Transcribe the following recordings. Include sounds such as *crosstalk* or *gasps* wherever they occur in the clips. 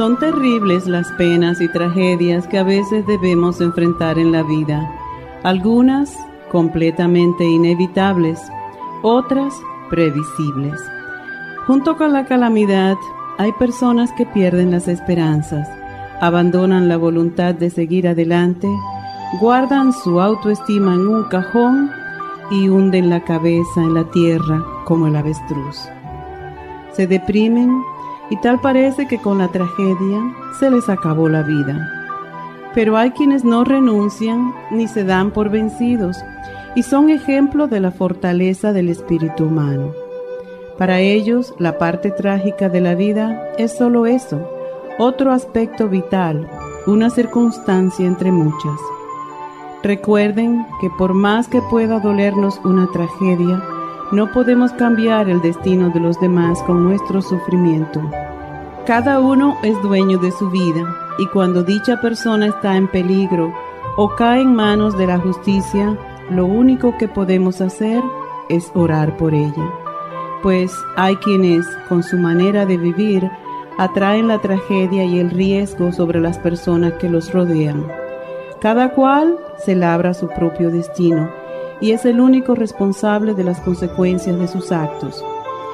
Son terribles las penas y tragedias que a veces debemos enfrentar en la vida, algunas completamente inevitables, otras previsibles. Junto con la calamidad hay personas que pierden las esperanzas, abandonan la voluntad de seguir adelante, guardan su autoestima en un cajón y hunden la cabeza en la tierra como el avestruz. Se deprimen y tal parece que con la tragedia se les acabó la vida. Pero hay quienes no renuncian ni se dan por vencidos y son ejemplo de la fortaleza del espíritu humano. Para ellos, la parte trágica de la vida es solo eso, otro aspecto vital, una circunstancia entre muchas. Recuerden que por más que pueda dolernos una tragedia, no podemos cambiar el destino de los demás con nuestro sufrimiento. Cada uno es dueño de su vida y cuando dicha persona está en peligro o cae en manos de la justicia, lo único que podemos hacer es orar por ella. Pues hay quienes, con su manera de vivir, atraen la tragedia y el riesgo sobre las personas que los rodean. Cada cual se labra su propio destino y es el único responsable de las consecuencias de sus actos.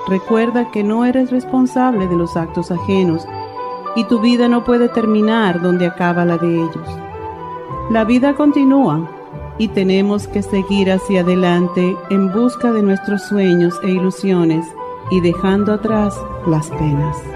Recuerda que no eres responsable de los actos ajenos y tu vida no puede terminar donde acaba la de ellos. La vida continúa y tenemos que seguir hacia adelante en busca de nuestros sueños e ilusiones y dejando atrás las penas.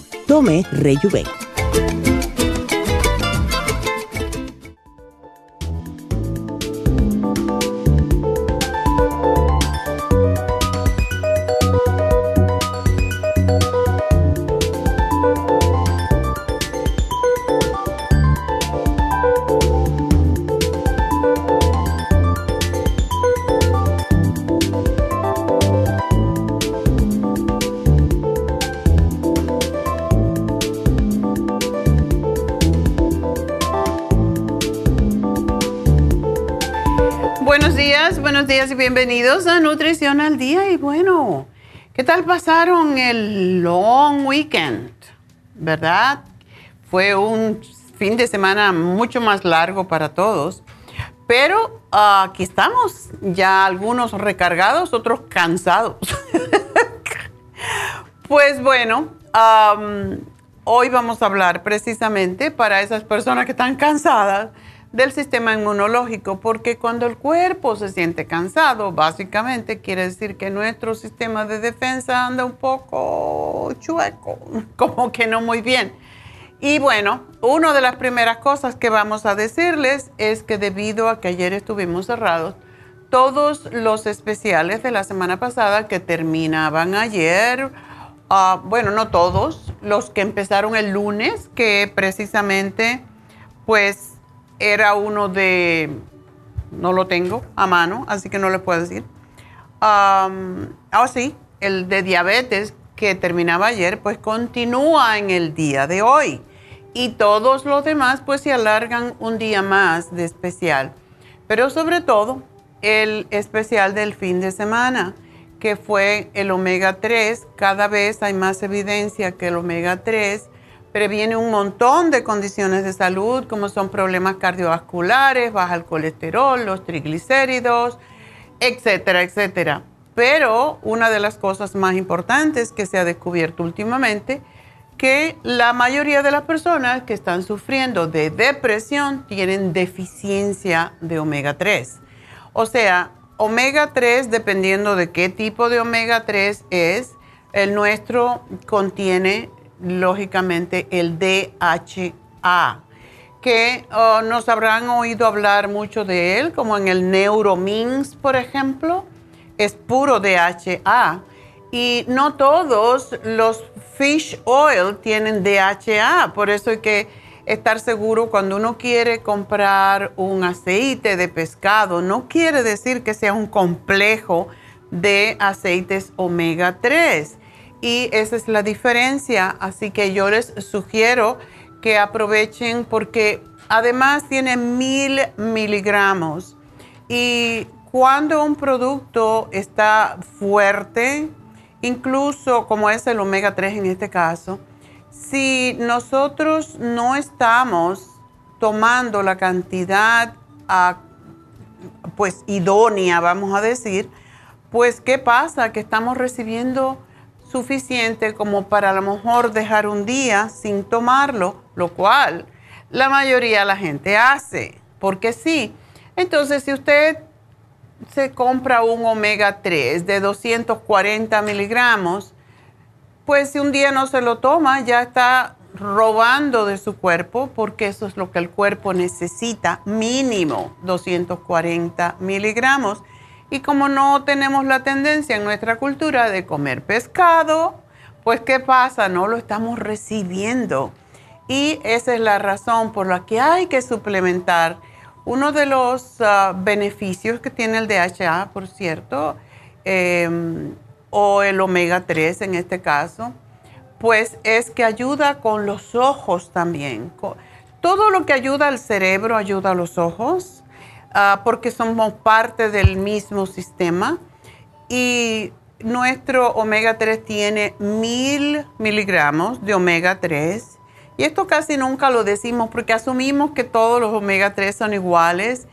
Tome Rejuven. Y bienvenidos a Nutrición al Día. Y bueno, ¿qué tal pasaron el long weekend? ¿Verdad? Fue un fin de semana mucho más largo para todos. Pero ah, aquí estamos, ya algunos recargados, otros cansados. *laughs* pues bueno, hoy vamos a hablar precisamente para esas personas que están cansadas del sistema inmunológico, porque cuando el cuerpo se siente cansado, básicamente quiere decir que nuestro sistema de defensa anda un poco chueco, *laughs* como que no muy bien. Y bueno, una de las primeras cosas que vamos a decirles es que debido a que ayer estuvimos cerrados, todos los especiales de la semana pasada que terminaban ayer, ah, bueno, no todos, los que empezaron el lunes, que precisamente pues era uno de, no lo tengo a mano, así que no le puedo decir. Ah, sí, el de diabetes que terminaba ayer, pues continúa en el día de hoy y todos los demás pues se alargan un día más de especial. Pero sobre todo el especial del fin de semana, que fue el omega 3. Cada vez hay más evidencia que el omega 3 previene un montón de condiciones de salud, como son problemas cardiovasculares, baja el colesterol, los triglicéridos, etcétera, etcétera. Pero una de las cosas más importantes que se ha descubierto últimamente que la mayoría de las personas que están sufriendo de depresión tienen deficiencia de omega 3. O sea, omega 3, dependiendo de qué tipo de omega 3 es, el nuestro contiene lógicamente el DHA, que oh, nos habrán oído hablar mucho de él, como en el Neuromins, por ejemplo, es puro DHA. Y no todos los fish oil tienen DHA, por eso hay que estar seguro cuando uno quiere comprar un aceite de pescado, no quiere decir que sea un complejo de aceites omega 3. Y esa es la diferencia, así que yo les sugiero que aprovechen porque además tiene mil miligramos. Y cuando un producto está fuerte, incluso como es el omega 3 en este caso, si nosotros no estamos tomando la cantidad ah, pues idónea, vamos a decir, pues ¿qué pasa? Que estamos recibiendo suficiente como para a lo mejor dejar un día sin tomarlo, lo cual la mayoría de la gente hace, porque sí. Entonces, si usted se compra un omega 3 de 240 miligramos, pues si un día no se lo toma, ya está robando de su cuerpo, porque eso es lo que el cuerpo necesita, mínimo 240 miligramos. Y como no tenemos la tendencia en nuestra cultura de comer pescado, pues ¿qué pasa? No lo estamos recibiendo. Y esa es la razón por la que hay que suplementar uno de los ah, beneficios que tiene el DHA, por cierto, em, o el omega 3 en este caso, pues es que ayuda con los ojos también. Todo lo que ayuda al cerebro ayuda a los ojos, ah, porque somos parte del mismo sistema. Y nuestro omega 3 tiene mil miligramos de omega 3 y esto casi nunca lo decimos porque asumimos que todos los omega 3 son iguales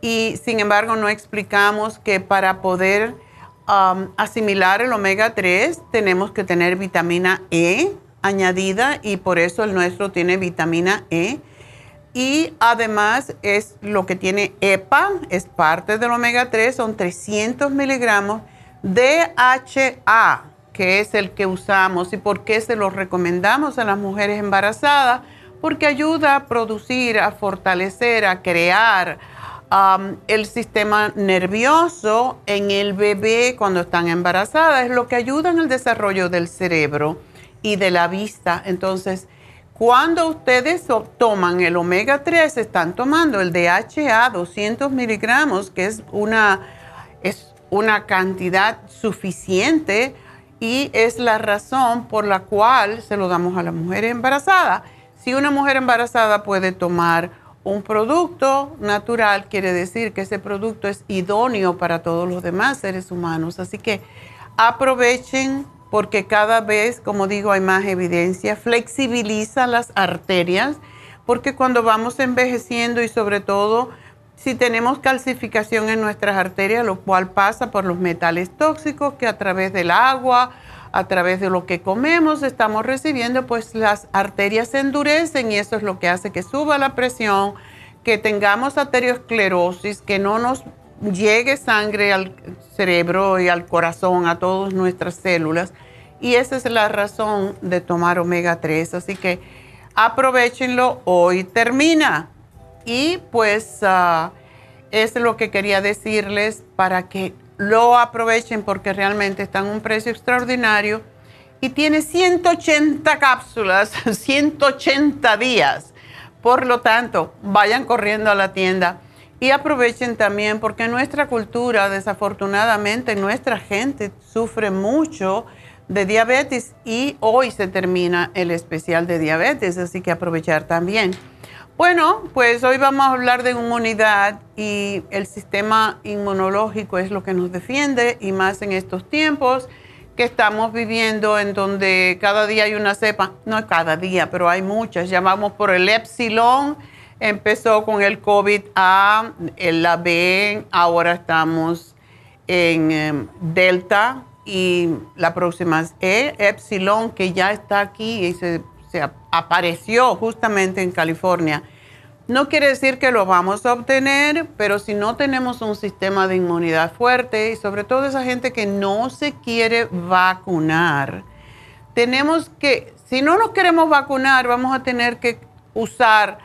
y sin embargo no explicamos que para poder asimilar el omega 3 tenemos que tener vitamina E añadida y por eso el nuestro tiene vitamina E. Y además es lo que tiene EPA, es parte del omega 3, son 300 miligramos DHA que es el que usamos. Y por qué se lo recomendamos a las mujeres embarazadas, porque ayuda a producir, a fortalecer, a crear um, el sistema nervioso en el bebé cuando están embarazadas, es lo que ayuda en el desarrollo del cerebro y de la vista. Entonces, cuando ustedes toman el omega 3, están tomando el DHA 200 miligramos, que es una, es una cantidad suficiente y es la razón por la cual se lo damos a la mujer embarazada. Si una mujer embarazada puede tomar un producto natural, quiere decir que ese producto es idóneo para todos los demás seres humanos. Así que aprovechen porque cada vez, como digo, hay más evidencia, flexibiliza las arterias, porque cuando vamos envejeciendo y sobre todo si tenemos calcificación en nuestras arterias, lo cual pasa por los metales tóxicos que a través del agua a través de lo que comemos estamos recibiendo, pues las arterias se endurecen y eso es lo que hace que suba la presión, que tengamos arteriosclerosis, que no nos llegue sangre al cerebro y al corazón, a todas nuestras células. Y esa es la razón de tomar omega 3. Así que aprovechenlo, hoy termina. Y pues uh, es lo que quería decirles para que lo aprovechen porque realmente está en un precio extraordinario y tiene 180 cápsulas, *laughs* 180 días. Por lo tanto, vayan corriendo a la tienda y aprovechen también porque nuestra cultura, desafortunadamente, nuestra gente sufre mucho de diabetes y hoy se termina el especial de diabetes, así que aprovechar también. Bueno, pues hoy vamos a hablar de inmunidad y el sistema inmunológico es lo que nos defiende y más en estos tiempos que estamos viviendo en donde cada día hay una cepa, no cada día, pero hay muchas, llamamos por el epsilon, empezó con el COVID-A, la B, ahora estamos en em, Delta y la próxima es E, epsilon, que ya está aquí y se apareció justamente en California. No quiere decir que lo vamos a obtener, pero si no tenemos un sistema de inmunidad fuerte y sobre todo esa gente que no se quiere vacunar, tenemos que, si no nos queremos vacunar, vamos a tener que usar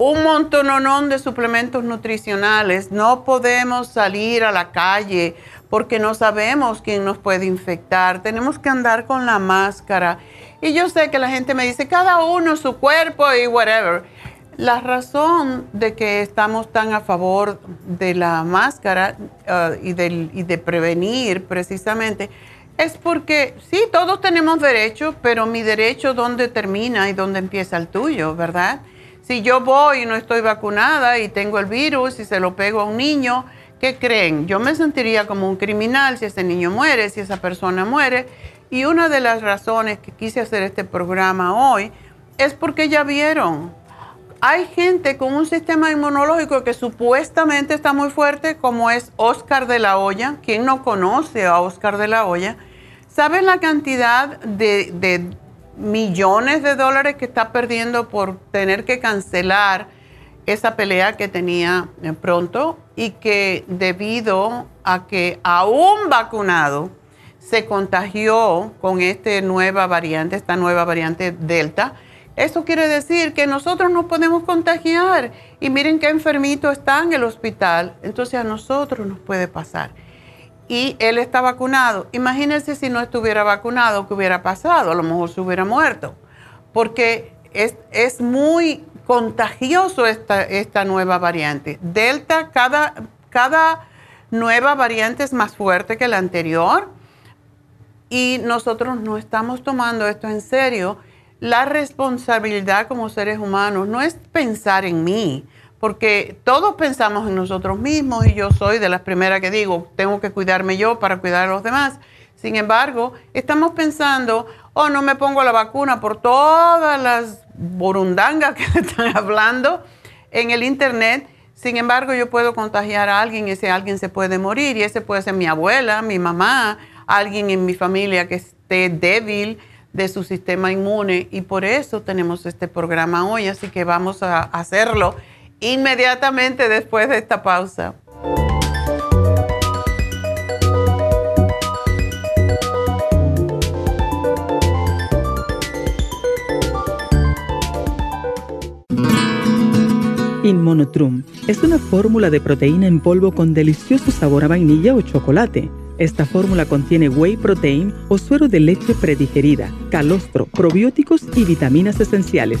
un montón de suplementos nutricionales. No podemos salir a la calle porque no sabemos quién nos puede infectar. Tenemos que andar con la máscara y yo sé que la gente me dice, cada uno su cuerpo y whatever. La razón de que estamos tan a favor de la máscara uh, y, y de prevenir precisamente es porque sí, todos tenemos derecho, pero mi derecho dónde termina y dónde empieza el tuyo, ¿verdad? Si yo voy y no estoy vacunada y tengo el virus y se lo pego a un niño, ¿qué creen? Yo me sentiría como un criminal si ese niño muere, si esa persona muere. Y una de las razones que quise hacer este programa hoy es porque ya vieron, hay gente con un sistema inmunológico que supuestamente está muy fuerte, como es Oscar de la Hoya. ¿Quién no conoce a Oscar de la Hoya? ¿Saben la cantidad de, de millones de dólares que está perdiendo por tener que cancelar esa pelea que tenía pronto y que debido a que aún vacunado, se contagió con esta nueva variante, esta nueva variante Delta, eso quiere decir que nosotros nos podemos contagiar y miren qué enfermito está en el hospital, entonces a nosotros nos puede pasar. Y él está vacunado. Imagínense si no estuviera vacunado, ¿qué hubiera pasado? A lo mejor se hubiera muerto, porque es, es muy contagioso esta, esta nueva variante. Delta, cada, cada nueva variante es más fuerte que la anterior y nosotros no estamos tomando esto en serio. La responsabilidad como seres humanos no es pensar en mí, porque todos pensamos en nosotros mismos y yo soy de las primeras que digo, tengo que cuidarme yo para cuidar a los demás. Sin embargo, estamos pensando, oh, no me pongo la vacuna por todas las burundangas que *laughs* están hablando en el Internet. Sin embargo, yo puedo contagiar a alguien ese alguien se puede morir y ese puede ser mi abuela, mi mamá, alguien en mi familia que esté débil de su sistema inmune y por eso tenemos este programa hoy, así que vamos a hacerlo inmediatamente después de esta pausa. Inmonotrum es una fórmula de proteína en polvo con delicioso sabor a vainilla o chocolate esta fórmula contiene whey protein o suero de leche predigerida, calostro, probióticos y vitaminas esenciales.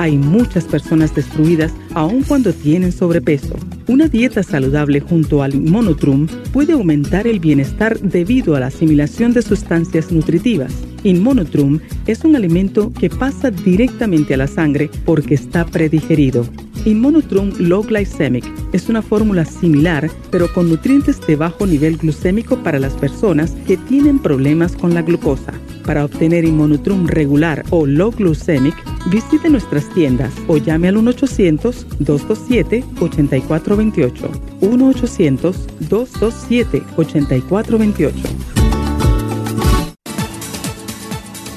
Hay muchas personas destruidas aun cuando tienen sobrepeso. Una dieta saludable junto al monotrum puede aumentar el bienestar debido a la asimilación de sustancias nutritivas. Inmonotrum es un alimento que pasa directamente a la sangre porque está predigerido. Inmonotrum Low Glycemic es una fórmula similar, pero con nutrientes de bajo nivel glucémico para las personas que tienen problemas con la glucosa. Para obtener Inmonotrum regular o Low Glycemic, visite nuestras tiendas o llame al 1-800-227-8428. 1-800-227-8428.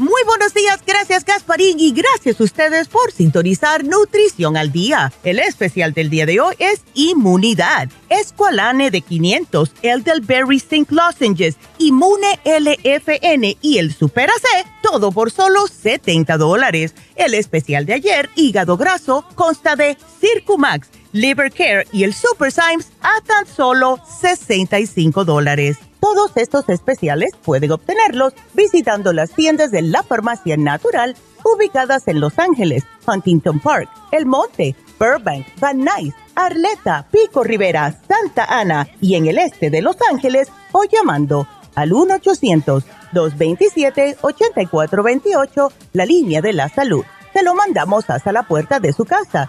Muy buenos días, gracias Gasparín y gracias a ustedes por sintonizar Nutrición al Día. El especial del día de hoy es Inmunidad, Esqualane de 500, Elderberry Zinc Lozenges, Inmune LFN y el Super AC, todo por solo 70 dólares. El especial de ayer, Hígado Graso, consta de Circumax, Liver Care y el Super Symes a tan solo 65 dólares. Todos estos especiales pueden obtenerlos visitando las tiendas de la Farmacia Natural ubicadas en Los Ángeles, Huntington Park, El Monte, Burbank, Van Nuys, Arleta, Pico Rivera, Santa Ana y en el este de Los Ángeles o llamando al 1-800-227-8428, la línea de la salud. Se lo mandamos hasta la puerta de su casa.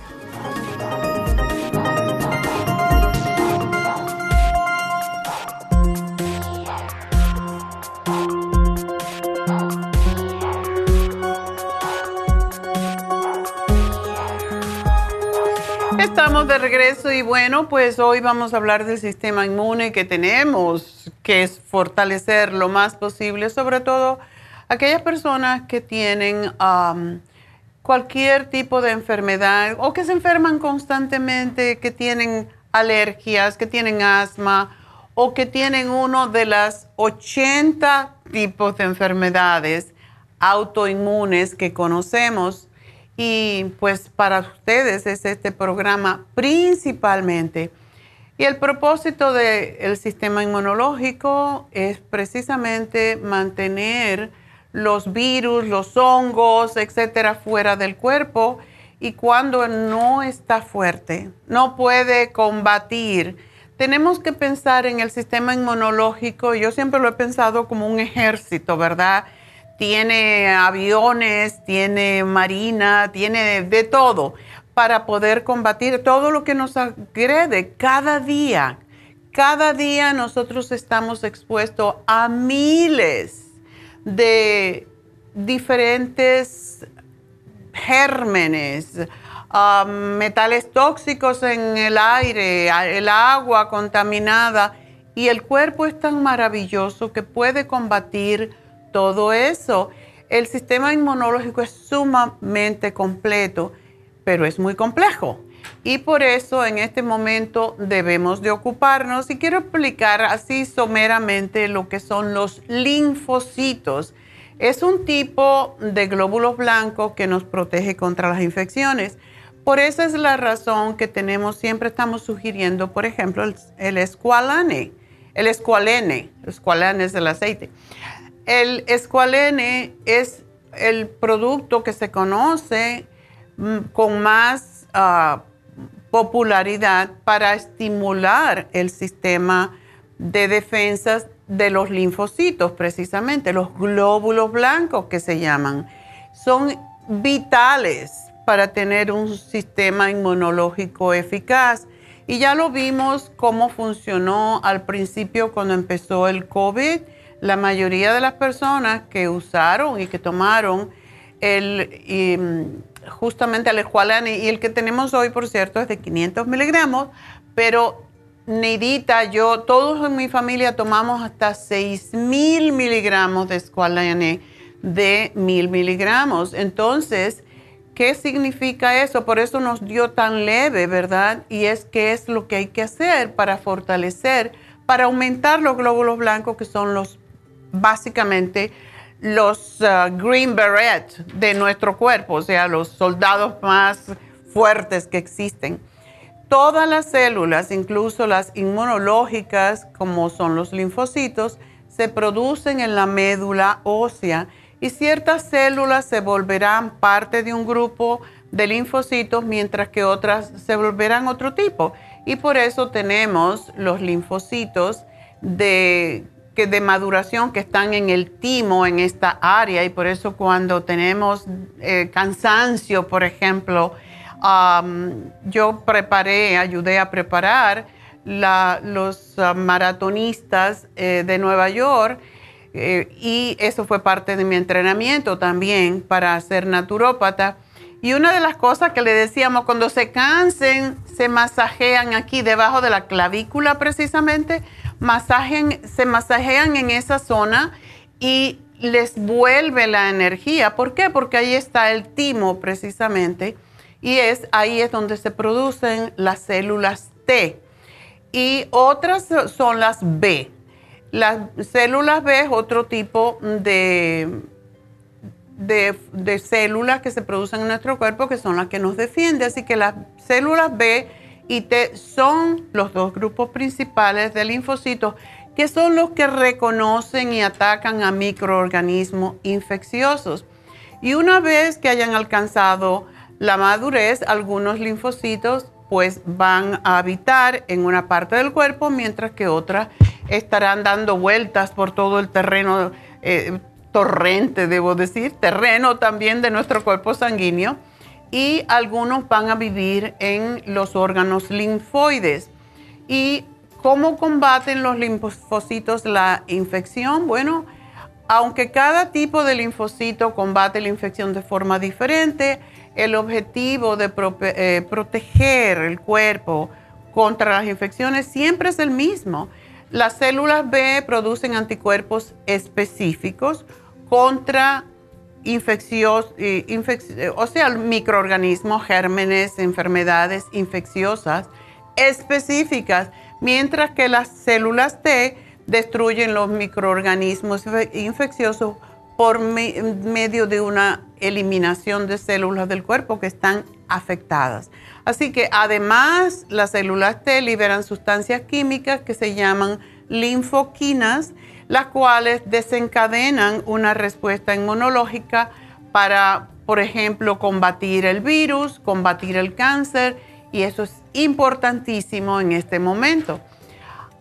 Estamos de regreso y bueno, pues hoy vamos a hablar del sistema inmune que tenemos que es fortalecer lo más posible, sobre todo aquellas personas que tienen cualquier tipo de enfermedad o que se enferman constantemente, que tienen alergias, que tienen asma o que tienen uno de las 80 tipos de enfermedades autoinmunes que conocemos. Y pues para ustedes es este programa principalmente. Y el propósito del sistema inmunológico es precisamente mantener los virus, los hongos, etcétera, fuera del cuerpo. Y cuando no está fuerte, no puede combatir, tenemos que pensar en el sistema inmunológico. Yo siempre lo he pensado como un ejército, ¿verdad? Tiene aviones, tiene marina, tiene de todo para poder combatir todo lo que nos agrede cada día. Cada día nosotros estamos expuestos a miles de diferentes gérmenes, um, metales tóxicos en el aire, el agua contaminada, y el cuerpo es tan maravilloso que puede combatir todo eso. El sistema inmunológico es sumamente completo, pero es muy complejo. Y por eso en este momento debemos de ocuparnos y quiero explicar así someramente lo que son los linfocitos. Es un tipo de glóbulos blancos que nos protege contra las infecciones. Por esa es la razón que tenemos, siempre estamos sugiriendo, por ejemplo, el, escualane, el escualene, el escualane es el aceite. El escualene es el producto que se conoce mm, con más uh, popularidad para estimular el sistema de defensas de los linfocitos, precisamente, los glóbulos blancos que se llaman. Son vitales para tener un sistema inmunológico eficaz. Y ya lo vimos cómo funcionó al principio cuando empezó el COVID. La mayoría de las personas que usaron y que tomaron el, justamente el escualane y el que tenemos hoy, por cierto, es de 500 miligramos, pero Neidita, yo, todos en mi familia tomamos hasta 6.000 miligramos de escualane de 1.000 miligramos. Entonces, ¿qué significa eso? Por eso nos dio tan leve, ¿verdad? Y es que es lo que hay que hacer para fortalecer, para aumentar los glóbulos blancos, que son los, básicamente, los uh, Green Beret de nuestro cuerpo, o sea, los soldados más fuertes que existen. Todas las células, incluso las inmunológicas, como son los linfocitos, se producen en la médula ósea y ciertas células se volverán parte de un grupo de linfocitos mientras que otras se volverán otro tipo. Y por eso tenemos los linfocitos de, que de maduración que están en el timo, en esta área, y por eso cuando tenemos eh, cansancio, por ejemplo, yo preparé, ayudé a preparar los ah, maratonistas eh, de Nueva York eh, y eso fue parte de mi entrenamiento también para ser naturópata. Y una de las cosas que le decíamos, cuando se cansen, se masajean aquí debajo de la clavícula precisamente, masajen, se masajean en esa zona y les vuelve la energía. ¿Por qué? Porque ahí está el timo precisamente y es ahí es donde se producen las células T. Y otras son las B. Las células B es otro tipo de, de, células que se producen en nuestro cuerpo que son las que nos defienden. Así que las células B y T son los dos grupos principales de linfocitos que son los que reconocen y atacan a microorganismos infecciosos. Y una vez que hayan alcanzado la madurez, algunos linfocitos pues van a habitar en una parte del cuerpo, mientras que otras estarán dando vueltas por todo el terreno, eh, torrente, debo decir, terreno también de nuestro cuerpo sanguíneo, y algunos van a vivir en los órganos linfoides. ¿Y cómo combaten los linfocitos la infección? Bueno, aunque cada tipo de linfocito combate la infección de forma diferente, el objetivo de eh, proteger el cuerpo contra las infecciones siempre es el mismo. Las células B producen anticuerpos específicos contra infeccios, o sea, microorganismos, gérmenes, enfermedades infecciosas específicas, mientras que las células T destruyen los microorganismos infecciosos por medio de una eliminación de células del cuerpo que están afectadas. Así que además las células T liberan sustancias químicas que se llaman linfoquinas, las cuales desencadenan una respuesta inmunológica para, por ejemplo, combatir el virus, combatir el cáncer, y eso es importantísimo en este momento.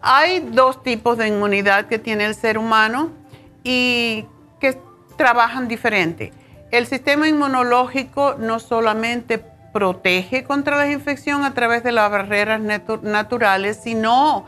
Hay dos tipos de inmunidad que tiene el ser humano y que trabajan diferente. El sistema inmunológico no solamente protege contra la infección a través de las barreras naturales, sino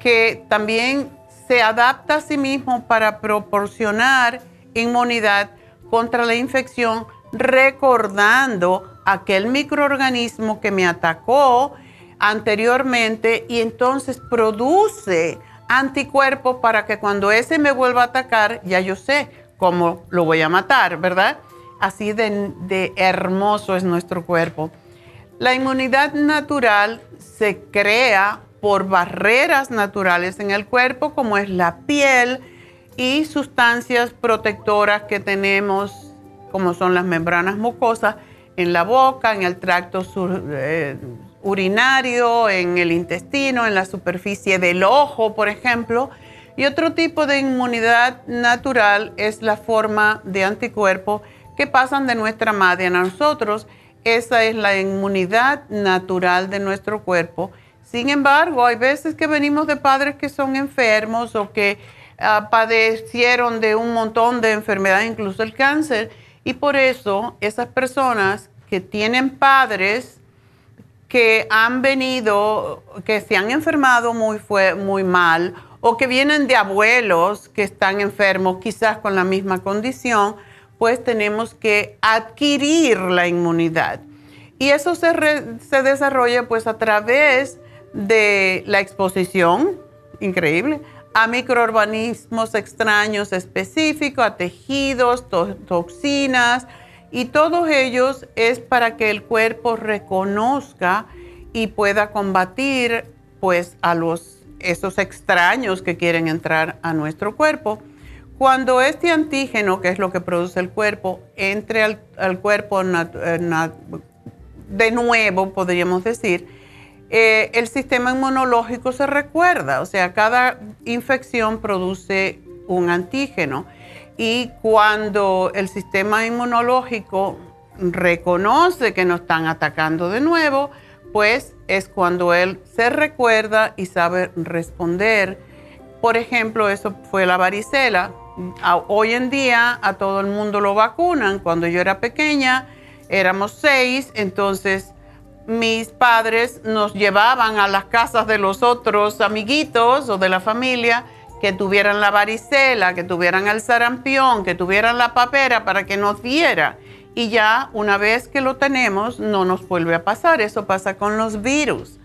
que también se adapta a sí mismo para proporcionar inmunidad contra la infección, recordando aquel microorganismo que me atacó anteriormente y entonces produce anticuerpos para que cuando ese me vuelva a atacar, ya yo sé cómo lo voy a matar, ¿verdad? Así de, hermoso es nuestro cuerpo. La inmunidad natural se crea por barreras naturales en el cuerpo, como es la piel y sustancias protectoras que tenemos, como son las membranas mucosas, en la boca, en el tracto eh, urinario, en el intestino, en la superficie del ojo, por ejemplo. Y otro tipo de inmunidad natural es la forma de anticuerpo que pasan de nuestra madre a nosotros. Esa es la inmunidad natural de nuestro cuerpo. Sin embargo, hay veces que venimos de padres que son enfermos o que ah, padecieron de un montón de enfermedades, incluso el cáncer. Y por eso esas personas que tienen padres que han venido, que se han enfermado muy, fue, muy mal o que vienen de abuelos que están enfermos, quizás con la misma condición, pues tenemos que adquirir la inmunidad. Y eso se, se desarrolla pues a través de la exposición, increíble, a microorganismos extraños específicos, a tejidos, toxinas, y todos ellos es para que el cuerpo reconozca y pueda combatir pues a los esos extraños que quieren entrar a nuestro cuerpo. Cuando este antígeno, que es lo que produce el cuerpo, entre al, cuerpo eh, de nuevo, podríamos decir, eh, el sistema inmunológico se recuerda, o sea, cada infección produce un antígeno y cuando el sistema inmunológico reconoce que nos están atacando de nuevo, pues es cuando él se recuerda y sabe responder. Por ejemplo, eso fue la varicela. Hoy en día a todo el mundo lo vacunan. Cuando yo era pequeña, éramos seis, entonces mis padres nos llevaban a las casas de los otros amiguitos o de la familia que tuvieran la varicela, que tuvieran el sarampión, que tuvieran la papera para que nos diera. Y ya una vez que lo tenemos, no nos vuelve a pasar. Eso pasa con los virus.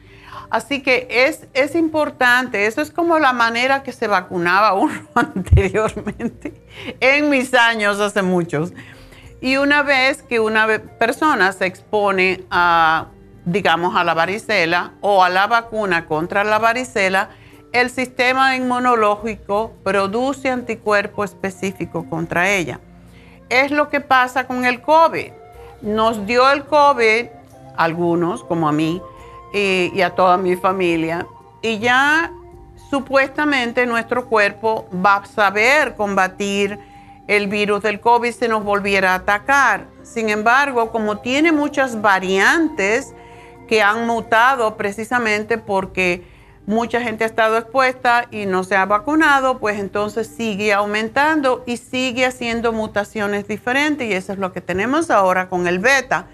Así que es, es importante, eso es como la manera que se vacunaba uno *laughs* anteriormente, en mis años, hace muchos. Y una vez que una persona se expone a digamos, a la varicela o a la vacuna contra la varicela, el sistema inmunológico produce anticuerpo específico contra ella. Es lo que pasa con el COVID. Nos dio el COVID, algunos como a mí y, a toda mi familia, y ya supuestamente nuestro cuerpo va a saber combatir el virus del COVID si nos volviera a atacar. Sin embargo, como tiene muchas variantes, que han mutado precisamente porque mucha gente ha estado expuesta y no se ha vacunado, pues entonces sigue aumentando y sigue haciendo mutaciones diferentes y eso es lo que tenemos ahora con el beta.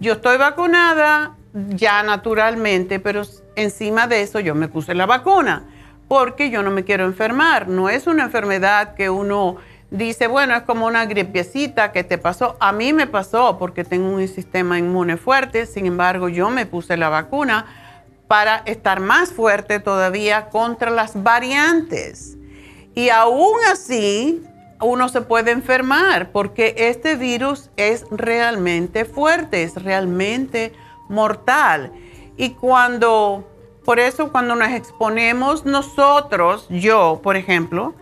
Yo estoy vacunada ya naturalmente, pero encima de eso yo me puse la vacuna porque yo no me quiero enfermar. No es una enfermedad que uno dice, bueno, es como una gripiecita que te pasó. A mí me pasó porque tengo un sistema inmune fuerte, sin embargo yo me puse la vacuna para estar más fuerte todavía contra las variantes. Y aún así, uno se puede enfermar porque este virus es realmente fuerte, es realmente mortal. Y cuando, por eso cuando nos exponemos nosotros, yo, por ejemplo,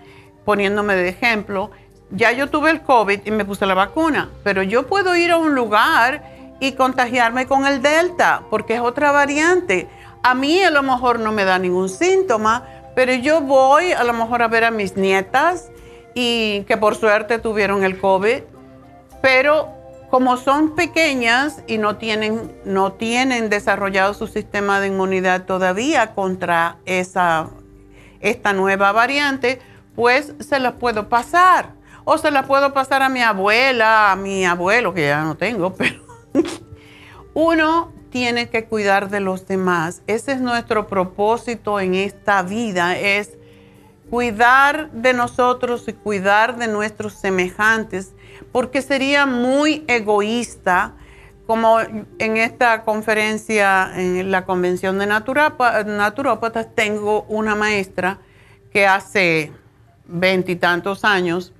poniéndome de ejemplo, ya yo tuve el COVID y me puse la vacuna, pero yo puedo ir a un lugar y contagiarme con el Delta, porque es otra variante. A mí a lo mejor no me da ningún síntoma, pero yo voy a lo mejor a ver a mis nietas y que por suerte tuvieron el COVID, pero como son pequeñas y no tienen, no tienen desarrollado su sistema de inmunidad todavía contra esa, esta nueva variante, pues se las puedo pasar. O se las puedo pasar a mi abuela, a mi abuelo, que ya no tengo, *laughs* pero uno tiene que cuidar de los demás. Ese es nuestro propósito en esta vida, es cuidar de nosotros y cuidar de nuestros semejantes, porque sería muy egoísta, como en esta conferencia, en la convención de naturópatas, tengo una maestra que hace veintitantos años,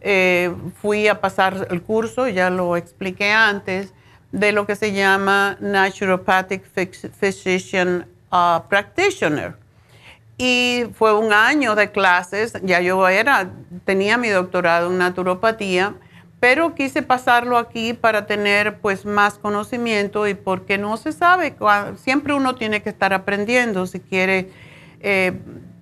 eh, fui a pasar el curso, ya lo expliqué antes, de lo que se llama Naturopathic Physician uh, Practitioner. Y fue un año de clases, ya yo era, tenía mi doctorado en naturopatía, pero quise pasarlo aquí para tener pues más conocimiento y porque no se sabe, siempre uno tiene que estar aprendiendo si quiere eh,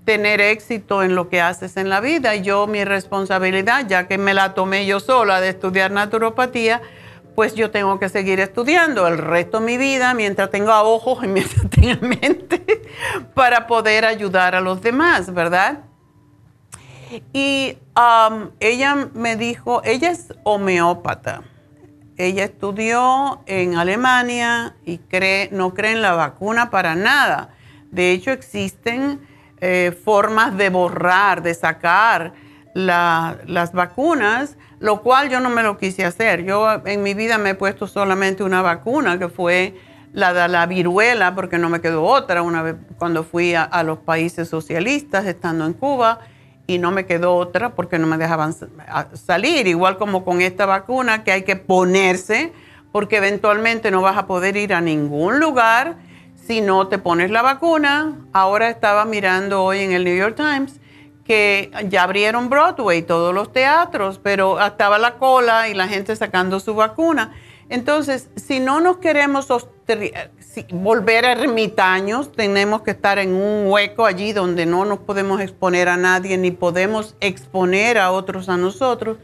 tener éxito en lo que haces en la vida. Yo mi responsabilidad, ya que me la tomé yo sola de estudiar naturopatía, pues yo tengo que seguir estudiando el resto de mi vida mientras tenga ojos y mientras *laughs* tenga mente para poder ayudar a los demás, ¿verdad? Y um, ella me dijo, ella es homeópata. Ella estudió en Alemania y cree, no cree en la vacuna para nada. De hecho, existen eh, formas de borrar, de sacar las vacunas, lo cual yo no me lo quise hacer. Yo en mi vida me he puesto solamente una vacuna, que fue la de la viruela, porque no me quedó otra una vez cuando fui a, los países socialistas, estando en Cuba, y no me quedó otra porque no me dejaban salir, igual como con esta vacuna que hay que ponerse, porque eventualmente no vas a poder ir a ningún lugar si no te pones la vacuna. Ahora estaba mirando hoy en el New York Times que ya abrieron Broadway, todos los teatros, pero estaba la cola y la gente sacando su vacuna. Entonces, si no nos queremos volver ermitaños, tenemos que estar en un hueco allí donde no nos podemos exponer a nadie ni podemos exponer a otros a nosotros,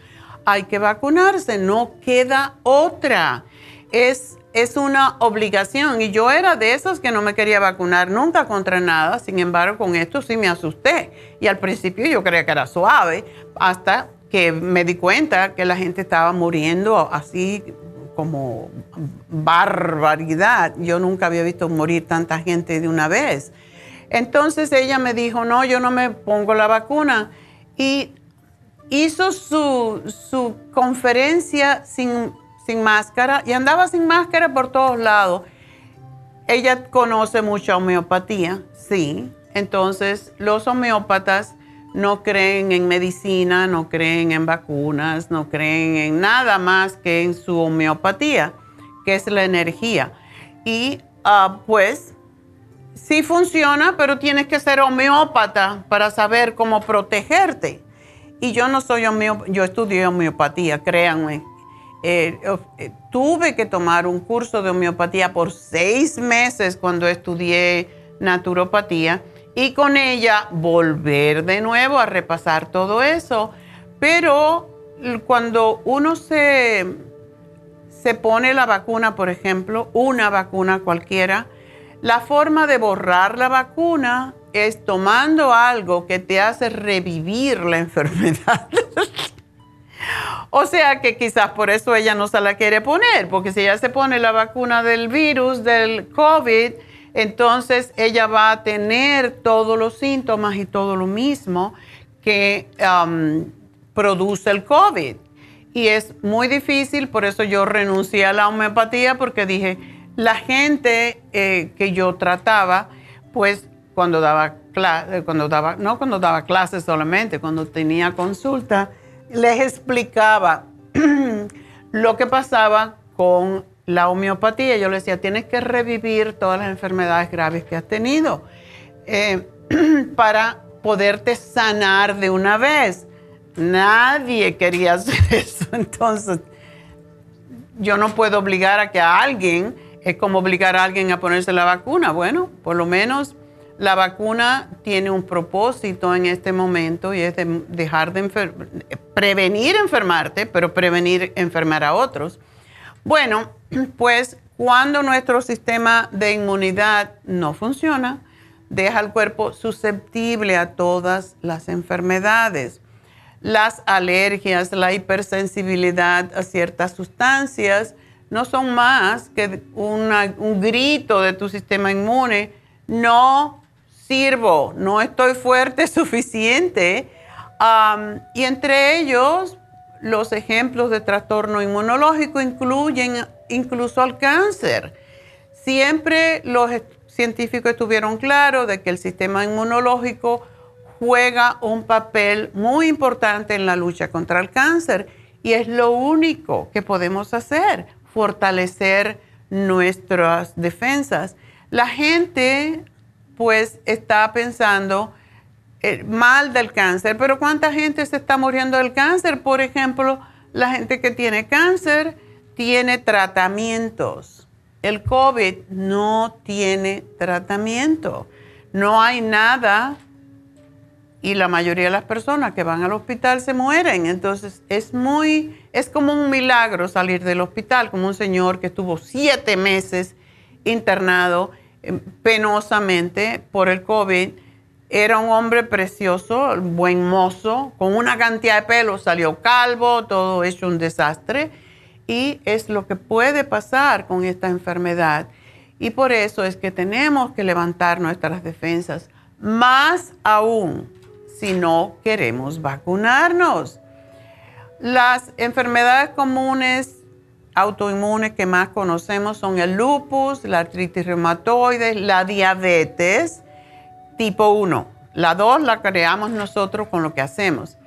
hay que vacunarse, no queda otra. Es, es una obligación y yo era de esas que no me quería vacunar nunca contra nada, sin embargo con esto sí me asusté y al principio yo creía que era suave hasta que me di cuenta que la gente estaba muriendo así como barbaridad. Yo nunca había visto morir tanta gente de una vez. Entonces ella me dijo, no, yo no me pongo la vacuna. Y hizo su, su conferencia sin, sin máscara y andaba sin máscara por todos lados. Ella conoce mucha homeopatía, sí. Entonces los homeópatas no creen en medicina, no creen en vacunas, no creen en nada más que en su homeopatía, que es la energía. Y ah, pues sí funciona, pero tienes que ser homeópata para saber cómo protegerte. Y yo no soy homeópata, yo estudié homeopatía, créanme. Eh, eh, tuve que tomar un curso de homeopatía por seis meses cuando estudié naturopatía y con ella volver de nuevo a repasar todo eso. Pero cuando uno se, se pone la vacuna, por ejemplo, una vacuna cualquiera, la forma de borrar la vacuna es tomando algo que te hace revivir la *laughs* enfermedad. *laughs* o sea que quizás por eso ella no se la quiere poner, porque si ella se pone la vacuna del virus, del COVID, entonces ella va a tener todos los síntomas y todo lo mismo que um, produce el COVID. Y es muy difícil, por eso yo renuncié a la homeopatía, porque dije, la gente eh, que yo trataba, pues cuando daba cuando daba, no cuando daba clases solamente, cuando tenía consulta, les explicaba *clears throat* lo que pasaba con la homeopatía, yo le decía, tienes que revivir todas las enfermedades graves que has tenido eh, *clears throat* para poderte sanar de una vez. Nadie quería *laughs* hacer eso. Entonces, yo no puedo obligar a que a alguien, es como obligar a alguien a ponerse la vacuna. Bueno, por lo menos la vacuna tiene un propósito en este momento y es dejar de prevenir enfermarte, pero prevenir enfermar a otros. Bueno, *clears throat* pues cuando nuestro sistema de inmunidad no funciona, deja al cuerpo susceptible a todas las enfermedades. Las alergias, la hipersensibilidad a ciertas sustancias no son más que un grito de tu sistema inmune. No sirvo, no estoy fuerte *laughs* suficiente. Y entre ellos, los ejemplos de trastorno inmunológico incluyen incluso al cáncer. Siempre los científicos estuvieron claros de que el sistema inmunológico juega un papel muy importante en la lucha contra el cáncer y es lo único que podemos hacer, fortalecer nuestras defensas. La gente pues está pensando mal del cáncer, pero ¿cuánta gente se está muriendo del cáncer? Por ejemplo, la gente que tiene cáncer tiene tratamientos. El COVID no tiene tratamiento. No hay nada y la mayoría de las personas que van al hospital se mueren. Entonces es muy, es como un milagro salir del hospital, como un señor que estuvo siete meses internado eh, penosamente por el COVID. Era un hombre precioso, buen mozo, con una cantidad de pelo, salió calvo, todo hecho un desastre y es lo que puede pasar con esta enfermedad. Y por eso es que tenemos que levantar nuestras defensas, más aún si no queremos vacunarnos. Las enfermedades comunes autoinmunes que más conocemos son el lupus, la artritis reumatoide, la diabetes tipo 1. La 2 la creamos nosotros con lo que hacemos.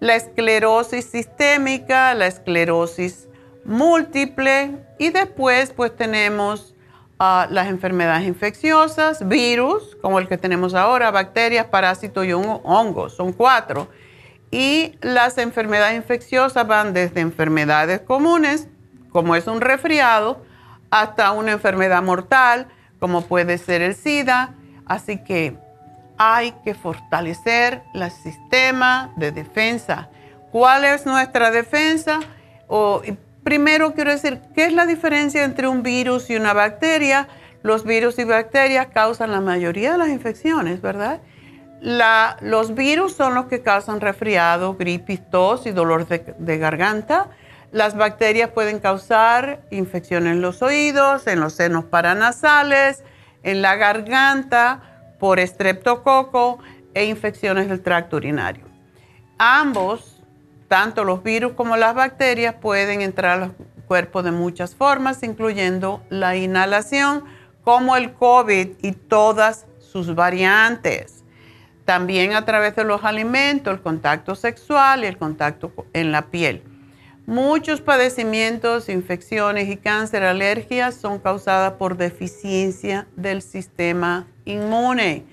La esclerosis sistémica, la esclerosis múltiple y después pues tenemos ah, las enfermedades infecciosas, virus como el que tenemos ahora, bacterias, parásitos y hongos, son cuatro. Y las enfermedades infecciosas van desde enfermedades comunes, como es un resfriado, hasta una enfermedad mortal como puede ser el SIDA. Así que hay que fortalecer el sistema de defensa. ¿Cuál es nuestra defensa? O, primero quiero decir, ¿qué es la diferencia entre un virus y una bacteria? Los virus y bacterias causan la mayoría de las infecciones, ¿verdad? los virus son los que causan resfriado, gripe, tos y dolor de, garganta. Las bacterias pueden causar infección en los oídos, en los senos paranasales, en la garganta por estreptococo e infecciones del tracto urinario. Ambos, tanto los virus como las bacterias, pueden entrar al cuerpo de muchas formas, incluyendo la inhalación, como el COVID y todas sus variantes. También a través de los alimentos, el contacto sexual y el contacto en la piel. Muchos padecimientos, infecciones y cáncer, alergias son causadas por deficiencia del sistema inmune.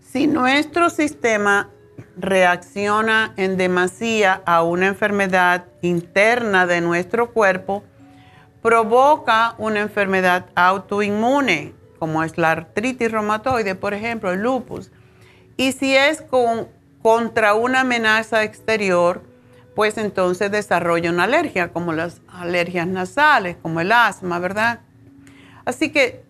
Si nuestro sistema reacciona en demasía a una enfermedad interna de nuestro cuerpo, provoca una enfermedad autoinmune, como es la artritis reumatoide, por ejemplo, el lupus. Y si es con, contra una amenaza exterior, pues entonces desarrolla una alergia, como las alergias nasales, como el asma, ¿verdad? Así que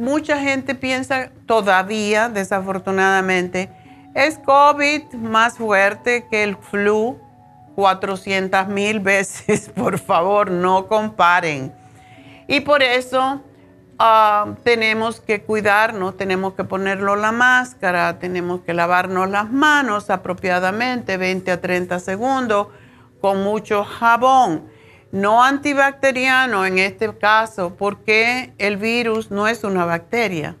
mucha gente piensa todavía, desafortunadamente, es COVID más fuerte que el flu 400 mil *laughs* veces. Por favor, no comparen. Y por eso Ah, tenemos que cuidarnos, tenemos que ponerlo la máscara, tenemos que lavarnos las manos apropiadamente, 20 a 30 segundos, con mucho jabón. No antibacteriano en este caso, porque el virus no es una bacteria.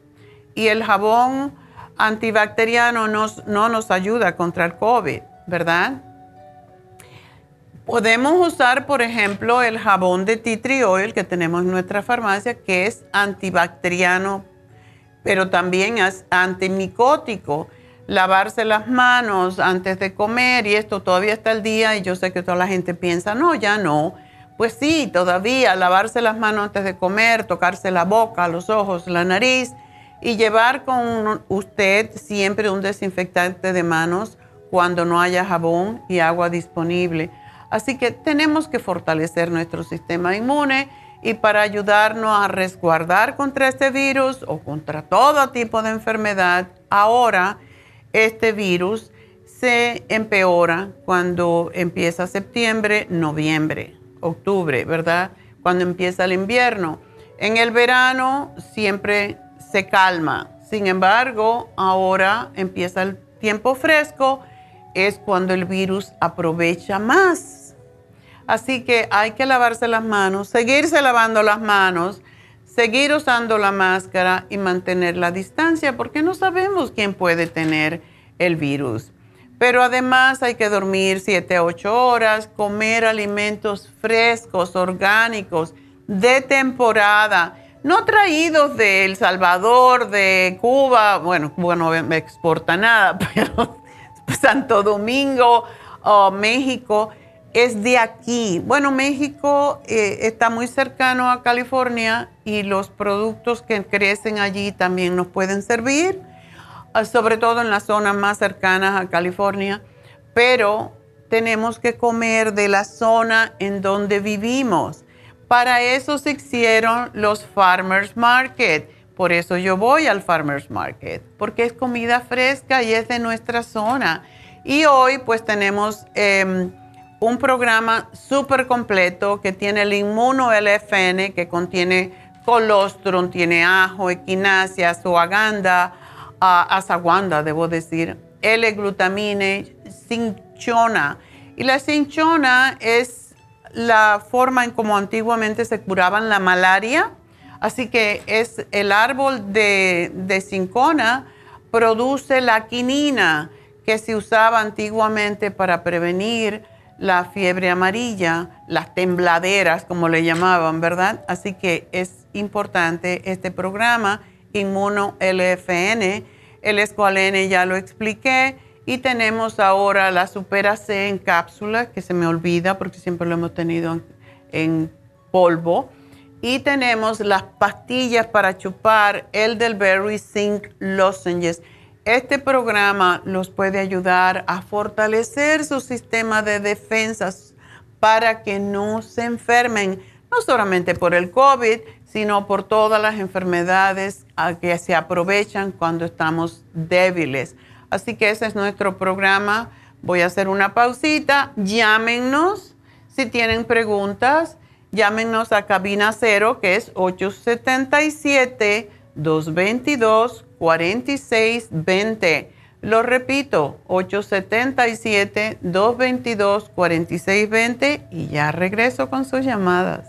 Y el jabón antibacteriano no nos ayuda contra el COVID, ¿verdad? Podemos usar, por ejemplo, el jabón de tea que tenemos en nuestra farmacia, que es antibacteriano, pero también es antimicótico. Lavarse las manos antes de comer y esto todavía está el día y yo sé que toda la gente piensa, no, ya no. Pues sí, todavía lavarse las manos antes de comer, tocarse la boca, los ojos, la nariz y llevar con usted siempre un desinfectante de manos cuando no haya jabón y agua disponible. Así que tenemos que fortalecer nuestro sistema inmune y para ayudarnos a resguardar contra este virus o contra todo tipo de enfermedad, ahora este virus se empeora cuando empieza septiembre, noviembre, octubre, ¿verdad? Cuando empieza el invierno. En el verano siempre se calma. Sin embargo, ahora empieza el tiempo fresco, es cuando el virus aprovecha más Así que hay que lavarse las manos, seguirse lavando las manos, seguir usando la máscara y mantener la distancia porque no sabemos quién puede tener el virus. Pero además hay que dormir 7 a 8 horas, comer alimentos frescos, orgánicos, de temporada, no traídos de El Salvador, de Cuba, bueno, Cuba no me exporta nada, *laughs* pero Santo Domingo o México es de aquí. Bueno, México eh, está muy cercano a California y los productos que crecen allí también nos pueden servir, sobre todo en las zonas más cercanas a California, pero tenemos que comer de la zona en donde vivimos. Para eso se hicieron los Farmers Market. Por eso yo voy al Farmers Market, porque es comida fresca y es de nuestra zona. Y hoy pues tenemos... Em, un programa súper completo que tiene el inmuno LFN, que contiene colostrum, tiene ajo, equinacia, suaganda, asaguanda, debo decir, L-glutamine, cinchona. Y la cinchona es la forma en como antiguamente se curaban la malaria. Así que es el árbol de, de cinchona produce la quinina que se usaba antiguamente para prevenir la fiebre amarilla, las tembladeras, como le llamaban, ¿verdad? Así que es importante este programa, Inmuno LFN, el escualene ya lo expliqué, y tenemos ahora la Supera C en cápsula, que se me olvida porque siempre lo hemos tenido en, polvo, Y tenemos las pastillas para chupar, el del Berry Zinc Lozenges. Este programa los puede ayudar a fortalecer su sistema de defensas para que no se enfermen, no solamente por el COVID, sino por todas las enfermedades que se aprovechan cuando estamos débiles. Así que ese es nuestro programa. Voy a hacer una pausita. Llámenos si tienen preguntas. Llámenos a cabina cero, que es 877-222-4620. Lo repito, 877-222-4620 y ya regreso con sus llamadas.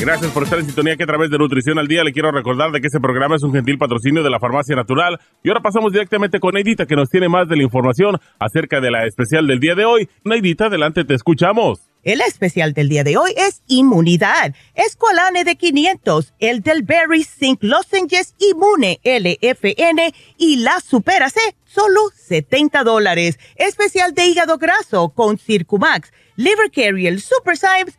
Gracias por estar en sintonía que a través de Nutrición al Día le quiero recordar de que este programa es un gentil patrocinio de la Farmacia Natural. Y ahora pasamos directamente con Neidita que nos tiene más de la información acerca de la especial del día de hoy. Neidita, adelante, te escuchamos. El especial del día de hoy es inmunidad. Escolane de 500, el del Berry Zinc Lozenges Inmune LFN y la Supera C, solo 70 dólares. Especial de hígado graso con Circumax, Liver Carrier Super Symes,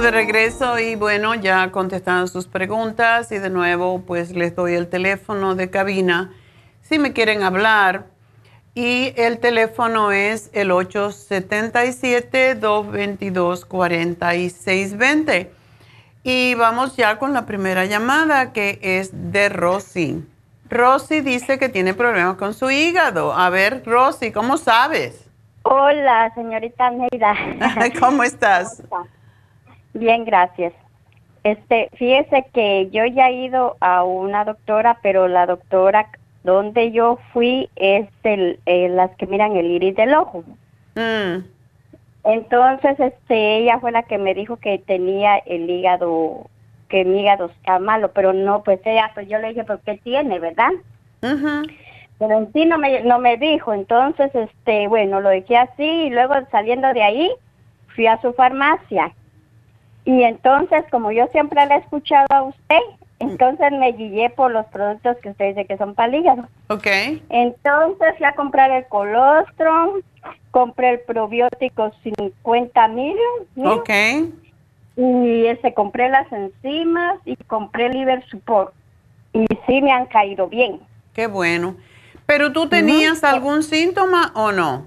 De regreso y bueno, ya contestaron sus preguntas y de nuevo pues les doy el teléfono de cabina si me quieren hablar y el teléfono es el 877-222-4620 y vamos ya con la primera llamada que es de Rosy. Rosy dice que tiene problemas con su hígado. A ver, Rosy, ¿cómo sabes? Hola, señorita Neida. *laughs* ¿Cómo estás? Bien, gracias. Este, fíjese que yo ya he ido a una doctora, pero la doctora donde yo fui es el, eh, las que miran el iris del ojo. Mm. Entonces, este, ella fue la que me dijo que tenía el hígado, que mi hígado está malo, pero no, pues ella, pues yo le dije, ¿por qué tiene, verdad? Pero en sí no me, no me dijo, entonces, este, bueno, lo dejé así y luego saliendo de ahí fui a su farmacia y entonces, como yo siempre le he escuchado a usted, entonces me guié por los productos que usted dice que son para el hígado. Ok. Entonces fui a comprar el colostrum, compré el probiótico 50 mil. Ok. Y ese, compré las enzimas y compré el liver support. Y sí me han caído bien. Qué bueno. ¿Pero tú tenías algún síntoma o no?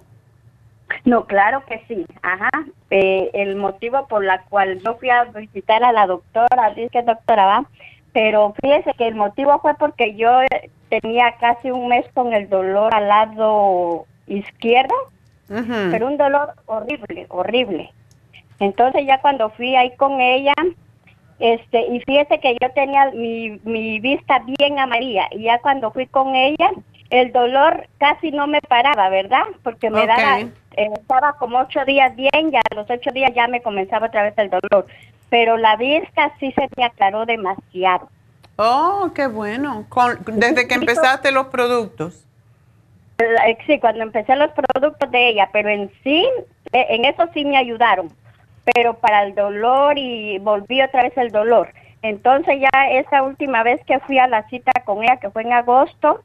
No, claro que sí, ajá. Eh, el motivo por la cual yo fui a visitar a la doctora, dice que doctora va, pero fíjese que el motivo fue porque yo eh, tenía casi un mes con el dolor al lado izquierdo, pero un dolor horrible, horrible. Entonces ya cuando fui ahí con ella, este, y fíjese que yo tenía mi, mi vista bien amarilla, y ya cuando fui con ella, el dolor casi no me paraba, ¿verdad? Porque me daba, eh, estaba como ocho días bien, ya a los ocho días ya me comenzaba otra vez el dolor. Pero la vista sí se me aclaró demasiado. Oh, qué bueno. desde que empezaste los productos. Eh, sí, cuando empecé los productos de ella, pero en sí, eh, en eso sí me ayudaron. Pero para el dolor y volví otra vez el dolor. Entonces ya esa última vez que fui a la cita con ella, que fue en agosto,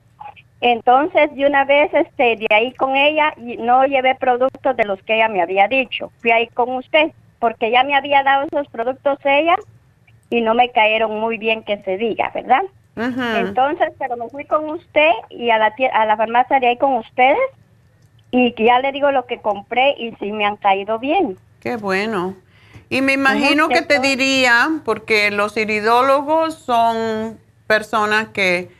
entonces, de una vez, este, de ahí con ella, no llevé productos de los que ella me había dicho. Fui ahí con usted, porque ya me había dado esos productos ella y no me cayeron muy bien que se diga, ¿verdad? Entonces, pero me fui con usted y a la, a la farmacia de ahí con ustedes y ya le digo lo que compré y sí me han caído bien. Qué bueno. Y me imagino que te diría, porque los iridólogos son personas que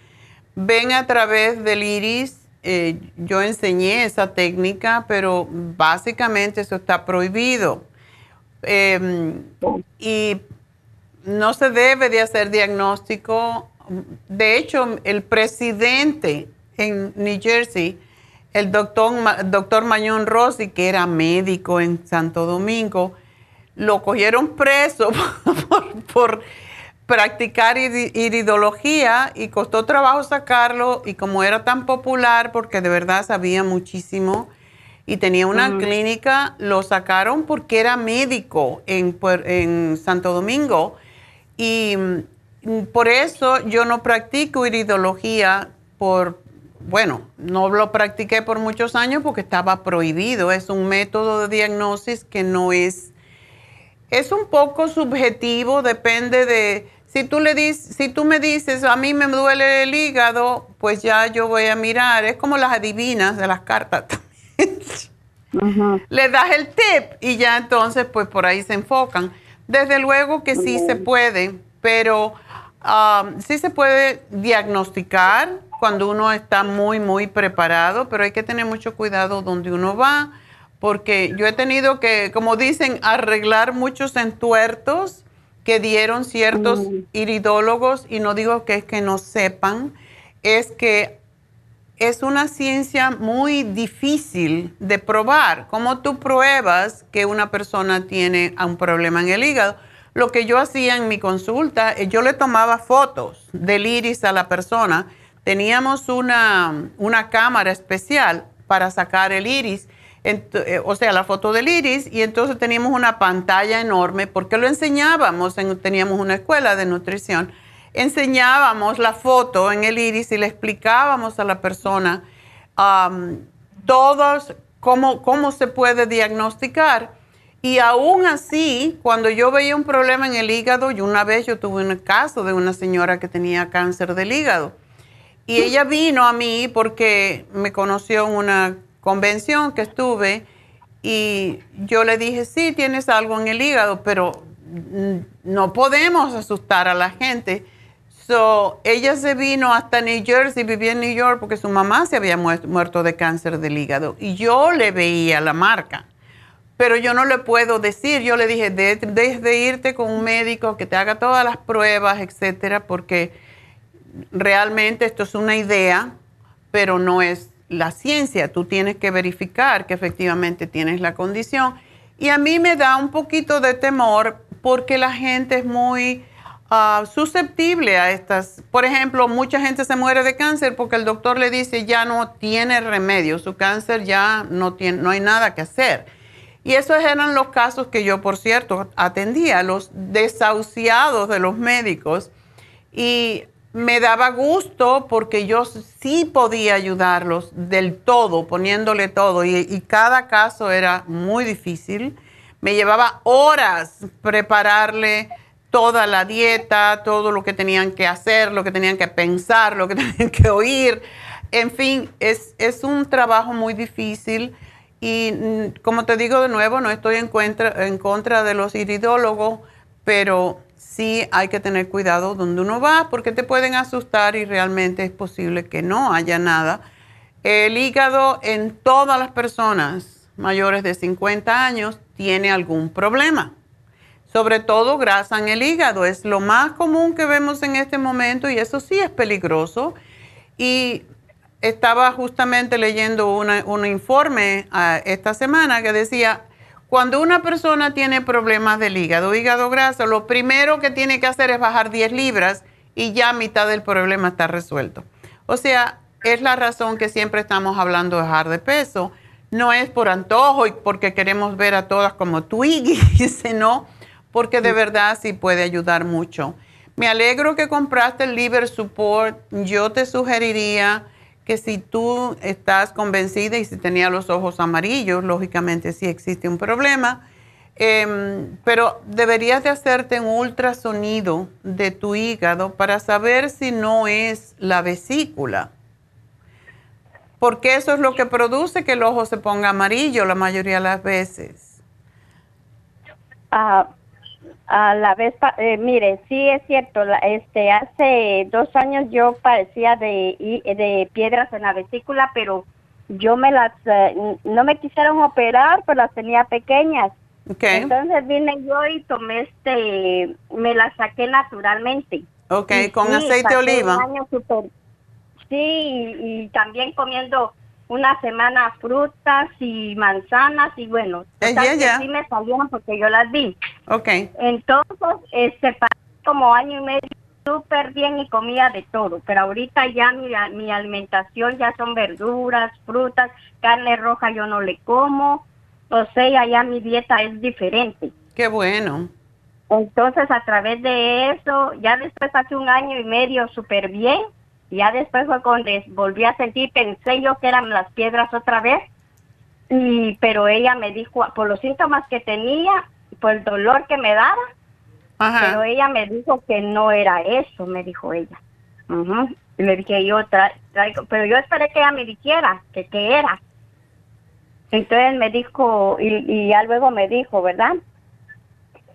ven a través del iris. Eh, yo enseñé esa técnica, pero básicamente eso está prohibido. Em, y no se debe de hacer diagnóstico. De hecho, el presidente en New Jersey, el doctor, doctor Mañón Rossi, que era médico en Santo Domingo, lo cogieron preso *laughs* por practicar iridología y costó trabajo sacarlo y como era tan popular porque de verdad sabía muchísimo y tenía una clínica, lo sacaron porque era médico en, en Santo Domingo y mm, por eso yo no practico iridología por, bueno, no lo practiqué por muchos años porque estaba prohibido, es un método de diagnosis que no es es un poco subjetivo, depende de si tú, le dices, si tú me dices, a mí me duele el hígado, pues ya yo voy a mirar. Es como las adivinas de las cartas *laughs* Le das el tip y ya entonces, pues por ahí se enfocan. Desde luego que sí se puede, pero um, sí se puede diagnosticar cuando uno está muy, muy preparado, pero hay que tener mucho cuidado donde uno va, porque yo he tenido que, como dicen, arreglar muchos entuertos que dieron ciertos iridólogos, y no digo que es que no sepan, es que es una ciencia muy difícil de probar. Como tú pruebas que una persona tiene un problema en el hígado? Lo que yo hacía en mi consulta, eh, yo le tomaba fotos del iris a la persona. Teníamos una, una cámara especial para sacar el iris o sea, la foto del iris, y entonces teníamos una pantalla enorme, porque lo enseñábamos, teníamos una escuela de nutrición, enseñábamos la foto en el iris y le explicábamos a la persona todos cómo, cómo se puede diagnosticar. Y aún así, cuando yo veía un problema en el hígado, y una vez yo tuve un caso de una señora que tenía cáncer del hígado, y ella vino a mí porque me conoció en una convención que estuve y yo le dije, sí, tienes algo en el hígado, pero no podemos asustar a la gente. So, ella se vino hasta New Jersey, vivía en New York porque su mamá se había muerto de cáncer del hígado y yo le veía la marca. Pero yo no le puedo decir, yo le dije, desde de irte con un médico que te haga todas las pruebas, etcétera, porque realmente esto es una idea, pero no es la ciencia, tú tienes que verificar que efectivamente tienes la condición. Y a mí me da un poquito de temor porque la gente es muy ah, susceptible a estas. Por ejemplo, mucha gente se muere de cáncer porque el doctor le dice ya no tiene remedio, su cáncer ya no, tiene, no hay nada que hacer. Y esos eran los casos que yo, por cierto, atendía, los desahuciados de los médicos. Y me daba gusto porque yo sí podía ayudarlos del todo, poniéndole todo, y, cada caso era muy difícil. Me llevaba horas prepararle toda la dieta, todo lo que tenían que hacer, lo que tenían que pensar, lo que *laughs* tenían que oír. En fin, es, es un trabajo muy difícil Y mm, como te digo de nuevo, no estoy en contra, en contra de los iridólogos, pero sí hay que tener cuidado donde uno va porque te pueden asustar y realmente es posible que no haya nada. El hígado en todas las personas mayores de 50 años tiene algún problema. Sobre todo grasa en el hígado. Es lo más común que vemos en este momento y eso sí es peligroso. Y estaba justamente leyendo un informe ah, esta semana que decía, cuando una persona tiene problemas del hígado, hígado graso, lo primero que tiene que hacer es bajar 10 libras y ya mitad del problema está resuelto. O sea, es la razón que siempre estamos hablando de bajar de peso no es por antojo y porque queremos ver a todas como Twiggy, sino *laughs* porque de verdad sí puede ayudar mucho. Me alegro que compraste el Liver Support. Yo te sugeriría que si tú estás convencida y si tenía los ojos amarillos, lógicamente sí existe un problema, em, pero deberías de hacerte un ultrasonido de tu hígado para saber si no es la vesícula porque eso es lo que produce que el ojo se ponga amarillo la mayoría de las veces. Ah, a la vez, eh, mire, sí es cierto, este, hace dos años yo padecía de, de piedras en la vesícula, pero yo me las, eh, no me quisieron operar, pero las tenía pequeñas. Okay. Entonces vine yo y tomé este, me las saqué naturalmente. Ok, con aceite de oliva. Sí, y, también comiendo una semana frutas y manzanas y bueno, sí me salieron porque yo las vi. Ok. Entonces, este, como año y medio súper bien y comía de todo, pero ahorita ya mi, mi alimentación ya son verduras, frutas, carne roja yo no le como, o sea, ya mi dieta es diferente. Qué bueno. Entonces, a través de eso, ya después hace un año y medio súper bien, ya después fue cuando volví a sentir, pensé yo que eran las piedras otra vez, y, pero ella me dijo, por los síntomas que tenía, por el dolor que me daba, pero ella me dijo que no era eso, me dijo ella. Y le dije yo, traigo, pero yo esperé que ella me dijera que qué era. Entonces me dijo, y, y ya luego me dijo, ¿verdad?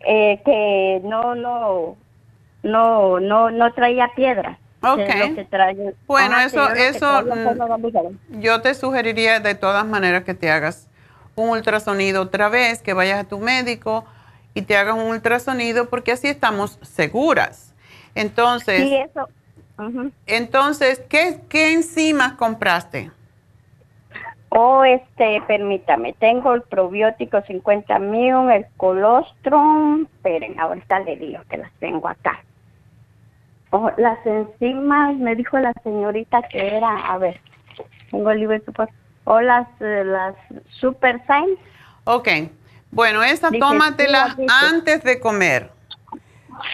Eh, que no, no, no, no, no traía piedras. Ok. Bueno, eso, eso, mm, yo te sugeriría de todas maneras que te hagas un ultrasonido otra vez, que vayas a tu médico y te hagas un ultrasonido porque así estamos seguras. Entonces, sí, eso. entonces, ¿qué, ¿qué enzimas compraste? Oh, este, permítame, tengo el probiótico 50 mil, el colostrum, esperen, ahorita le digo que las tengo acá. Oh, las enzimas, me dijo la señorita que era, a ver, tengo el libro super, o las, eh, las Super Signs. Ok, bueno, esa tómatela antes de comer.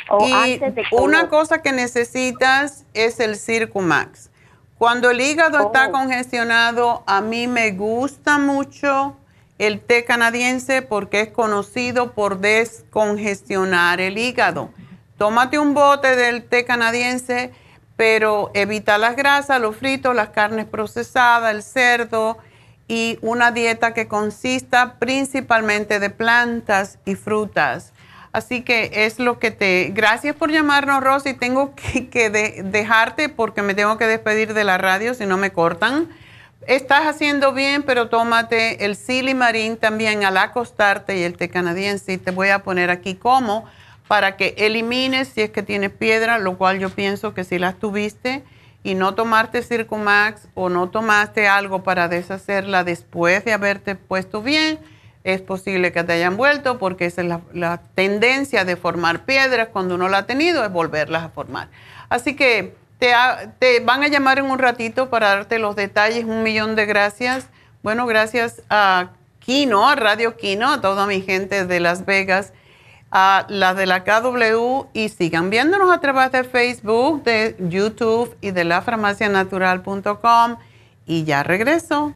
O antes de comer. una cosa que necesitas es el Circumax. Cuando el hígado está oh. congestionado, a mí me gusta mucho el té canadiense porque es conocido por descongestionar el hígado tómate un bote del té canadiense, pero evita las grasas, los fritos, las carnes procesadas, el cerdo y una dieta que consista principalmente de plantas y frutas. Así que es lo que te... Gracias por llamarnos, Rosy. Tengo que, dejarte porque me tengo que despedir de la radio si no me cortan. Estás haciendo bien, pero tómate el silimarín también al acostarte y el té canadiense. Y te voy a poner aquí cómo para que elimines si es que tienes piedra, lo cual yo pienso que si las tuviste y no tomarte Circumax o no tomaste algo para deshacerla después de haberte puesto bien, es posible que te hayan vuelto porque esa es la, tendencia de formar piedras cuando uno la ha tenido, es volverlas a formar. Así que te, te van a llamar en un ratito para darte los detalles, un millón de gracias. Bueno, gracias a Kino, a Radio Kino, a toda mi gente de Las Vegas a la de la KW y sigan viéndonos a través de Facebook, de YouTube y de lafarmacianatural.com. Y ya regreso.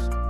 podcast.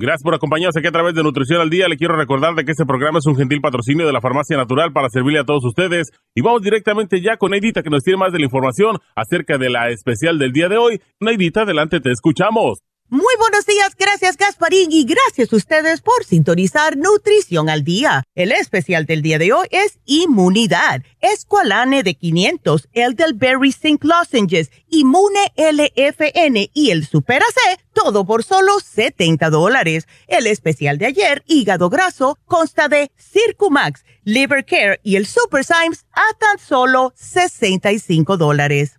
Gracias por acompañarnos aquí a través de Nutrición al Día. Le quiero recordar de que este programa es un gentil patrocinio de la Farmacia Natural para servirle a todos ustedes. Y vamos directamente ya con Neidita que nos tiene más de la información acerca de la especial del día de hoy. Neidita, adelante, te escuchamos. Muy buenos días, gracias Gasparín y gracias a ustedes por sintonizar Nutrición al Día. El especial del día de hoy es Inmunidad, Esqualane de 500, Elderberry Zinc Lozenges, Inmune LFN y el Super AC, todo por solo 70 dólares. El especial de ayer, Hígado Graso, consta de Circumax, Liver Care y el Super Symes a tan solo 65 dólares.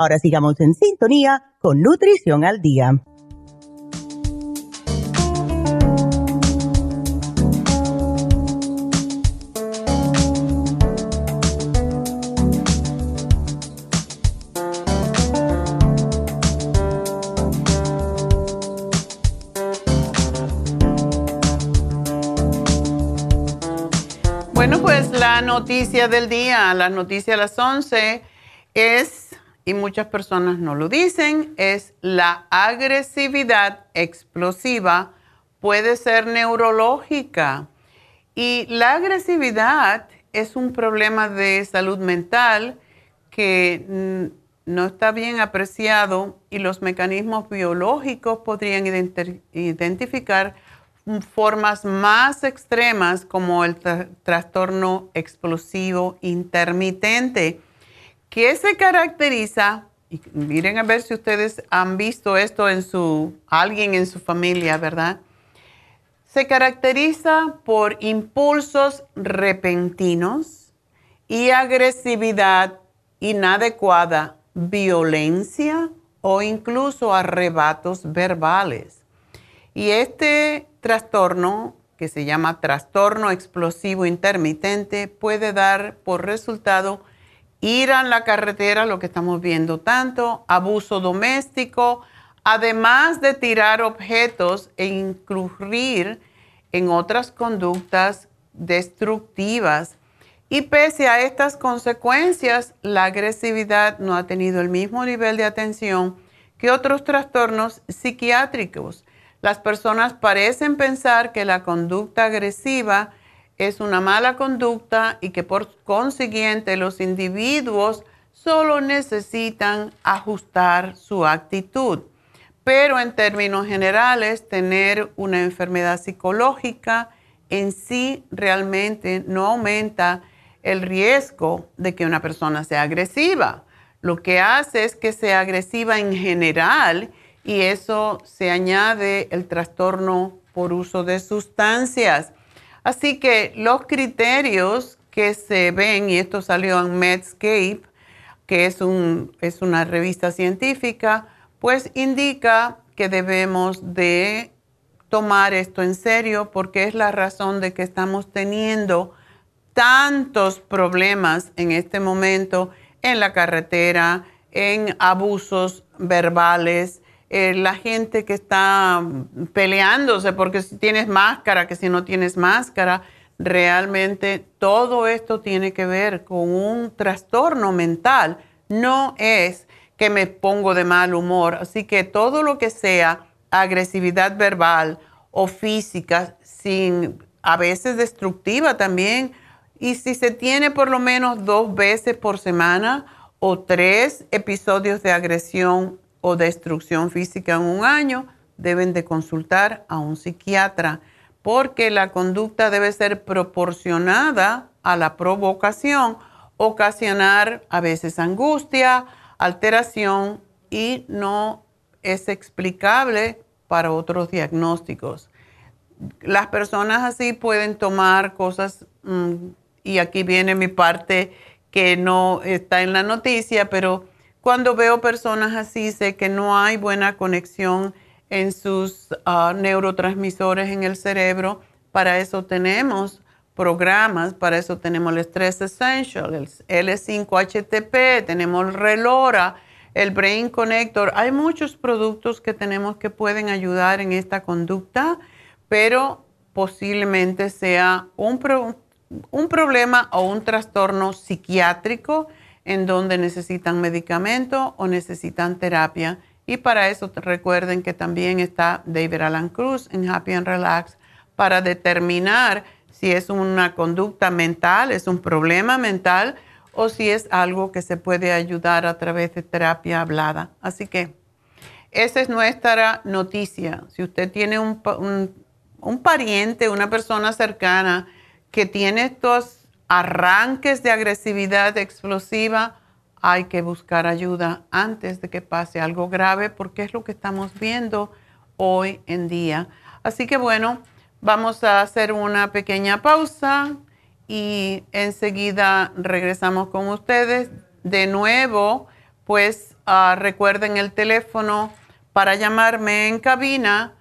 Ahora sigamos en sintonía con Nutrición al Día. Bueno, pues la noticia del día, la noticia a las 11 es y muchas personas no lo dicen, es la agresividad explosiva puede ser neurológica. Y la agresividad es un problema de salud mental que no está bien apreciado y los mecanismos biológicos podrían identificar formas más extremas como el trastorno explosivo intermitente ¿Qué se caracteriza? Y miren a ver si ustedes han visto esto en su, alguien en su familia, ¿verdad? Se caracteriza por impulsos repentinos y agresividad inadecuada, violencia o incluso arrebatos verbales. Y este trastorno, que se llama trastorno explosivo intermitente, puede dar por resultado ir a la carretera, lo que estamos viendo tanto, abuso doméstico, además de tirar objetos e incluir en otras conductas destructivas. Y pese a estas consecuencias, la agresividad no ha tenido el mismo nivel de atención que otros trastornos psiquiátricos. Las personas parecen pensar que la conducta agresiva es una mala conducta y que por consiguiente los individuos solo necesitan ajustar su actitud. pero en términos generales, tener una enfermedad psicológica en sí realmente no aumenta el riesgo de que una persona sea agresiva. Lo que hace es que sea agresiva en general y eso se añade el trastorno por uso de sustancias. Así que los criterios que se ven, y esto salió en Medscape, que es, un, es una revista científica, pues indica que debemos de tomar esto en serio porque es la razón de que estamos teniendo tantos problemas en este momento en la carretera, en abusos verbales, eh, la gente que está peleándose porque si tienes máscara, que si no tienes máscara, realmente todo esto tiene que ver con un trastorno mental, no es que me pongo de mal humor. Así que todo lo que sea agresividad verbal o física, sin, a veces destructiva también, y si se tiene por lo menos dos veces por semana o tres episodios de agresión o destrucción física en un año, deben de consultar a un psiquiatra porque la conducta debe ser proporcionada a la provocación, ocasionar a veces angustia, alteración y no es explicable para otros diagnósticos. Las personas así pueden tomar cosas, mm, y aquí viene mi parte que no está en la noticia, pero cuando veo personas así sé que no hay buena conexión en sus ah, neurotransmisores en el cerebro. Para eso tenemos programas, para eso tenemos el Stress Essential, el L5HTP, tenemos el Relora, el Brain Connector. Hay muchos productos que tenemos que pueden ayudar en esta conducta, pero posiblemente sea un, un problema o un trastorno psiquiátrico en donde necesitan medicamento o necesitan terapia. Y para eso recuerden que también está David Alan Cruz en Happy and Relax para determinar si es una conducta mental, es un problema mental o si es algo que se puede ayudar a través de terapia hablada. Así que esa es nuestra noticia. Si usted tiene un, un, pariente, una persona cercana que tiene estos arranques de agresividad explosiva, hay que buscar ayuda antes de que pase algo grave porque es lo que estamos viendo hoy en día. Así que bueno, Vamos a hacer una pequeña pausa y enseguida regresamos con ustedes. De nuevo, pues ah, recuerden el teléfono para llamarme en cabina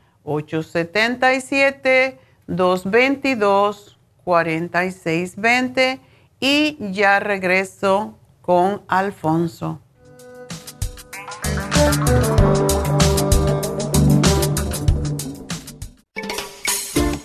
877-222-4620 y ya regreso con Alfonso.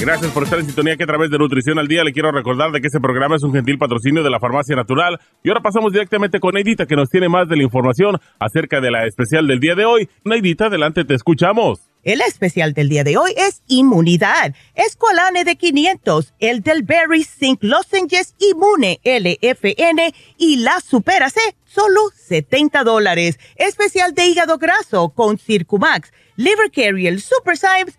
Gracias por estar en sintonía que a través de Nutrición al Día le quiero recordar de que este programa es un gentil patrocinio de la Farmacia Natural. Y ahora pasamos directamente con Neidita que nos tiene más de la información acerca de la especial del día de hoy. Neidita, adelante, te escuchamos. El especial del día de hoy es inmunidad. Escolane de 500, el del Berry Zinc Lozenges Inmune LFN y la Supera C, solo 70 dólares. Especial de hígado graso con Circumax, Liver Carrier Super Symes,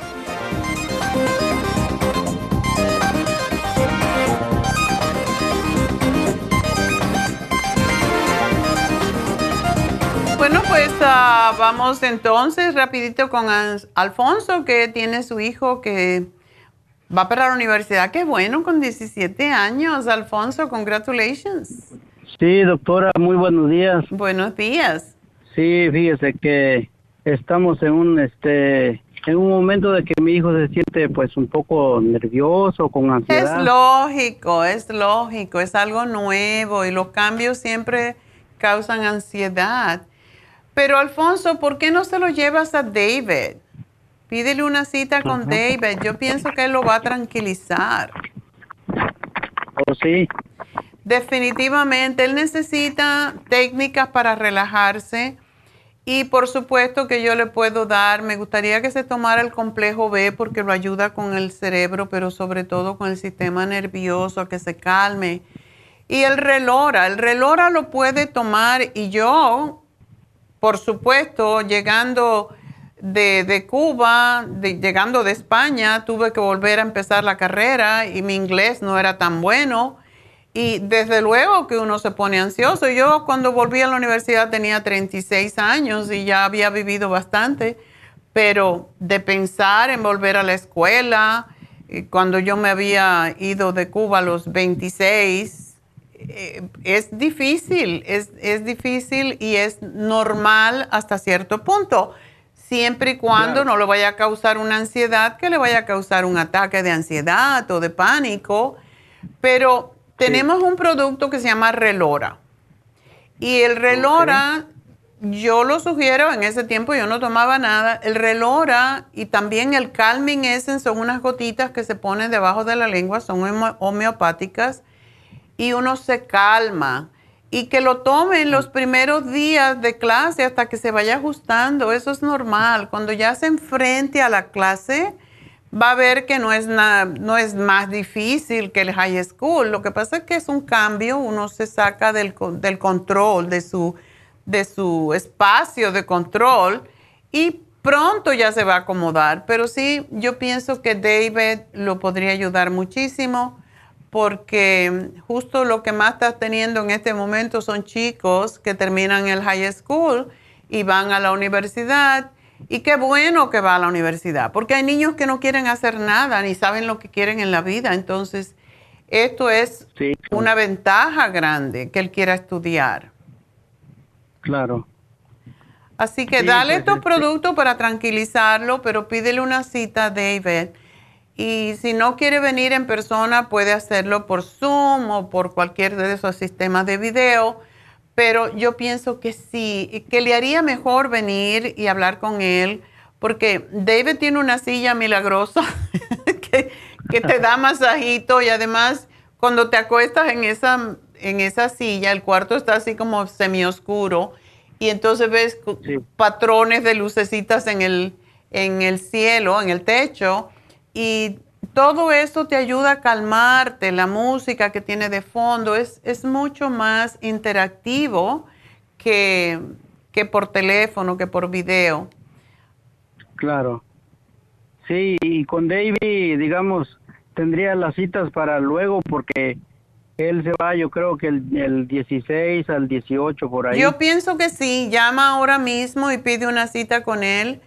Vamos entonces rapidito con Alfonso, que tiene su hijo que va para la universidad. Qué bueno, con 17 años. Alfonso, congratulations. Sí, doctora, muy buenos días. Buenos días. Sí, fíjese que estamos en un este en un momento de que mi hijo se siente pues un poco nervioso, con ansiedad. Es lógico, es lógico, es algo nuevo y los cambios siempre causan ansiedad. Pero Alfonso, ¿por qué no se lo llevas a David? Pídele una cita con David. Yo pienso que él lo va a tranquilizar. ¿Oh, sí? Definitivamente, él necesita técnicas para relajarse. Y por supuesto que yo le puedo dar, me gustaría que se tomara el complejo B porque lo ayuda con el cerebro, pero sobre todo con el sistema nervioso, que se calme. Y el relora, el relora lo puede tomar y yo por supuesto, llegando de, Cuba, llegando de España, tuve que volver a empezar la carrera y mi inglés no era tan bueno. Y desde luego que uno se pone ansioso. Yo cuando volví a la universidad tenía 36 años y ya había vivido bastante, pero de pensar en volver a la escuela, eh, cuando yo me había ido de Cuba a los 26, eh, es difícil, es, difícil y es normal hasta cierto punto, siempre y cuando no le vaya a causar una ansiedad que le vaya a causar un ataque de ansiedad o de pánico. Pero tenemos un producto que se llama Relora. Y el Relora, yo lo sugiero, en ese tiempo yo no tomaba nada. El Relora y también el Calming Essence son unas gotitas que se ponen debajo de la lengua, son homeopáticas y uno se calma. Y que lo tome en los primeros días de clase hasta que se vaya ajustando. Eso es normal. Cuando ya se enfrente a la clase, va a ver que no es, no es más difícil que el high school. Lo que pasa es que es un cambio. Uno se saca del, del control, de su, de su espacio de control. Y pronto ya se va a acomodar. Pero sí, yo pienso que David lo podría ayudar muchísimo porque justo lo que más estás teniendo en este momento son chicos que terminan el high school y van a la universidad. Y qué bueno que va a la universidad, porque hay niños que no quieren hacer nada ni saben lo que quieren en la vida. Entonces, esto es una ventaja grande que él quiera estudiar. Claro. Así que dale pues, estos este productos para tranquilizarlo, pero pídele una cita David y si no quiere venir en persona, puede hacerlo por Zoom o por cualquier de esos sistemas de video. Pero yo pienso que sí, que le haría mejor venir y hablar con él, porque David tiene una silla milagrosa *laughs* que, que, te da masajito y además cuando te acuestas en esa, en esa silla, el cuarto está así como semioscuro y entonces ves patrones de lucecitas en el, en el cielo, en el techo y todo eso te ayuda a calmarte, la música que tiene de fondo es, es mucho más interactivo que, que por teléfono, que por video. Claro. Sí, y con David, digamos, tendría las citas para luego porque él se va, yo creo que el, el, 16 al 18 por ahí. Yo pienso que sí, llama ahora mismo y pide una cita con él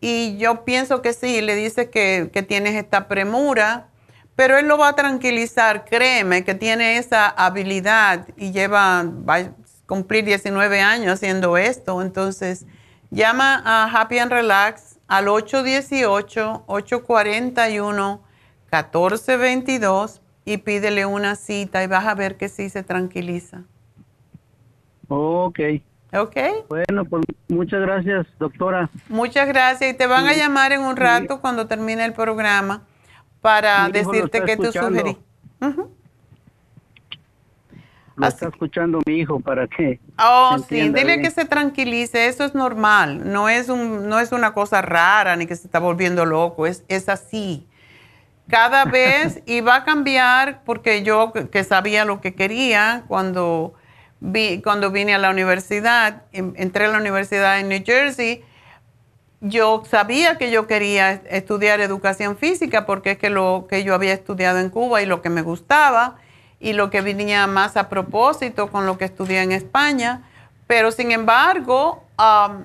y yo pienso que sí, le dice que, tienes esta premura, pero él lo va a tranquilizar, créeme que tiene esa habilidad y lleva, va a cumplir 19 años haciendo esto. Entonces, llama a Happy and Relax al 818-841-1422 y pídele una cita y vas a ver que sí se tranquiliza. Ok. Ok. Bueno, pues muchas gracias, doctora. Muchas gracias. Y te van a llamar en un rato cuando termine el programa para decirte que te sugerí. está escuchando mi hijo para que. Oh, sí, dile que se tranquilice, eso es normal, no es, un, no es una cosa rara ni que se está volviendo loco, es, es así. Cada *laughs* vez, y va a cambiar porque yo que sabía lo que quería cuando cuando vine a la universidad, entré a la universidad en New Jersey, yo sabía que yo quería estudiar educación física porque es que lo que yo había estudiado en Cuba y lo que me gustaba y lo que venía más a propósito con lo que estudié en España. Pero sin embargo,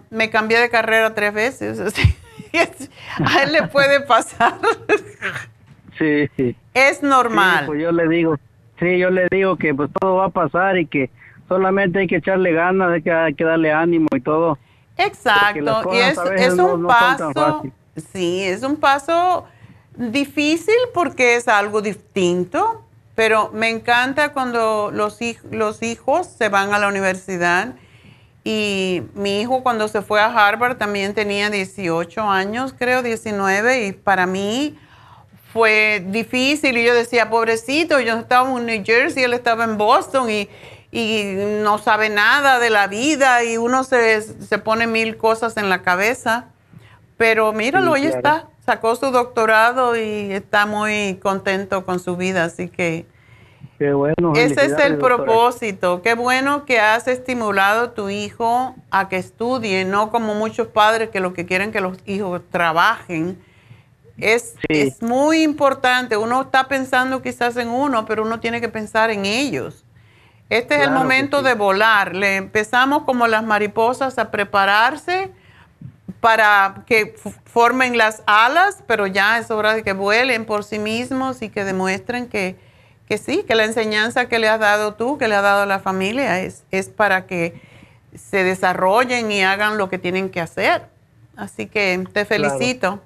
me cambié de carrera tres veces. *laughs* a él le puede pasar. *laughs* Sí. Es normal. pues yo le digo, sí, yo le digo que pues todo va a pasar y que solamente hay que echarle ganas, hay que, hay que darle ánimo y todo. Exacto, y es, es un paso, sí, es un paso difícil porque es algo distinto, pero me encanta cuando los, los hijos se van a la universidad y mi hijo cuando se fue a Harvard también tenía 18 años, creo 19, y para mí fue difícil y yo decía, pobrecito, yo estaba en New Jersey, él estaba en Boston y, no sabe nada de la vida y uno se, pone mil cosas en la cabeza. Pero míralo, hoy está, sacó su doctorado y está muy contento con su vida, así que... Qué bueno. Ese es el propósito. Qué bueno que has estimulado a tu hijo a que estudie, no como muchos padres que lo que quieren que los hijos trabajen es, es muy importante. Uno está pensando quizás en uno, pero uno tiene que pensar en ellos. Este es el momento de volar. Le empezamos como las mariposas a prepararse para que formen las alas, pero ya es hora de que vuelen por sí mismos y que demuestren que, que sí, que la enseñanza que le has dado tú, que le ha dado la familia, es, es para que se desarrollen y hagan lo que tienen que hacer. Así que te felicito.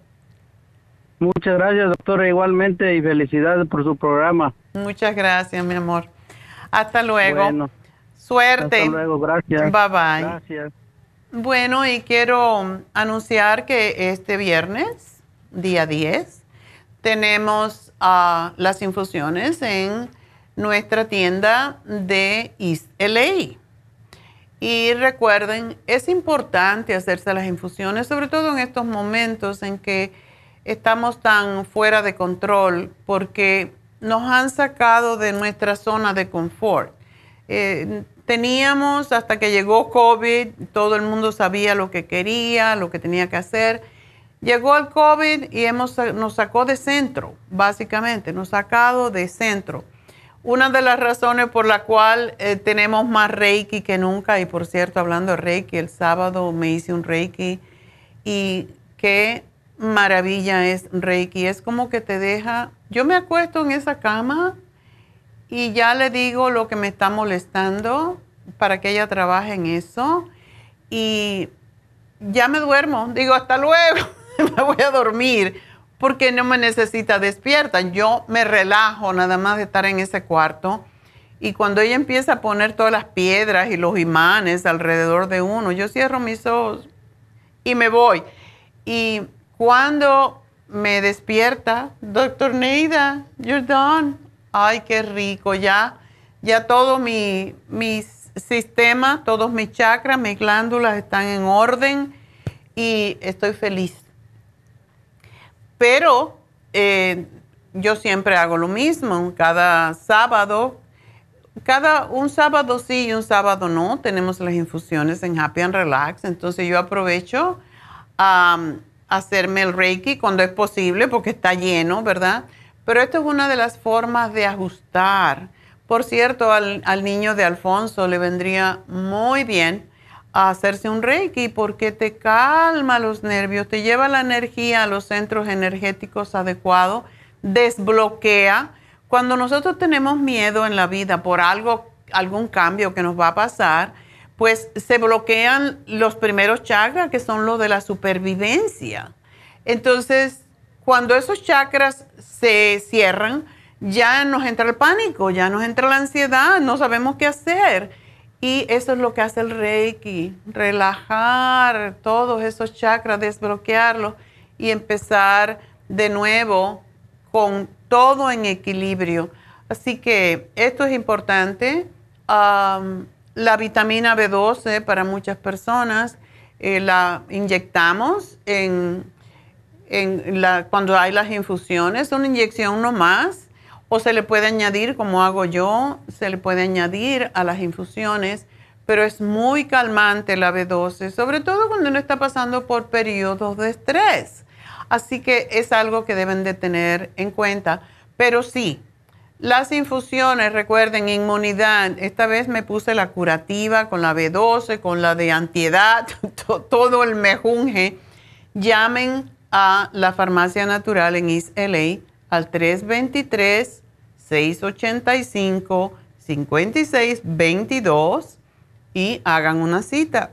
Muchas gracias, doctora, igualmente, y felicidades por su programa. Muchas gracias, mi amor. Hasta luego. Bueno, Suerte. Hasta luego, gracias. Bye bye. Gracias. Bueno, y quiero anunciar que este viernes, día 10, tenemos uh, las infusiones en nuestra tienda de East LA. Y recuerden, es importante hacerse las infusiones, sobre todo en estos momentos en que estamos tan fuera de control porque nos han sacado de nuestra zona de confort. Eh, teníamos, hasta que llegó COVID, todo el mundo sabía lo que quería, lo que tenía que hacer. Llegó el COVID y hemos, nos sacó de centro, básicamente, nos sacado de centro. Una de las razones por la cual eh, tenemos más Reiki que nunca, y por cierto, hablando de Reiki, el sábado me hice un Reiki y que maravilla es Reiki. Es como que te deja, yo me acuesto en esa cama y ya le digo lo que me está molestando para que ella trabaje en eso y ya me duermo. Digo, hasta luego, *laughs* me voy a dormir porque no me necesita despierta. Yo me relajo nada más de estar en ese cuarto. Y cuando ella empieza a poner todas las piedras y los imanes alrededor de uno, yo cierro mis ojos y me voy. Y cuando me despierta, doctor Neida, you're done. Ay, qué rico, ya, ya todo mi, sistema, todos mis chakras, mis glándulas están en orden y estoy feliz. Pero eh, yo siempre hago lo mismo, cada sábado, cada un sábado sí y un sábado no, tenemos las infusiones en Happy and Relax, entonces yo aprovecho hacerme el Reiki cuando es posible porque está lleno, ¿verdad? Pero esto es una de las formas de ajustar. Por cierto, al, niño de Alfonso le vendría muy bien hacerse un Reiki porque te calma los nervios, te lleva la energía a los centros energéticos adecuados, desbloquea. Cuando nosotros tenemos miedo en la vida por algo, algún cambio que nos va a pasar, pues se bloquean los primeros chakras, que son los de la supervivencia. Entonces, cuando esos chakras se cierran, ya nos entra el pánico, ya nos entra la ansiedad, no sabemos qué hacer. Y eso es lo que hace el Reiki, relajar todos esos chakras, desbloquearlos y empezar de nuevo con todo en equilibrio. Así que esto es importante. La vitamina B12 para muchas personas eh, la inyectamos en, en la, cuando hay las infusiones, una inyección no más. o se le puede añadir, como hago yo, se le puede añadir a las infusiones, pero es muy calmante la B12, sobre todo cuando uno está pasando por periodos de estrés. Así que es algo que deben de tener en cuenta. Pero sí, las infusiones, recuerden, inmunidad, esta vez me puse la curativa con la B12, con la de antiedad, *laughs* todo el mejunje. Llamen a la farmacia natural en East LA al 323-685-5622 y hagan una cita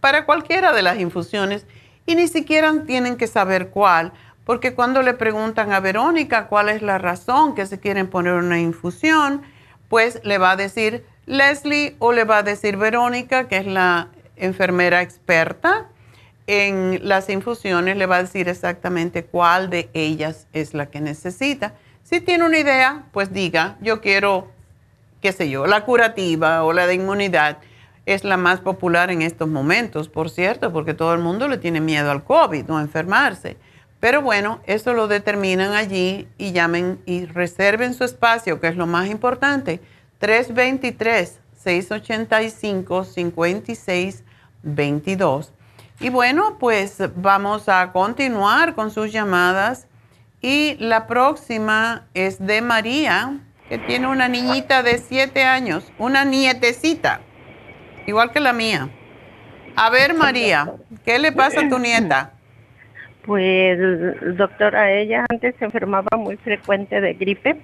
para cualquiera de las infusiones y ni siquiera tienen que saber cuál, porque cuando le preguntan a Verónica cuál es la razón que se quieren poner una infusión, pues le va a decir Leslie o le va a decir Verónica, que es la enfermera experta en las infusiones, le va a decir exactamente cuál de ellas es la que necesita. Si tiene una idea, pues diga, yo quiero, qué sé yo, la curativa o la de inmunidad es la más popular en estos momentos, por cierto, porque todo el mundo le tiene miedo al COVID, no enfermarse. Pero bueno, eso lo determinan allí y llamen y reserven su espacio, que es lo más importante. 323-685-5622. Y bueno, pues vamos a continuar con sus llamadas. Y la próxima es de María, que tiene una niñita de 7 años, una nietecita igual que la mía. A ver, María, ¿qué le pasa a tu nieta? Pues, doctora, ella antes se enfermaba muy frecuente de gripe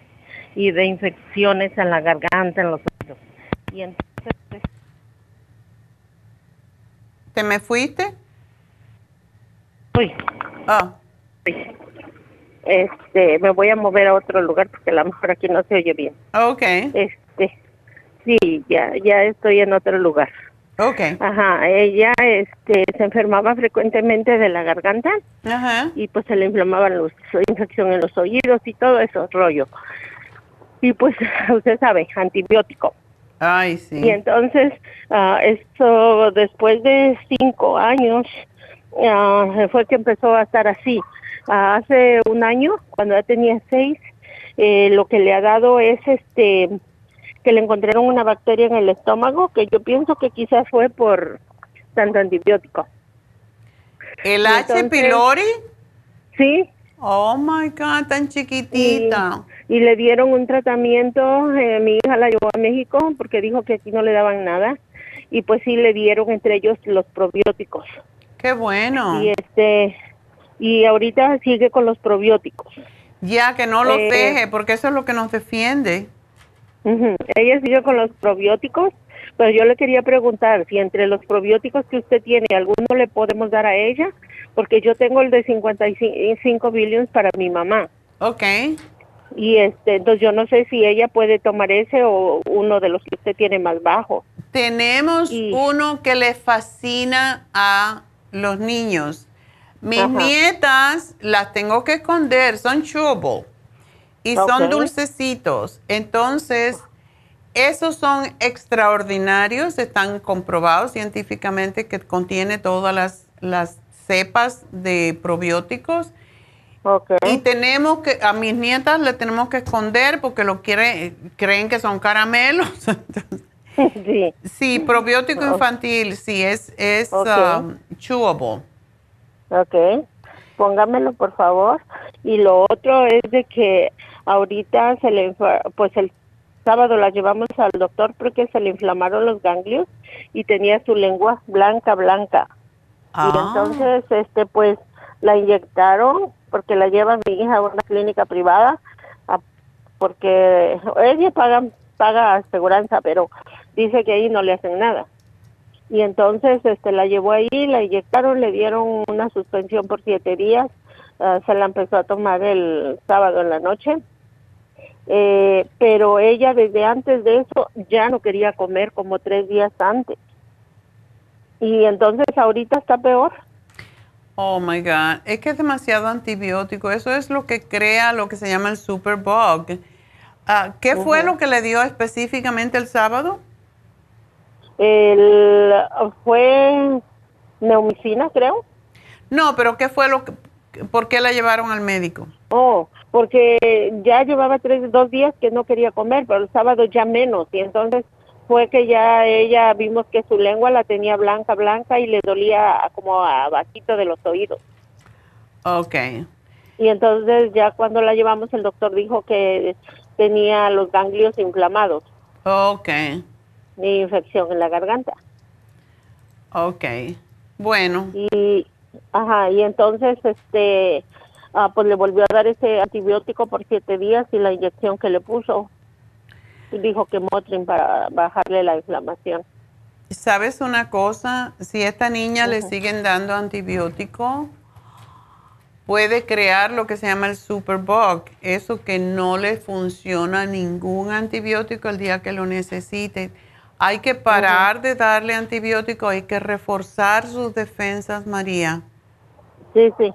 y de infecciones en la garganta, en los oídos. Y entonces... Pues, ¿Te me fuiste? Uy. Ah. Este, me voy a mover a otro lugar porque a lo mejor aquí no se oye bien. Ok. Este, Sí, ya, ya estoy en otro lugar. Okay. Ajá, ella este, se enfermaba frecuentemente de la garganta Ajá. y pues se le inflamaban los infección en los oídos y todo eso rollo. Y pues *laughs* usted sabe, antibiótico. Ay, sí. Y entonces, uh, esto después de cinco años uh, fue que empezó a estar así. Uh, hace un año, cuando ya tenía seis, eh, lo que le ha dado es este que le encontraron una bacteria en el estómago que yo pienso que quizás fue por tanto antibiótico. ¿El H. pylori? Sí. Oh my God, tan chiquitita. Y, le dieron un tratamiento, eh, mi hija la llevó a México porque dijo que aquí no le daban nada. Y pues sí le dieron entre ellos los probióticos. Qué bueno. Y este y ahorita sigue con los probióticos. Ya que no los eh, deje, porque eso es lo que nos defiende. Ella sigue con los probióticos, pero yo le quería preguntar si entre los probióticos que usted tiene, ¿alguno le podemos dar a ella? Porque yo tengo el de 55 billions para mi mamá. Ok. Y este, entonces yo no sé si ella puede tomar ese o uno de los que usted tiene más bajo. Tenemos uno que le fascina a los niños. Mis nietas las tengo que esconder, son chewable y son dulcecitos. Entonces, esos son extraordinarios, están comprobados científicamente que contiene todas las, las cepas de probióticos. Y tenemos que, a mis nietas le tenemos que esconder porque lo quiere, creen que son caramelos. *laughs* *laughs* sí. sí, probiótico infantil, sí, es, es um, chewable. Ok, póngamelo por favor. Y lo otro es de que ahorita se le, pues el sábado la llevamos al doctor porque se le inflamaron los ganglios y tenía su lengua blanca, blanca. Y Ah. entonces, este, pues la inyectaron porque la lleva mi hija a una clínica privada a- porque ella paga, paga aseguranza, pero dice que ahí no le hacen nada. Y entonces, este, la llevó ahí, la inyectaron, le dieron una suspensión por siete días, ah, se la empezó a tomar el sábado en la noche eh, pero ella desde antes de eso ya no quería comer como tres días antes. Y entonces ahorita está peor. Oh my God, es que es demasiado antibiótico. Eso es lo que crea lo que se llama el superbug. Ah, ¿Qué fue lo que le dio específicamente el sábado? El, fue neumicina, creo. No, pero ¿qué fue lo que, por qué la llevaron al médico? Oh, porque ya llevaba tres, dos días que no quería comer, pero el sábado ya menos. Y entonces fue que ya ella vimos que su lengua la tenía blanca, blanca y le dolía como abajito de los oídos. Ok. Y entonces ya cuando la llevamos el doctor dijo que tenía los ganglios inflamados. Ok. Y infección en la garganta. Ok. Bueno. Y, ajá, y entonces este ah, pues le volvió a dar ese antibiótico por siete días y la inyección que le puso. Dijo que Motrin para bajarle la inflamación. ¿Sabes una cosa? Si a esta niña le siguen dando antibiótico, puede crear lo que se llama el superbug, eso que no le funciona ningún antibiótico el día que lo necesite. Hay que parar de darle antibiótico, hay que reforzar sus defensas, María. Sí, sí.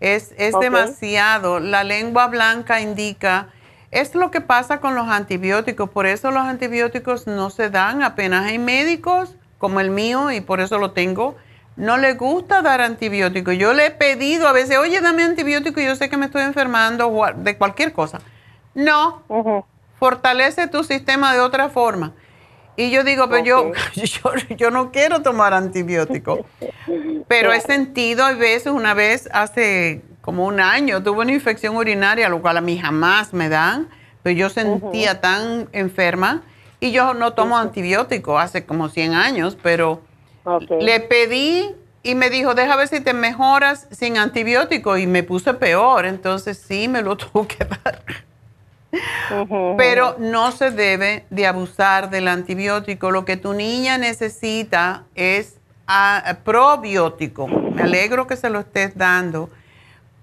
Es, es demasiado. La lengua blanca indica, es lo que pasa con los antibióticos, por eso los antibióticos no se dan apenas hay médicos como el mío y por eso lo tengo. No le gusta dar antibióticos. Yo le he pedido a veces, oye, dame antibiótico, yo sé que me estoy enfermando de cualquier cosa. No, fortalece tu sistema de otra forma. Y yo digo, pero *laughs* yo, yo, no quiero tomar antibiótico. Pero he sentido a veces, una vez hace como un año, tuve una infección urinaria, lo cual a mí jamás me dan, pero yo sentía tan enferma y yo no tomo antibiótico hace como 100 años, pero le pedí y me dijo, deja ver si te mejoras sin antibiótico y me puse peor, entonces sí, me lo *laughs* tuvo que dar. Pero no se debe de abusar del antibiótico. Lo que tu niña necesita es ah, probiótico. Me alegro que se lo estés dando.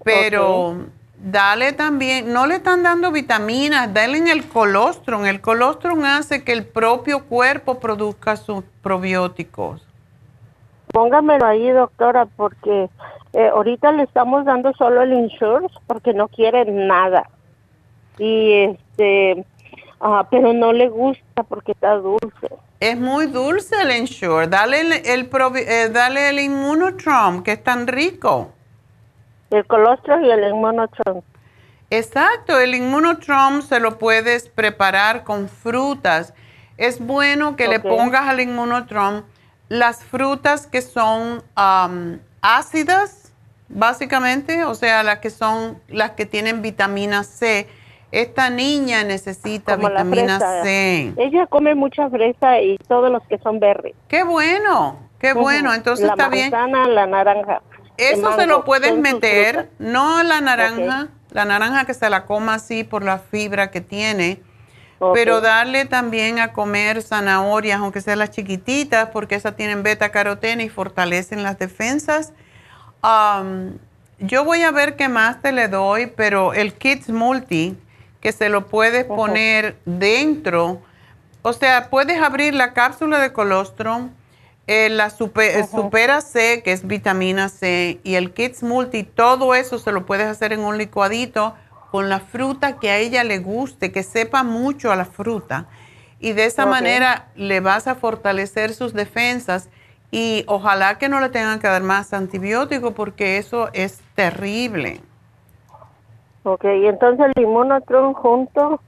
Pero dale también, no le están dando vitaminas, dale en el colostrum. El colostrum hace que el propio cuerpo produzca sus probióticos. Póngamelo ahí, doctora, porque eh, ahorita le estamos dando solo el insurance porque no quiere nada y este, ah, pero no le gusta porque está dulce. Es muy dulce el Ensure. Dale el, el, eh, dale el Immunotrom, que es tan rico. El colostrum y el Immunotrom. Exacto, el Immunotrom se lo puedes preparar con frutas. Es bueno que le pongas al Immunotrom las frutas que son ácidas, básicamente, o sea, las que son las que tienen vitamina C esta niña necesita vitamina C. Ella come mucha fresa y todos los que son verdes. Qué bueno, qué bueno. Entonces está bien. La naranja. Eso se lo puedes meter, no la naranja, la naranja que se la coma así por la fibra que tiene, pero darle también a comer zanahorias, aunque sean las chiquititas, porque esas tienen beta caroteno y fortalecen las defensas. yo voy a ver qué más te le doy, pero el Kids Multi que se lo puedes poner dentro. O sea, puedes abrir la cápsula de colostrum, eh, la super, Supera C, que es vitamina C, y el Kids Multi, todo eso se lo puedes hacer en un licuadito con la fruta que a ella le guste, que sepa mucho a la fruta. Y de esa manera le vas a fortalecer sus defensas y ojalá que no le tengan que dar más antibiótico porque eso es terrible. Ok, y entonces el inmunotron junto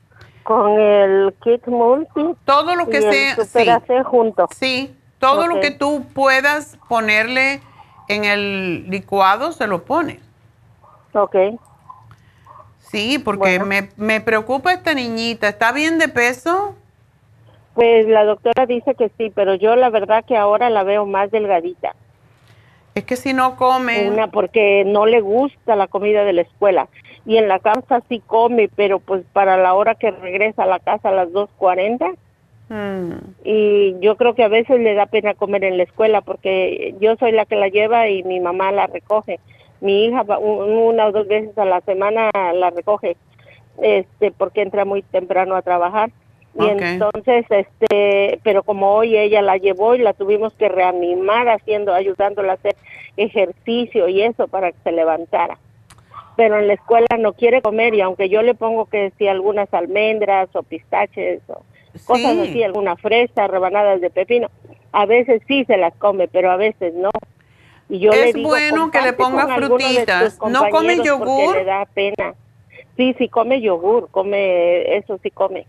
con el kit multi. Todo lo que sea. sí. junto. Sí, todo lo que tú puedas ponerle en el licuado se lo pones. Ok. Sí, porque me, me preocupa esta niñita. ¿Está bien de peso? Pues la doctora dice que sí, pero yo la verdad que ahora la veo más delgadita. Es que si no come. Una, porque no le gusta la comida de la escuela y en la casa sí come, pero pues para la hora que regresa a la casa a las 2.40. Mm. Y yo creo que a veces le da pena comer en la escuela porque yo soy la que la lleva y mi mamá la recoge. Mi hija una o dos veces a la semana la recoge este porque entra muy temprano a trabajar. Y entonces, este, pero como hoy ella la llevó y la tuvimos que reanimar haciendo, ayudándola a hacer ejercicio y eso para que se levantara pero en la escuela no quiere comer y aunque yo le pongo que si algunas almendras o pistaches o cosas así, alguna fresa, rebanadas de pepino, a veces sí se las come, pero a veces no. Y yo Es le digo, bueno que le "Comparte con ponga frutitas. ¿No come yogur? Le da pena. Sí, sí come yogur, come, eso sí come.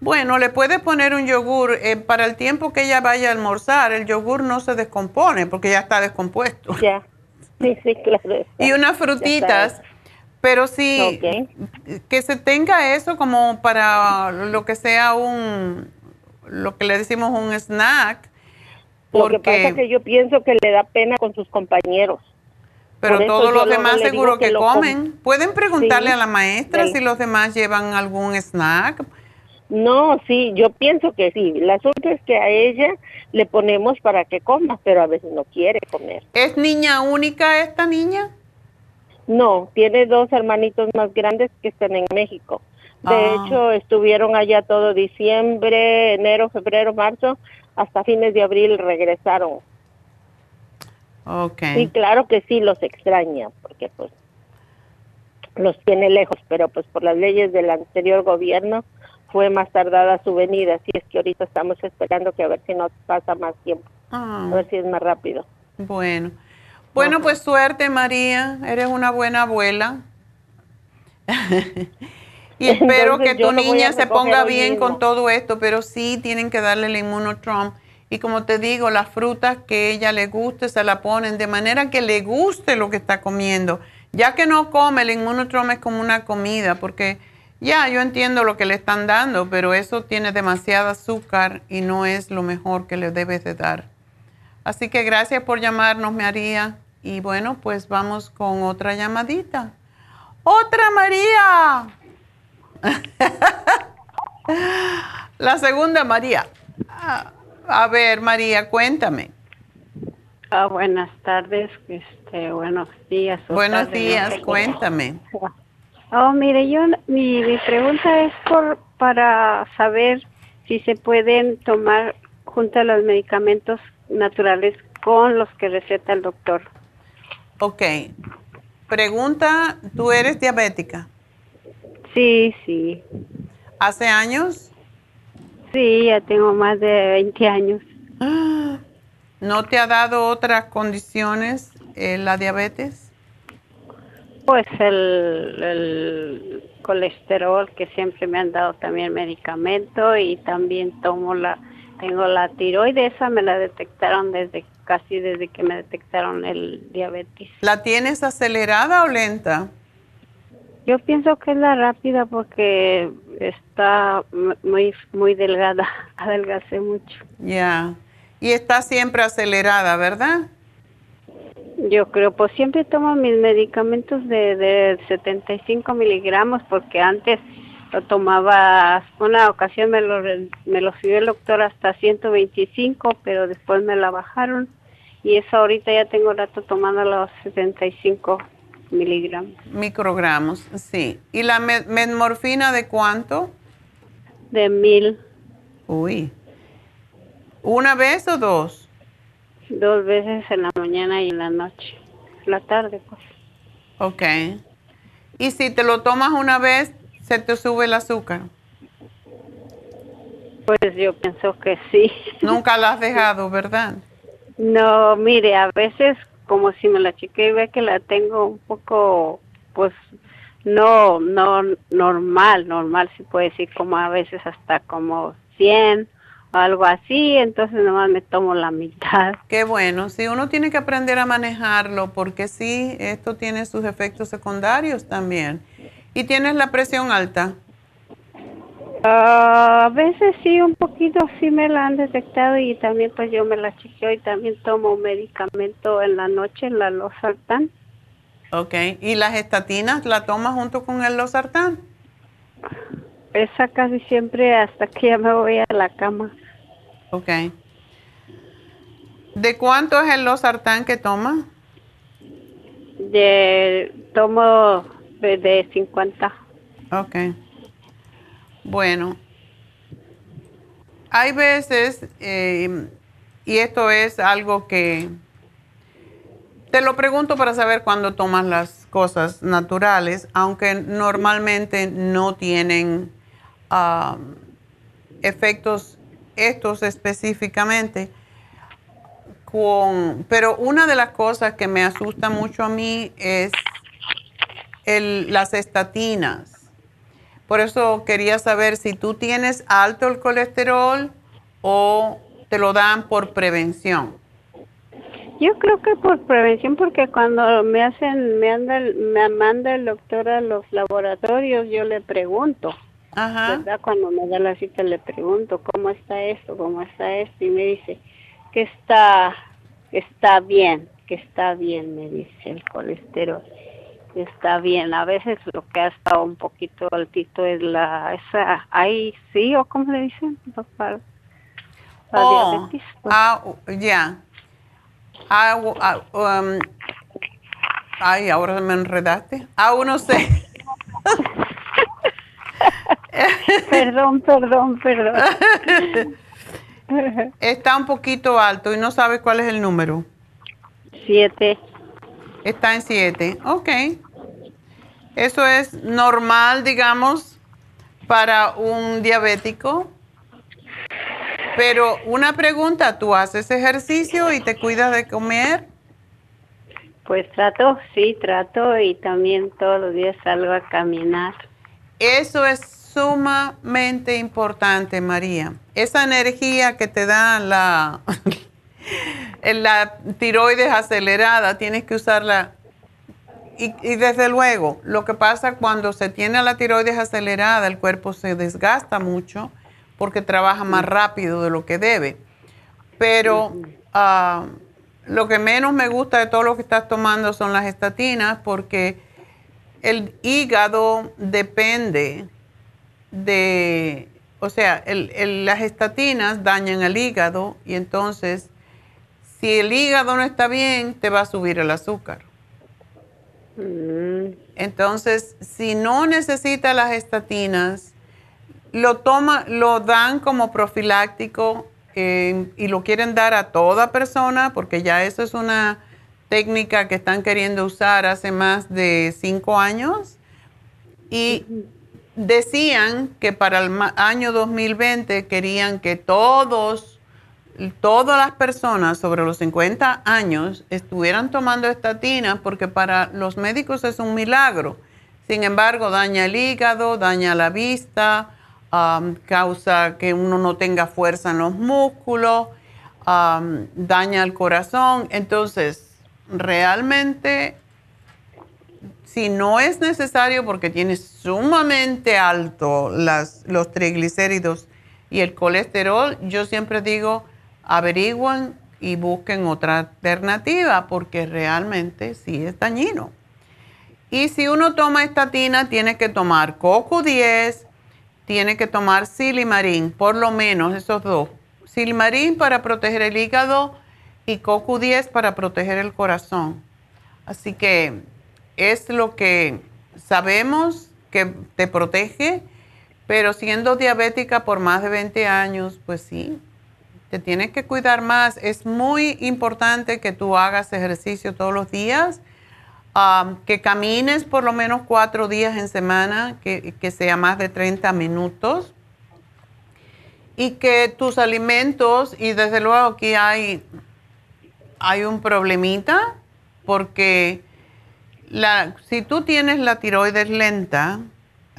Bueno, le puede poner un yogur eh, para el tiempo que ella vaya a almorzar. El yogur no se descompone porque ya está descompuesto. Ya. *laughs* Sí, sí, claro. Y unas frutitas, pero sí que se tenga eso como para lo que sea un, lo que le decimos un snack. Lo que Porque, pasa es que yo pienso que le da pena con sus compañeros. pero todos los demás seguro que comen. Pueden preguntarle Sí. a la maestra Sí. si los demás llevan algún snack. No, sí, yo pienso que sí. El asunto es que a ella le ponemos para que coma, pero a veces no quiere comer. ¿Es niña única esta niña? No, tiene dos hermanitos más grandes que están en México. De Ah. hecho, estuvieron allá todo diciembre, enero, febrero, marzo, hasta fines de abril regresaron. Ok. Sí, claro que sí los extraña, porque pues los tiene lejos, pero pues por las leyes del anterior gobierno fue más tardada su venida, así es que ahorita estamos esperando que a ver si nos pasa más tiempo, Ah. a ver si es más rápido. Bueno. Bueno, pues suerte, María. Eres una buena abuela. *laughs* y espero Entonces, que tu niña se ponga bien mismo. con todo esto, pero sí tienen que darle el inmunotrom. Y como te digo, las frutas que ella le guste se la ponen de manera que le guste lo que está comiendo. Ya que no come, el inmunotrom es como una comida, porque ya yo entiendo lo que le están dando, pero eso tiene demasiado azúcar y no es lo mejor que le debes de dar. Así que gracias por llamarnos, María. Y bueno, pues vamos con otra llamadita. ¡Otra María! *laughs* La segunda María. Ah, A ver, María, cuéntame. Ah, buenas tardes, este, buenos días. Buenos no días, cómo. *laughs* Oh, mire, yo, mi, mi pregunta es por para saber si se pueden tomar junto a los medicamentos naturales con los que receta el doctor. Ok. Pregunta, ¿tú eres diabética? Sí, sí. ¿Hace años? Sí, ya tengo más de 20 años. *gasps* ¿No te ha dado otras condiciones eh, la diabetes? Pues el, el colesterol que siempre me han dado también medicamento y también tomo la tengo la tiroides, esa me la detectaron desde casi desde que me detectaron el diabetes. ¿La tienes acelerada o lenta? Yo pienso que es la rápida porque está muy muy delgada, *laughs* adelgacé mucho. Ya. Y está siempre acelerada, ¿verdad? Yo creo, pues siempre tomo mis medicamentos de, de 75 miligramos porque antes lo tomaba, una ocasión me lo, me lo subió el doctor hasta 125, pero después me la bajaron y eso ahorita ya tengo rato tomando los 75 miligramos. Microgramos, sí. ¿Y la me- metmorfina de cuánto? De mil. Uy. ¿Una vez o dos? Dos veces en la mañana y en la noche, la tarde pues. Ok. ¿Y si te lo tomas una vez, se te sube el azúcar? Pues yo pienso que sí. *laughs* Nunca la has dejado, ¿verdad? No, mire, a veces como si me la chequeé y ve que la tengo un poco, pues, no, no normal, normal se puede decir, como a veces hasta como 100 o algo así, entonces nomás me tomo la mitad. *laughs* Qué bueno. Sí, uno tiene que aprender a manejarlo porque sí, esto tiene sus efectos secundarios también. ¿Y tienes la presión alta? Ah, a veces sí, un poquito sí me la han detectado y también pues yo me la chequeo y también tomo medicamento en la noche, la losartán. Ok. ¿Y las estatinas la tomas junto con el losartán? Esa casi siempre hasta que ya me voy a la cama. Ok. ¿De cuánto es el losartán que toma? De, tomo de, de 50. Ok. Bueno, hay veces, eh, y esto es algo que te lo pregunto para saber cuándo tomas las cosas naturales, aunque normalmente no tienen ah, efectos estos específicamente. con, pero una de las cosas que me asusta mucho a mí es el, las estatinas. Por eso quería saber si tú tienes alto el colesterol o te lo dan por prevención. Yo creo que por prevención, porque cuando me hacen, me, anda, me manda el doctor a los laboratorios, yo le pregunto. Ajá. ¿Verdad? Cuando me da la cita le pregunto, ¿cómo está esto? ¿Cómo está esto? Y me dice que está, que está bien, que está bien, me dice el colesterol. Que está bien. A veces lo que ha estado un poquito altito es la, esa, ahí sí, o cómo le dicen, para, la Oh, diabetes. ah, ya. Ah, ah, um, ay, ahora me enredaste. Ah, uno sé. *laughs* *laughs* perdón, perdón, perdón. *laughs* Está un poquito alto y no sabes cuál es el número. Siete. Está en siete. Ok. Eso es normal, digamos, para un diabético. Pero una pregunta, ¿tú haces ejercicio y te cuidas de comer? Pues trato, sí, trato y también todos los días salgo a caminar. Eso es sumamente importante, María. Esa energía que te da la, *laughs* la tiroides acelerada, tienes que usarla. Y, y desde luego, lo que pasa cuando se tiene la tiroides acelerada, el cuerpo se desgasta mucho porque trabaja más rápido de lo que debe. Pero ah, lo que menos me gusta de todo lo que estás tomando son las estatinas porque el hígado depende de, o sea, el- el- las estatinas dañan el hígado y entonces si el hígado no está bien, te va a subir el azúcar. Entonces, si no necesita las estatinas, lo toma, lo dan como profiláctico eh, y lo quieren dar a toda persona porque ya eso es una técnica que están queriendo usar hace más de cinco años y decían que para el año 2020 querían que todos, todas las personas sobre los 50 años estuvieran tomando estatina porque para los médicos es un milagro. Sin embargo, daña el hígado, daña la vista, causa que uno no tenga fuerza en los músculos, daña el corazón. Entonces, realmente si no es necesario porque tienes sumamente alto los triglicéridos y el colesterol, yo siempre digo, averigüen y busquen otra alternativa porque realmente sí es dañino. Y si uno toma estatina, tiene que tomar CoQ10, tiene que tomar silimarín, por lo menos esos dos. Silimarín para proteger el hígado y CoQ10 para proteger el corazón. Así que es lo que sabemos que te protege, pero siendo diabética por más de 20 años, pues sí, te tienes que cuidar más. Es muy importante que tú hagas ejercicio todos los días, um, que camines por lo menos cuatro días en semana, que, sea más de 30 minutos, y que tus alimentos, y desde luego aquí hay, hay un problemita, porque la, si tú tienes la tiroides lenta,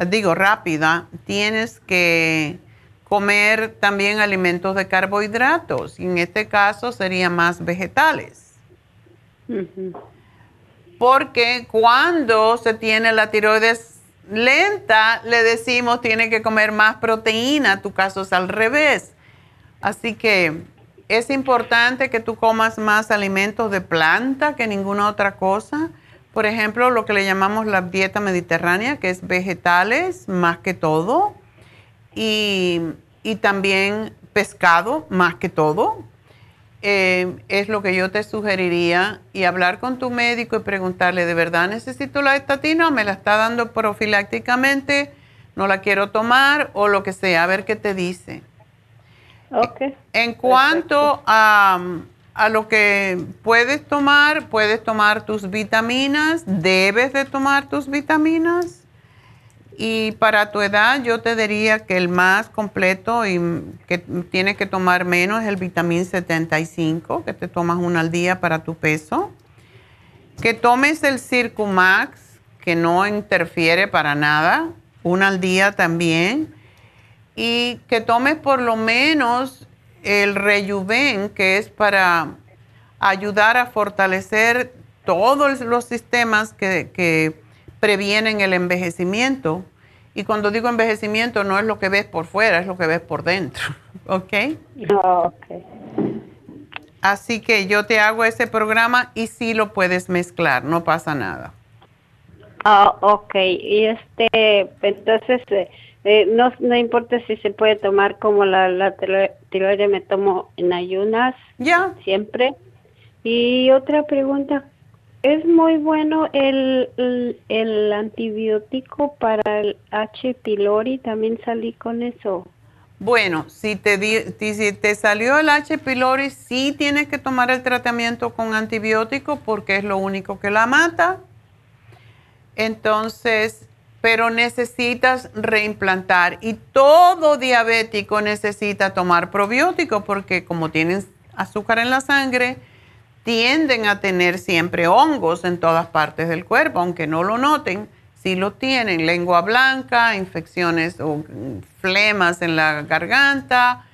digo rápida, tienes que comer también alimentos de carbohidratos. Y en este caso serían más vegetales. Porque cuando se tiene la tiroides lenta, le decimos tiene que comer más proteína. Tu caso es al revés. Así que es importante que tú comas más alimentos de planta que ninguna otra cosa. Por ejemplo, lo que le llamamos la dieta mediterránea, que es vegetales más que todo, y, y también pescado más que todo. Eh, es lo que yo te sugeriría y hablar con tu médico y preguntarle, ¿de verdad necesito la estatina me la está dando profilácticamente? ¿No la quiero tomar o lo que sea? A ver qué te dice. Ok. En cuanto a, a lo que puedes tomar, puedes tomar tus vitaminas, debes de tomar tus vitaminas Y para tu edad yo te diría que el más completo y que tienes que tomar menos es el vitamín 75, que te tomas uno al día para tu peso. Que tomes el Circumax, que no interfiere para nada, uno al día también. Y que tomes por lo menos el Rejuven, que es para ayudar a fortalecer todos los sistemas que, que previenen el envejecimiento. Y cuando digo envejecimiento no es lo que ves por fuera, es lo que ves por dentro. *laughs* ¿Ok? ok. Así que yo te hago ese programa y sí lo puedes mezclar, no pasa nada. Ah, ok. Y este, entonces, eh, eh, no, no importa si se puede tomar como la, la tiroide me tomo en ayunas. Ya. Siempre. Y otra pregunta, ¿Es muy bueno el, el, antibiótico para el H. pylori? También salí con eso. Bueno, si te, si te salió el H. pylori, sí tienes que tomar el tratamiento con antibiótico porque es lo único que la mata. Entonces, pero necesitas reimplantar. Y todo diabético necesita tomar probiótico porque como tienes azúcar en la sangre, tienden a tener siempre hongos en todas partes del cuerpo, aunque no lo noten, si lo tienen, lengua blanca, infecciones o flemas en la garganta,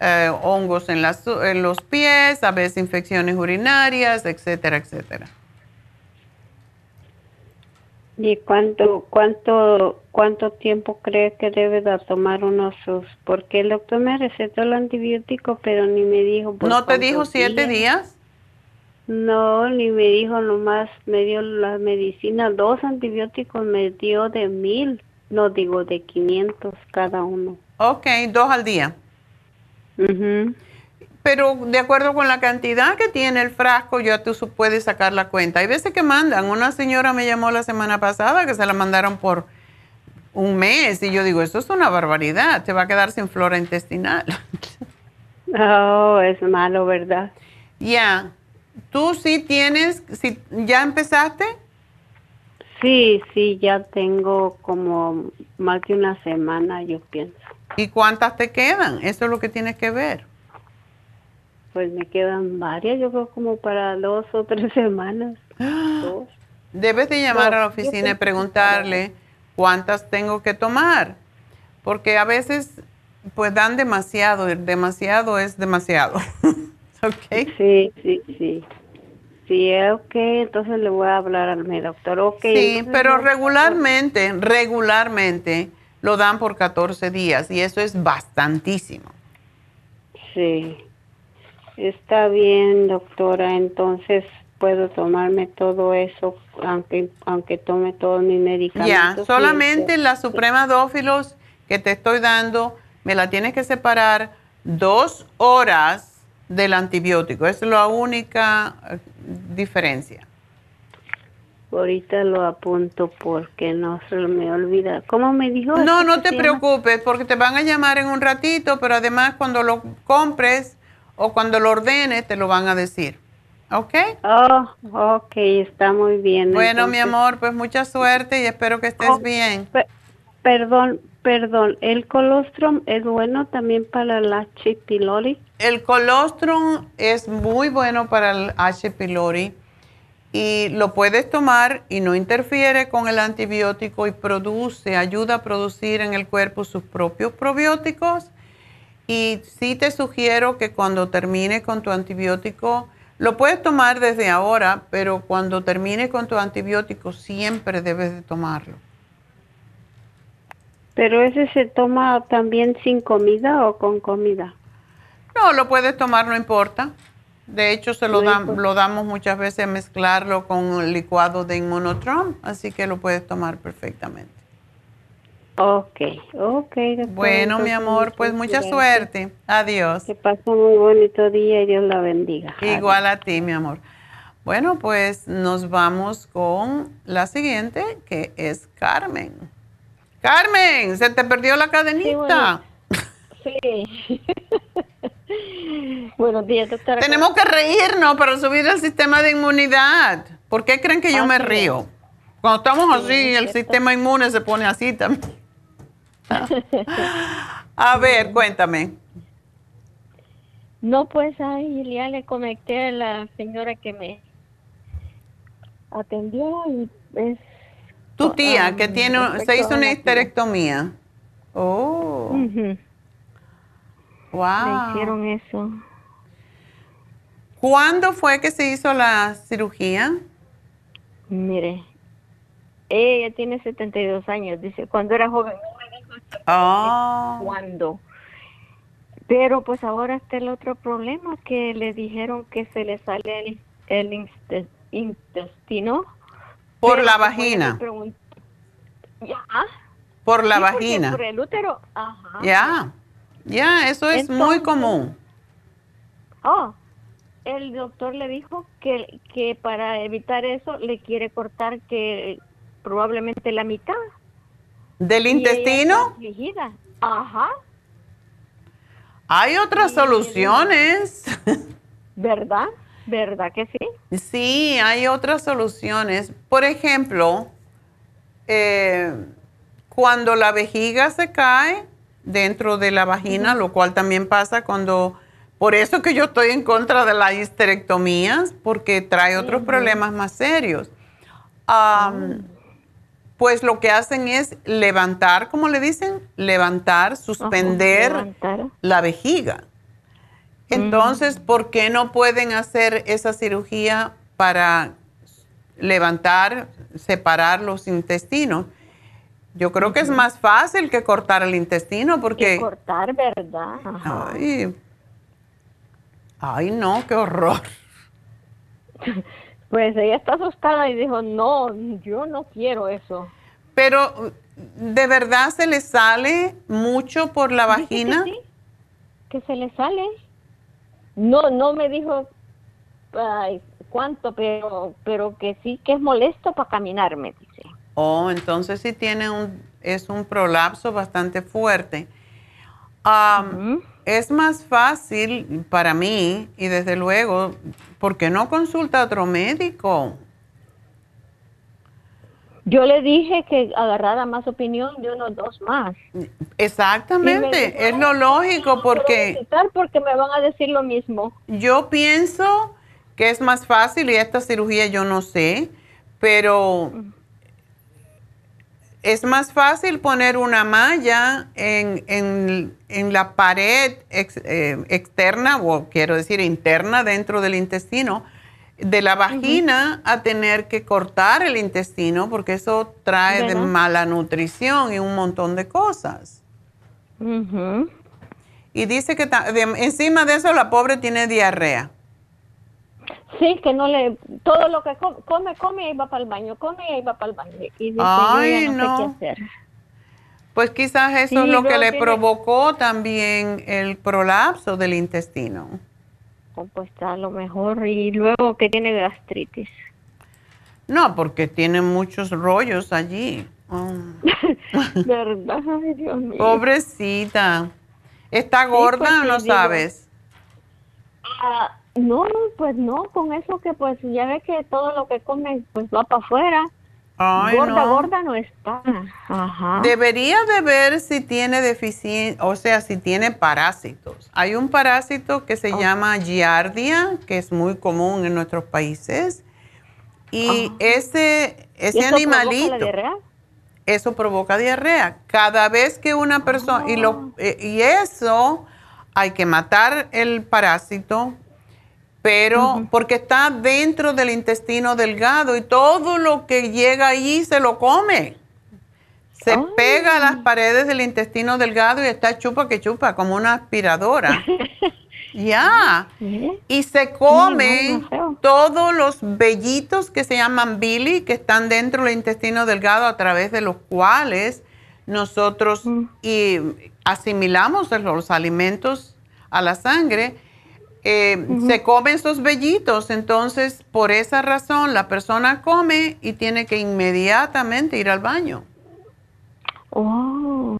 eh, hongos en, en los pies, a veces infecciones urinarias, etcétera, etcétera. ¿Y cuánto, cuánto, cuánto tiempo cree que debe de tomar uno sus? Porque el doctor me recetó el antibiótico, pero ni me dijo. ¿No te dijo siete días? No, ni me dijo nomás, me dio la medicina, dos antibióticos me dio de mil, no digo de 500 cada uno. Ok, dos al día. Pero de acuerdo con la cantidad que tiene el frasco, ya tú puedes sacar la cuenta. Hay veces que mandan, una señora me llamó la semana pasada que se la mandaron por un mes y yo digo, esto es una barbaridad, te va a quedar sin flora intestinal. *laughs* Oh, es malo, ¿verdad? Ya. ¿Tú sí tienes, si, ya empezaste? Sí, sí, ya tengo como más de una semana, yo pienso. ¿Y cuántas te quedan? Eso es lo que tienes que ver. Pues me quedan varias, yo creo como para dos o tres *laughs* semanas. Debes de llamar a la oficina y preguntarle cuántas tengo que tomar, porque a veces pues dan demasiado, demasiado es demasiado. *laughs* ¿ok? Sí, sí, sí. Sí, ok, entonces le voy a hablar al mi doctor. Okay, sí, pero regularmente, regularmente lo dan por 14 días y eso es bastantísimo. Sí, está bien, doctora, entonces puedo tomarme todo eso, aunque, aunque tome todos mis medicamentos. Ya, solamente la Suprema Dófilos que te estoy dando, me la tienes que separar dos horas del antibiótico. es la única eh, diferencia. Ahorita lo apunto porque no se me olvida. ¿Cómo me dijo? No, no te preocupes porque te van a llamar en un ratito, pero además cuando lo compres o cuando lo ordenes te lo van a decir. ¿Ok? Oh, ok, está muy bien. Bueno, mi amor, pues mucha suerte y espero que estés oh, bien. perdón, Perdón, ¿el colostrum es bueno también para el H. pylori? El colostrum es muy bueno para el H. pylori y lo puedes tomar y no interfiere con el antibiótico y produce, ayuda a producir en el cuerpo sus propios probióticos. Y sí te sugiero que cuando termine con tu antibiótico, lo puedes tomar desde ahora, pero cuando termine con tu antibiótico siempre debes de tomarlo. ¿Pero ese se toma también sin comida o con comida? No, lo puedes tomar, no importa. De hecho, se lo, lo damos muchas veces a mezclarlo con licuado de inmunotron, así que lo puedes tomar perfectamente. Ok, ok. Bueno, mi amor, pues mucha suerte. Adiós. Que pase muy bonito día y Dios la bendiga. Igual a ti, mi amor. Bueno, pues nos vamos con la siguiente, que es Carmen. Carmen, se te perdió la cadenita. Sí. *laughs* Buenos días, doctora. Tenemos que reírnos para subir el sistema de inmunidad. ¿Por qué creen que yo me río? Cuando estamos así, Sí, el sistema inmune se pone así también. *laughs* A ver, cuéntame. No, pues ahí ya le conecté a la señora que me atendió y es... Tu tía, que um, tiene, se hizo una histerectomía. Oh, wow. Le hicieron eso. ¿Cuándo fue que se hizo la cirugía? Mire, ella tiene 72 años, dice, cuando era joven, Oh, cuándo. Pero pues ahora está el otro problema, que le dijeron que se le sale el, el intestino. por Pero la vagina. Ya. Por la Sí, vagina. Por el útero. Ajá. Ya, ya, eso es muy común. Oh, el doctor le dijo que, que para evitar eso le quiere cortar que probablemente la mitad. ¿Del Y intestino? afligida. Ajá, Hay otras soluciones. *laughs* ¿verdad? ¿Verdad que sí? Sí, hay otras soluciones. Por ejemplo, eh, cuando la vejiga se cae dentro de la vagina, lo cual también pasa cuando... Por eso que yo estoy en contra de las histerectomías, porque trae otros problemas más serios. Am, Pues lo que hacen es levantar, como le dicen, levantar, suspender levantar. la vejiga. Entonces, ¿por qué no pueden hacer esa cirugía para levantar, separar los intestinos? Yo creo que es más fácil que cortar el intestino porque... Que cortar, ¿verdad? Ajá. Ay, ay, no, qué horror. *laughs* Pues ella está asustada y dijo, no, yo no quiero eso. Pero, ¿de verdad se le sale mucho por la que vagina? sí, que se le sale. No, no me dijo ay, cuánto, pero, pero que sí que es molesto para caminar, me dice. Oh, entonces sí tiene un, es un prolapso bastante fuerte. Am, Es más fácil para mí y desde luego, ¿por qué no consulta a otro médico? Yo le dije que agarrara más opinión de unos dos más. Exactamente, es lo lógico porque Visitar porque me van a decir lo mismo. yo pienso que es más fácil y esta cirugía yo no sé, pero es más fácil poner una malla en, en- en la pared ex- eh, externa o quiero decir interna dentro del intestino de la vagina a tener que cortar el intestino porque eso trae de mala nutrición y un montón de cosas. Y dice que de- encima de eso la pobre tiene diarrea. Sí, que no le... Todo lo que come, come, come y va para el baño, come y va para el baño. Y dice, Ay, yo ya no, sé qué hacer. Pues quizás eso Sí, es lo que le tiene- provocó también el prolapso del intestino. O pues a lo mejor. Y luego que tiene gastritis. No, porque tiene muchos rollos allí. *laughs* Oh, ¿Verdad? Ay, Dios mío. pobrecita. ¿Está gorda pues, o no sí, digo. sabes? Ah, no, pues no, con eso que pues ya ve que todo lo que come pues va para afuera. Ay, gorda, no. gorda no está. Ajá. Debería de ver si tiene deficiencia, o sea, si tiene parásitos. Hay un parásito que se llama giardia, que es muy común en nuestros países. Y ese, ese ¿Y eso provoca la animalito, diarrea? eso provoca diarrea. Cada vez que una persona, y, lo, eh, y eso hay que matar el parásito, pero porque está dentro del intestino delgado y todo lo que llega allí se lo come. Se pega a las paredes del intestino delgado y está chupa que chupa, como una aspiradora. *laughs* ya. Y se come todos los vellitos que se llaman bili, que están dentro del intestino delgado, a través de los cuales nosotros y asimilamos los alimentos a la sangre. Eh, Se comen esos vellitos, entonces por esa razón la persona come y tiene que inmediatamente ir al baño. Oh.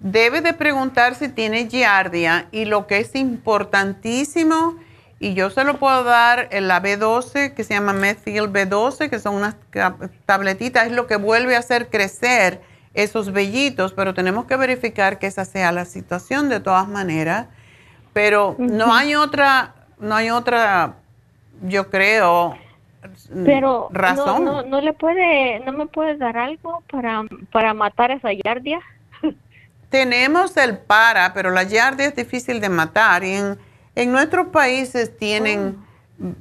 Debe de preguntar si tiene giardia y lo que es importantísimo Y yo se lo puedo dar en la B12, que se llama Methyl B12, que son unas tabletitas, es lo que vuelve a hacer crecer esos vellitos, pero tenemos que verificar que esa sea la situación de todas maneras. Pero no hay otra, no hay otra, yo creo, pero razón. No, no, le puede, no me puede dar algo para, para matar esa yardia. *laughs* Tenemos el para, pero la yardia es difícil de matar. Y en, en nuestros países tienen oh.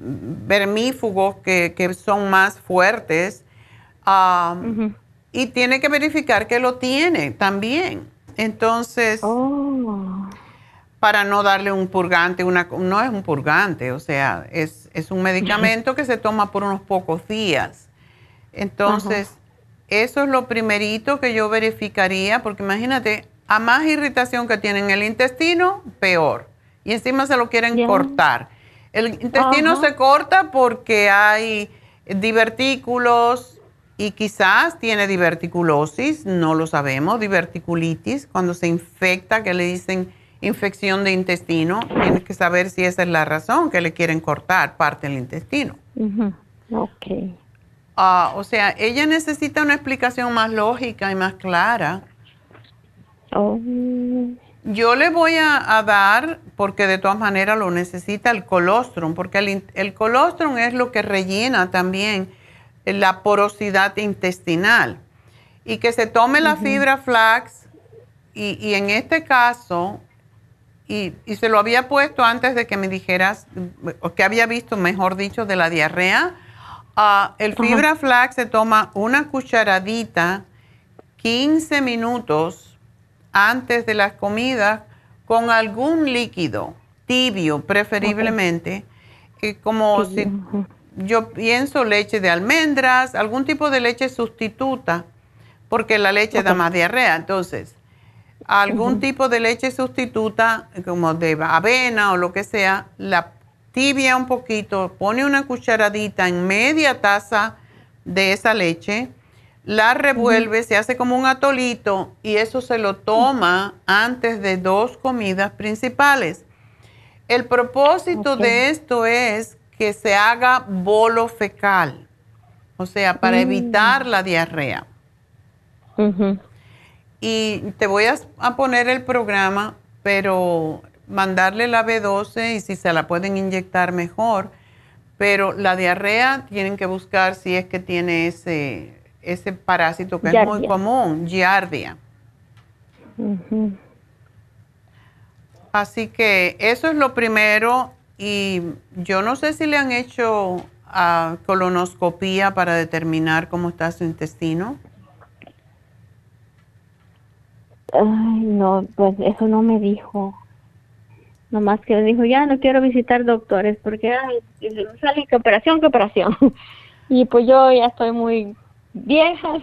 vermífugos que, que, son más fuertes. Y tiene que verificar que lo tiene también. Entonces, oh. Para no darle un purgante, una, no es un purgante, o sea, es, es un medicamento que se toma por unos pocos días. Entonces, eso es lo primerito que yo verificaría, porque imagínate, a más irritación que tiene en el intestino, peor. Y encima se lo quieren cortar. El intestino se corta porque hay divertículos, y quizás tiene diverticulosis, no lo sabemos, diverticulitis, cuando se infecta, que le dicen infección de intestino, tienes que saber si esa es la razón que le quieren cortar parte del intestino. Ok. Ah, o sea, ella necesita una explicación más lógica y más clara. Oh. Yo le voy a, dar, porque de todas maneras lo necesita, el colostrum, porque el, el colostrum es lo que rellena también la porosidad intestinal y que se tome la fibra flax y, en este caso, y, se lo había puesto antes de que me dijeras, o que había visto, mejor dicho, de la diarrea, ah, el fibra flax se toma una cucharadita 15 minutos antes de las comidas con algún líquido tibio preferiblemente, como si yo pienso leche de almendras, algún tipo de leche sustituta, porque la leche da más diarrea. Entonces, algún tipo de leche sustituta, como de avena o lo que sea, la tibia un poquito, pone una cucharadita en media taza de esa leche, la revuelve, se hace como un atolito y eso se lo toma antes de dos comidas principales. El propósito de esto es que se haga bolo fecal, o sea, para mm. evitar la diarrea. Y te voy a, poner el programa, pero mandarle la B12 y si se la pueden inyectar mejor. Pero la diarrea tienen que buscar si es que tiene ese, ese parásito que es muy común, giardia. Así que eso es lo primero y yo no sé si le han hecho a colonoscopía para determinar cómo está su intestino. Ay, no, pues eso no me dijo. Nomás que dijo, ya no quiero visitar doctores porque ay, sale que operación, que operación. *laughs* y pues yo ya estoy muy vieja.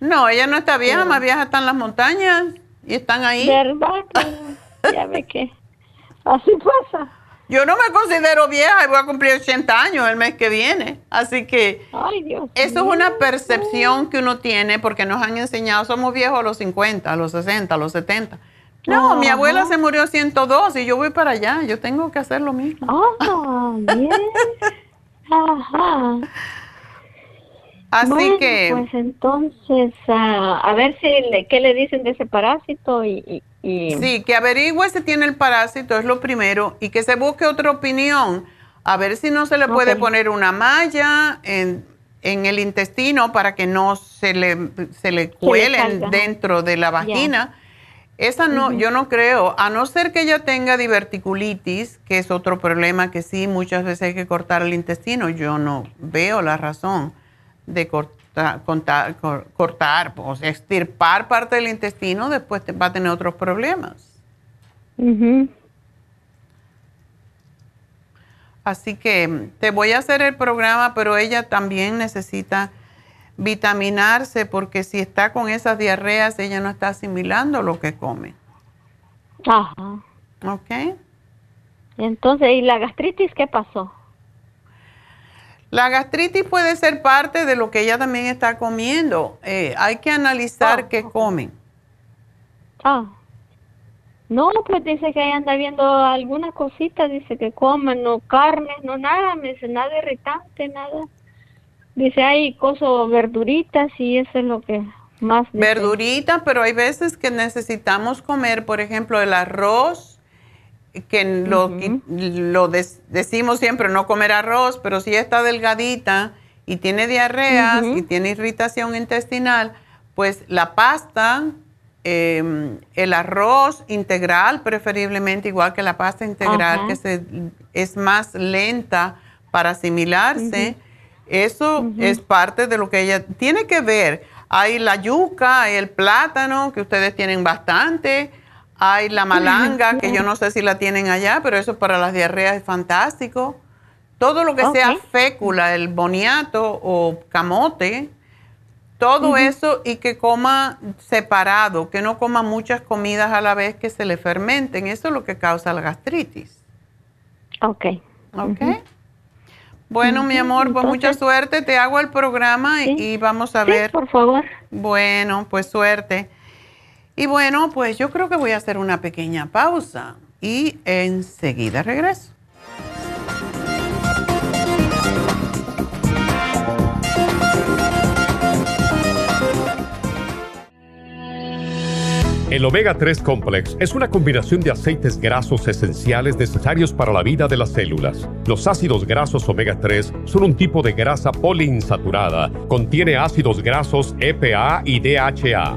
No, ella no está vieja, más vieja están las montañas y están ahí. ¿Verdad? *laughs* ya ve que así pasa. Yo no me considero vieja y voy a cumplir 80 años el mes que viene. Así que eso es una percepción que uno tiene porque nos han enseñado, somos viejos a los 50, a los 60, a los 70. No, mi abuela se murió a 102 y yo voy para allá. Yo tengo que hacer lo mismo. Oh, bien. Ajá. Así que... Pues entonces, a ver si le, qué le dicen de ese parásito y, Sí, que averigüe si tiene el parásito, es lo primero, y que se busque otra opinión, a ver si no se le puede poner una malla en, el intestino para que no se le, se le cuelen dentro de la vagina. Esa no, yo no creo, a no ser que ella tenga diverticulitis, que es otro problema que sí, muchas veces hay que cortar el intestino, yo no veo la razón de cortar cortar, cortar o sea, extirpar parte del intestino, después va a tener otros problemas. Así que te voy a hacer el programa, pero ella también necesita vitaminarse porque si está con esas diarreas, ella no está asimilando lo que come. Ajá. ¿Ok? Entonces, ¿y la gastritis qué pasó? La gastritis puede ser parte de lo que ella también está comiendo. Eh, hay que analizar ah, qué comen. Ah. No, pues dice que ahí anda viendo alguna cosita, dice que comen, no carnes, no nada, me dice nada irritante, nada. Dice, hay cosas, verduritas y eso es lo que más... dice. Verdurita, pero hay veces que necesitamos comer, por ejemplo, el arroz, que lo, lo des- decimos siempre, no comer arroz, pero si está delgadita y tiene diarrea y tiene irritación intestinal, pues la pasta, eh, el arroz integral, preferiblemente igual que la pasta integral, que se, es más lenta para asimilarse, eso es parte de lo que ella tiene que ver. Hay la yuca, hay el plátano, que ustedes tienen bastante. Hay la malanga, que yo *laughs* no sé si la tienen allá, pero eso para las diarreas es fantástico. Todo lo que sea fécula, el boniato o camote, todo eso y que coma separado, que no coma muchas comidas a la vez que se le fermenten. Eso es lo que causa la gastritis. Ok. ¿Ok? Bueno, mi amor, pues mucha suerte. Te hago el programa y- y vamos a Sí, ver. por favor. Bueno, pues suerte. Y bueno, pues yo creo que voy a hacer una pequeña pausa y enseguida regreso. El omega 3 complex es una combinación de aceites grasos esenciales necesarios para la vida de las células. Los ácidos grasos omega 3 son un tipo de grasa poliinsaturada. Contiene ácidos grasos EPA y DHA,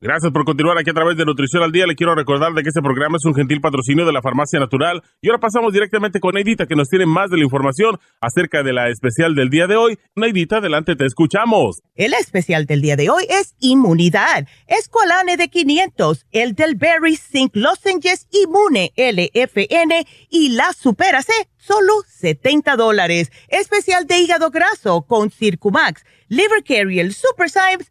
Gracias por continuar aquí a través de Nutrición al Día. Le quiero recordar de que este programa es un gentil patrocinio de la Farmacia Natural. Y ahora pasamos directamente con Neidita, que nos tiene más de la información acerca de la especial del día de hoy. Neidita, adelante, te escuchamos. El especial del día de hoy es inmunidad. Esqualane de 500, el del Berry Zinc Lozenges Inmune LFN y la Supera C, solo 70 dólares. Especial de hígado graso con Circumax, Liver Carry, el Super Symes,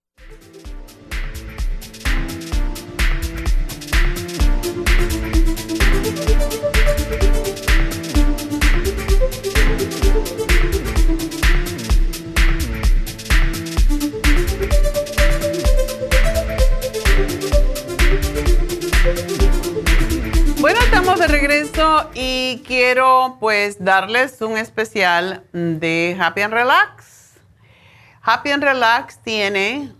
Regreso y quiero pues darles un especial de Happy and Relax. Happy and Relax tiene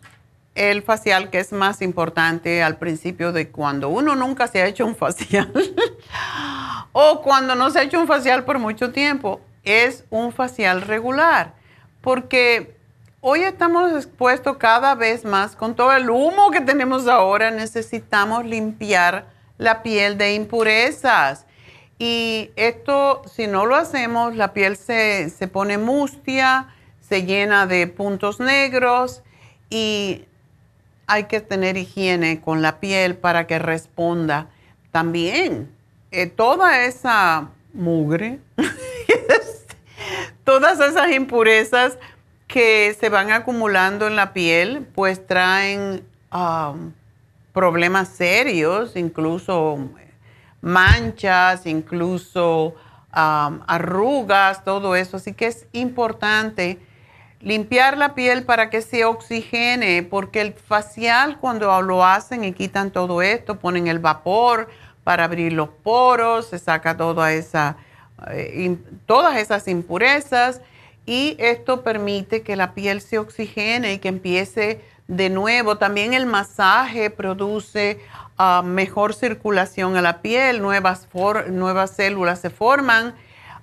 el facial que es más importante al principio de cuando uno nunca se ha hecho un facial *laughs* o cuando no se ha hecho un facial por mucho tiempo. Es un facial regular porque hoy estamos expuestos cada vez más con todo el humo que tenemos ahora. Necesitamos limpiar la piel de impurezas. Y esto, si no lo hacemos, la piel se, se pone mustia, se llena de puntos negros y hay que tener higiene con la piel para que responda. También, eh, toda esa mugre *laughs* todas esas impurezas que se van acumulando en la piel, pues traen um, problemas serios, incluso manchas, incluso arrugas, todo eso. Así que es importante limpiar la piel para que se oxigene, porque el facial cuando lo hacen y quitan todo esto, ponen el vapor para abrir los poros, se saca toda esa, eh, todas esas impurezas y esto permite que la piel se oxigene y que empiece de nuevo. También el masaje produce ah, mejor circulación a la piel, nuevas, nuevas células se forman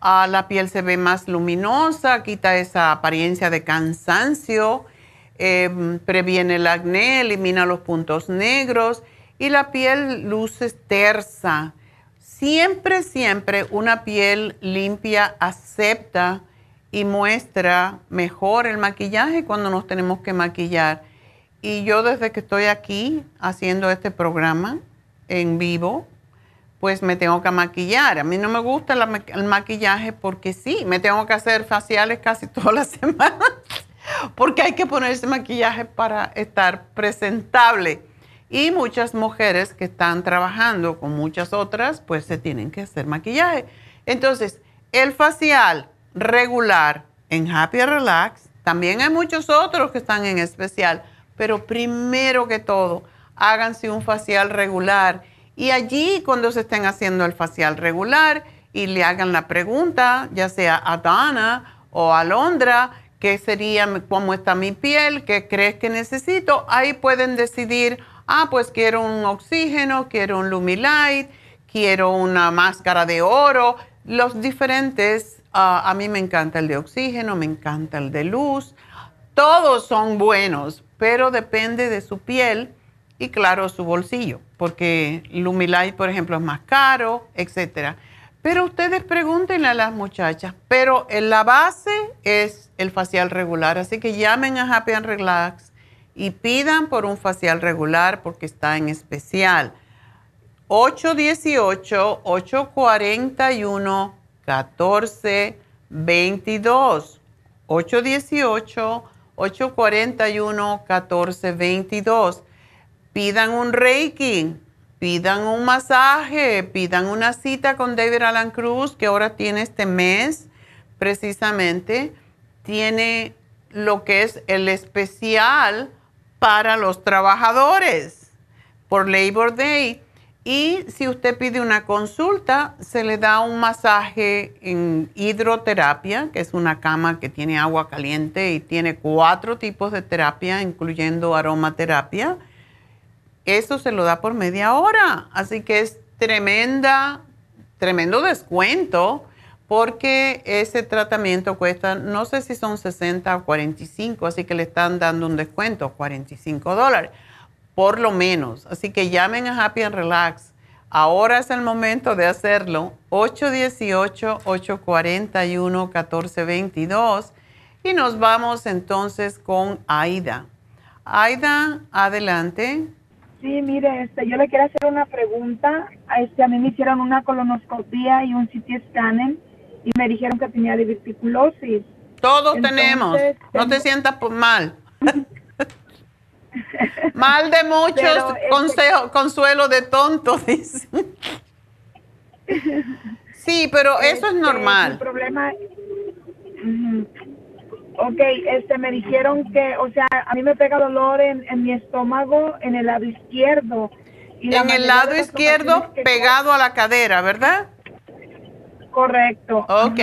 la piel se ve más luminosa, quita esa apariencia de cansancio, em, previene el acné, elimina los puntos negros y la piel luce tersa. Siempre, siempre una piel limpia acepta y muestra mejor el maquillaje cuando nos tenemos que maquillar. Y yo desde que estoy aquí haciendo este programa en vivo, pues me tengo que maquillar. A mí no me gusta el maquillaje porque sí, me tengo que hacer faciales casi *laughs* todas las semanas porque hay que ponerse maquillaje para estar presentable. Y muchas mujeres que están trabajando con muchas otras, pues se tienen que hacer maquillaje. Entonces, el facial regular en Happy Relax, también hay muchos otros que están en especial, pero primero que todo, háganse un facial regular y allí cuando se estén haciendo el facial regular y le hagan la pregunta, ya sea a Dana o a Londra, ¿qué sería, cómo está mi piel? ¿Qué crees que necesito? Ahí pueden decidir, ah, pues quiero un oxígeno, quiero un Lumilight, quiero una máscara de oro. Los diferentes, ah, a mí me encanta el de oxígeno, me encanta el de luz. Todos son buenos, pero depende de su piel y claro, su bolsillo, porque Lumilight, por ejemplo, es más caro, etcétera. Pero ustedes pregúntenle a las muchachas, pero en la base es el facial regular, así que llamen a Happy and Relax y pidan por un facial regular porque está en especial. 818-841-1422. 818-841-1422 pidan un reiki, pidan un masaje, pidan una cita con David Alan Cruz, que ahora tiene este mes precisamente, tiene lo que es el especial para los trabajadores por Labor Day. Y si usted pide una consulta, se le da un masaje en hidroterapia, que es una cama que tiene agua caliente y tiene cuatro tipos de terapia, incluyendo aromaterapia eso se lo da por media hora. Así que es tremenda, tremendo descuento porque ese tratamiento cuesta, no sé si son 60 o 45, así que le están dando un descuento, 45 dólares, por lo menos. Así que llamen a Happy and Relax. Ahora es el momento de hacerlo. 818-841-1422. Y nos vamos entonces con Aida. Aida, adelante. Sí, mire, este, yo le quiero hacer una pregunta. Este, a mí me hicieron una colonoscopia y un CT scanning y me dijeron que tenía diverticulosis. Todos tenemos. No te sientas mal. *laughs* mal de muchos, este, consuelo de tontos, *laughs* sí, pero eso es este, normal. El problema... Ok, este, me dijeron que, o sea, a mí me pega dolor en, mi estómago, en el lado izquierdo. en el lado izquierdo pegado a la cadera, ¿verdad? Correcto. Ok.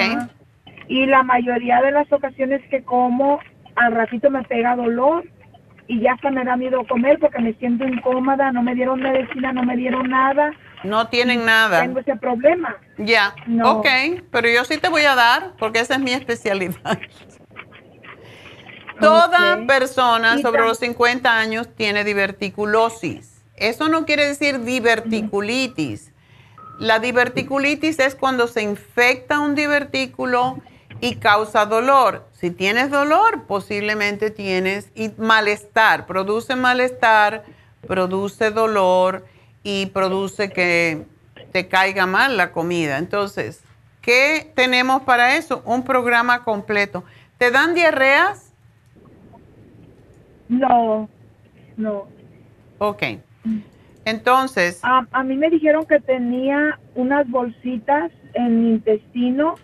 Y la mayoría de las ocasiones que como, al ratito me pega dolor y ya hasta me da miedo comer porque me siento incómoda, no me dieron medicina, no me dieron nada. No tienen nada. Tengo ese problema. Ya, ok, pero yo sí te voy a dar porque esa es mi especialidad. Toda persona sobre los 50 años tiene diverticulosis. Eso no quiere decir diverticulitis. La diverticulitis es cuando se infecta un divertículo y causa dolor. Si tienes dolor, posiblemente tienes y malestar. Produce malestar, produce dolor y produce que te caiga mal la comida. Entonces, ¿Qué tenemos para eso? Un programa completo. ¿Te dan diarreas? No, no. Ok. Entonces. A, a mí me dijeron que tenía unas bolsitas en mi intestino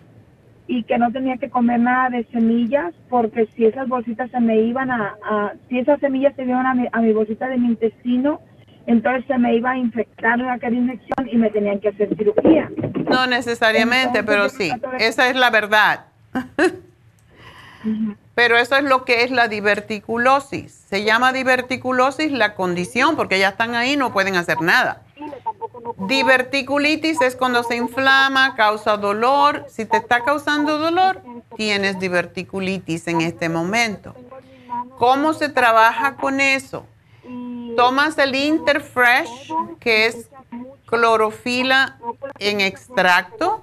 y que no tenía que comer nada de semillas porque si esas bolsitas se me iban a, a si esas semillas se iban a mi, a mi bolsita de mi intestino, entonces se me iba a infectar una infección y me tenían que hacer cirugía. No necesariamente, pero sí, esa es la verdad. Pero eso es lo que es la diverticulosis. Se llama diverticulosis la condición porque ya están ahí, no pueden hacer nada. Diverticulitis es cuando se inflama, causa dolor. Si te está causando dolor, tienes diverticulitis en este momento. ¿Cómo se trabaja con eso? Tomas el Interfresh, que es clorofila en extracto.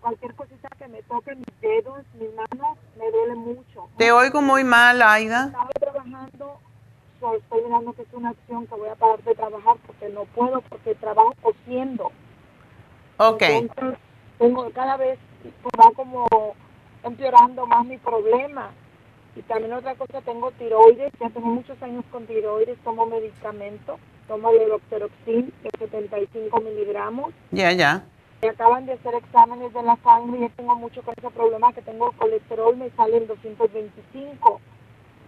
Cualquier cosita que me toque mis dedos, mis manos, me duele mucho. Te oigo muy mal, Aida. Estaba trabajando, estoy mirando que es una acción que voy a parar de trabajar porque no puedo, porque trabajo cosiendo. Ok. Entonces, tengo cada vez, va como empeorando más mi problema. Y también otra cosa, tengo tiroides, ya tengo muchos años con tiroides, tomo medicamento, tomo Levothyroxine de 75 miligramos. Ya, ya. Me acaban de hacer exámenes de la sangre y yo tengo mucho con ese problema que tengo colesterol, me sale en 225.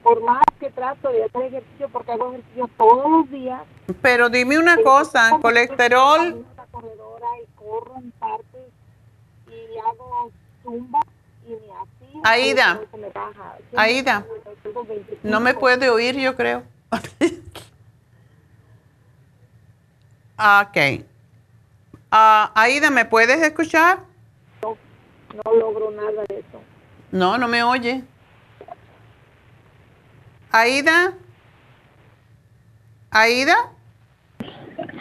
Por más que trato de hacer ejercicio, porque hago ejercicio todos los días. Pero dime una cosa, colesterol... corredora y corro en partes y hago zumba y me Aida, Aida, no me puede oír, yo creo. *laughs* ok. Ah, Aida, ¿me puedes escuchar? No, no logro nada de eso. No, no me oye. Aida. Aida.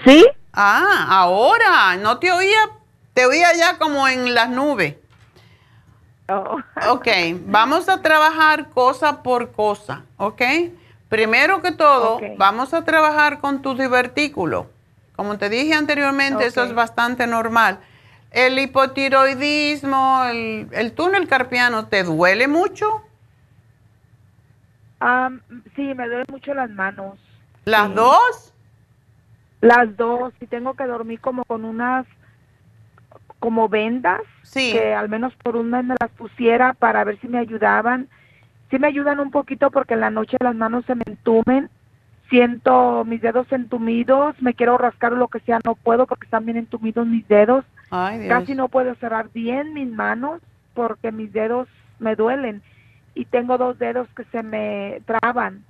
¿Sí? Ah, ahora. No te oía. Te oía ya como en las nubes. Ok, vamos a trabajar cosa por cosa, ¿ok? Primero que todo, vamos a trabajar con tu divertículo. Como te dije anteriormente, eso es bastante normal. El hipotiroidismo, el, túnel carpiano, ¿te duele mucho? sí, me duelen mucho las manos. ¿Las dos? Las dos, y tengo que dormir como con unas como vendas, que al menos por un mes me las pusiera para ver si me ayudaban. Sí me ayudan un poquito porque en la noche las manos se me entumen, siento mis dedos entumidos, me quiero rascar lo que sea, no puedo porque están bien entumidos mis dedos. Casi no puedo cerrar bien mis manos porque mis dedos me duelen y tengo dos dedos que se me traban.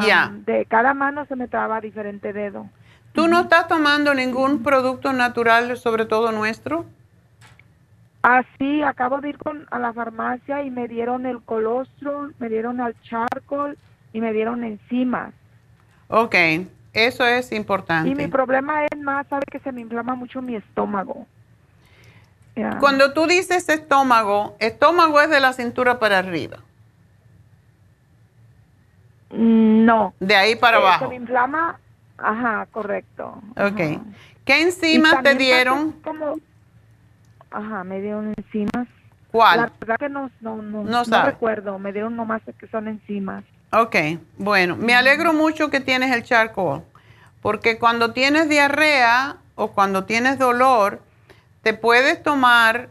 Ya. de cada mano se me traba diferente dedo. ¿Tú no estás tomando ningún producto natural, sobre todo nuestro? Ah, sí, acabo de ir con, a la farmacia y me dieron el colostrum, me dieron el charcoal y me dieron enzimas. Ok, eso es importante. Y mi problema es más, sabe que se me inflama mucho mi estómago. Cuando tú dices estómago, estómago es de la cintura para arriba. Mm, no. De ahí para eh, abajo. Se me inflama Ajá, correcto. Ok. ¿Qué enzimas te dieron? ajá, me dieron enzimas. ¿Cuál? La verdad que no, no, no, no, recuerdo, me dieron nomás que son enzimas. Ok, bueno, me alegro mucho que tienes el charcoal, porque cuando tienes diarrea o cuando tienes dolor, te puedes tomar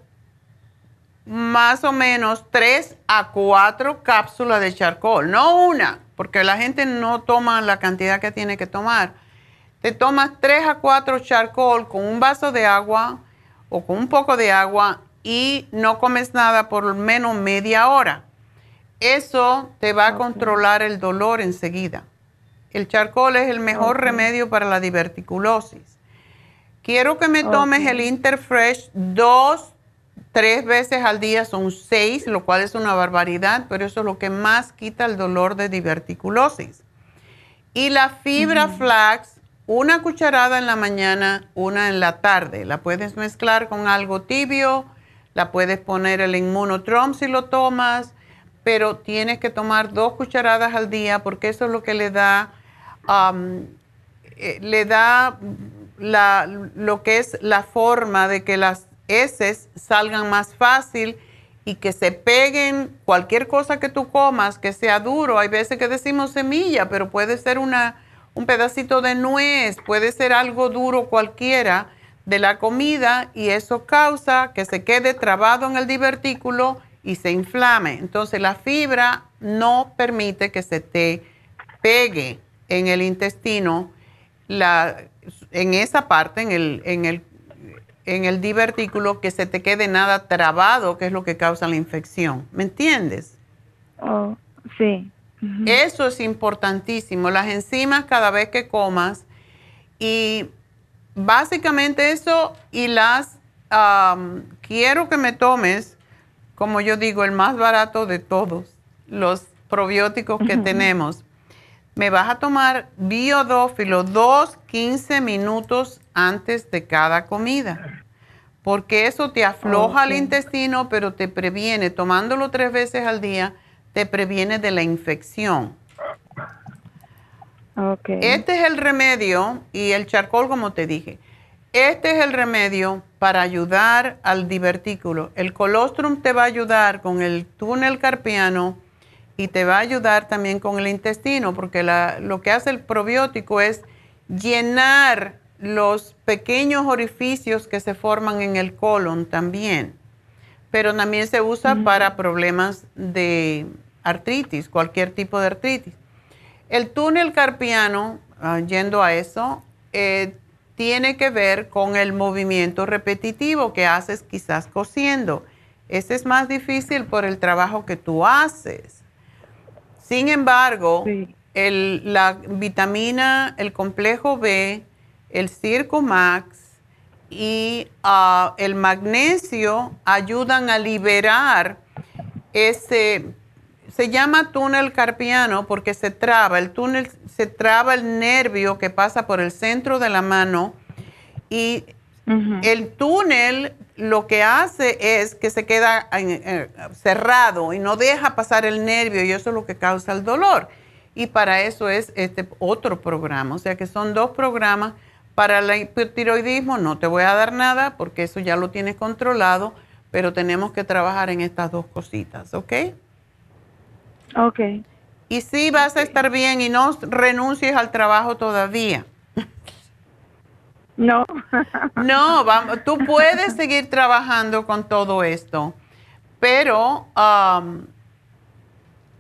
más o menos 3 a 4 cápsulas de charcoal, no una, porque la gente no toma la cantidad que tiene que tomar. Te tomas 3 a 4 charcoal con un vaso de agua o con un poco de agua y no comes nada por menos media hora. Eso te va a controlar el dolor enseguida. El charcoal es el mejor remedio para la diverticulosis. Quiero que me tomes el Interfresh dos tres veces al día son seis, lo cual es una barbaridad, pero eso es lo que más quita el dolor de diverticulosis. Y la fibra flax, una cucharada en la mañana, una en la tarde. La puedes mezclar con algo tibio, la puedes poner el inmunotrom si lo tomas, pero tienes que tomar dos cucharadas al día porque eso es lo que le da, eh, le da lo que es la forma de que las heces salgan más fácil y que se peguen cualquier cosa que tú comas que sea duro. Hay veces que decimos semilla, pero puede ser una, un pedacito de nuez, puede ser algo duro cualquiera de la comida y eso causa que se quede trabado en el divertículo y se inflame. Entonces la fibra no permite que se te pegue en el intestino, la, en esa parte, en el, en, el, en el divertículo, que se te quede nada trabado, que es lo que causa la infección. ¿Me entiendes? Oh, sí. Eso es importantísimo. Las enzimas cada vez que comas y básicamente eso y las, quiero que me tomes, como yo digo, el más barato de todos, los probióticos que tenemos. Me vas a tomar biodófilo dos, 15 minutos antes de cada comida, porque eso te afloja el intestino, pero te previene, tomándolo tres veces al día, te previene de la infección. Este es el remedio y el charcoal, como te dije. Este es el remedio para ayudar al divertículo. El colostrum te va a ayudar con el túnel carpiano y te va a ayudar también con el intestino, porque lo que hace el probiótico es llenar los pequeños orificios que se forman en el colon también. Pero también se usa para problemas de artritis, cualquier tipo de artritis. El túnel carpiano, ah, yendo a eso, eh, tiene que ver con el movimiento repetitivo que haces quizás cosiendo. Ese es más difícil por el trabajo que tú haces. Sin embargo, la vitamina, el complejo B, el Circo Max y ah, el magnesio ayudan a liberar ese se llama túnel carpiano porque se traba, el túnel se traba el nervio que pasa por el centro de la mano y el túnel lo que hace es que se queda eh, cerrado y no deja pasar el nervio y eso es lo que causa el dolor. Y para eso es este otro programa, o sea que son dos programas. Para el hipotiroidismo no te voy a dar nada porque eso ya lo tienes controlado, pero tenemos que trabajar en estas dos cositas, ¿ok? Ok. Y sí vas a estar bien y no renuncies al trabajo todavía. No. *laughs* no, vamos, tú puedes seguir trabajando con todo esto, pero um,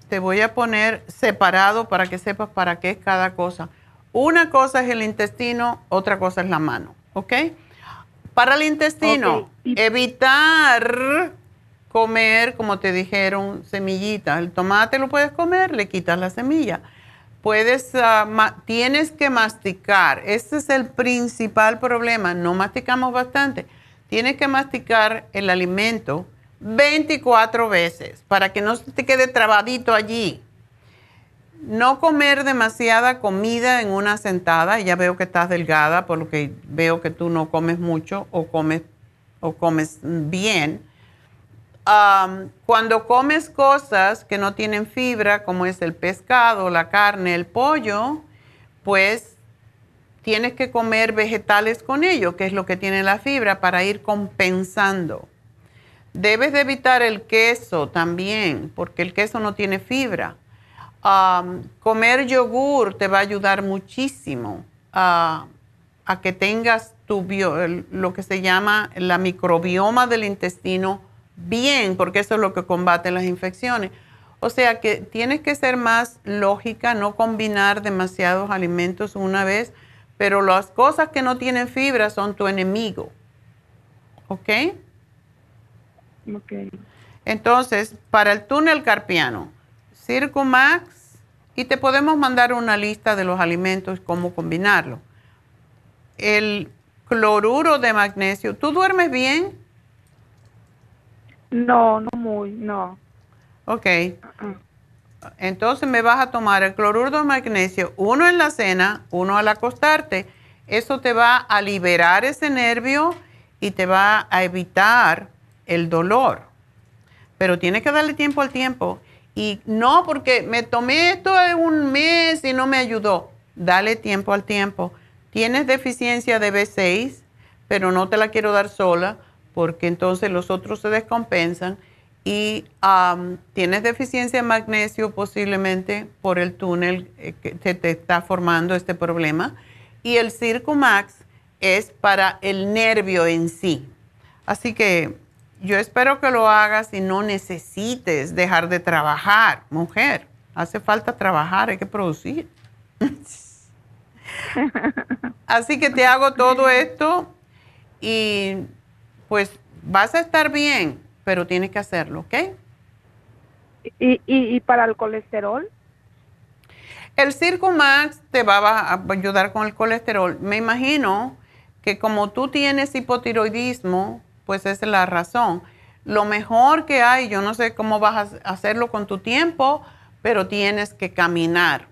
te voy a poner separado para que sepas para qué es cada cosa. Una cosa es el intestino, otra cosa es la mano, ¿ok? Para el intestino, evitar comer, como te dijeron, semillitas. El tomate lo puedes comer, le quitas la semilla. Puedes, ah, tienes que masticar. Ese es el principal problema. No masticamos bastante. Tienes que masticar el alimento 24 veces para que no se te quede trabadito allí. No comer demasiada comida en una sentada. Ya veo que estás delgada, por lo que veo que tú no comes mucho o comes, o comes bien cuando comes cosas que no tienen fibra, como es el pescado, la carne, el pollo, pues tienes que comer vegetales con ello, que es lo que tiene la fibra, para ir compensando. Debes de evitar el queso también, porque el queso no tiene fibra. comer yogur te va a ayudar muchísimo a que tengas tu lo que se llama la microbioma del intestino bien, porque eso es lo que combate las infecciones. O sea que tienes que ser más lógica, no combinar demasiados alimentos una vez, pero las cosas que no tienen fibra son tu enemigo. ¿Ok? Ok. Entonces, para el túnel carpiano, Circumax, y te podemos mandar una lista de los alimentos, cómo combinarlo. El cloruro de magnesio, ¿tú duermes bien? No, no muy, no. Ok. Entonces me vas a tomar el cloruro de magnesio, uno en la cena, uno al acostarte. Eso te va a liberar ese nervio y te va a evitar el dolor. Pero tienes que darle tiempo al tiempo. Y no porque me tomé esto en un mes y no me ayudó. Dale tiempo al tiempo. Tienes deficiencia de B6, pero no te la quiero dar sola porque entonces los otros se descompensan y tienes deficiencia de magnesio posiblemente por el túnel eh, que se te está formando este problema. Y el Circumax es para el nervio en sí. Así que yo espero que lo hagas y no necesites dejar de trabajar, mujer. Hace falta trabajar, hay que producir. *laughs* Así que te hago todo esto y pues vas a estar bien, pero tienes que hacerlo, ¿ok? ¿Y, y, para el colesterol? El Circumax te va a ayudar con el colesterol. Me imagino que como tú tienes hipotiroidismo, pues esa es la razón. Lo mejor que hay, yo no sé cómo vas a hacerlo con tu tiempo, pero tienes que caminar.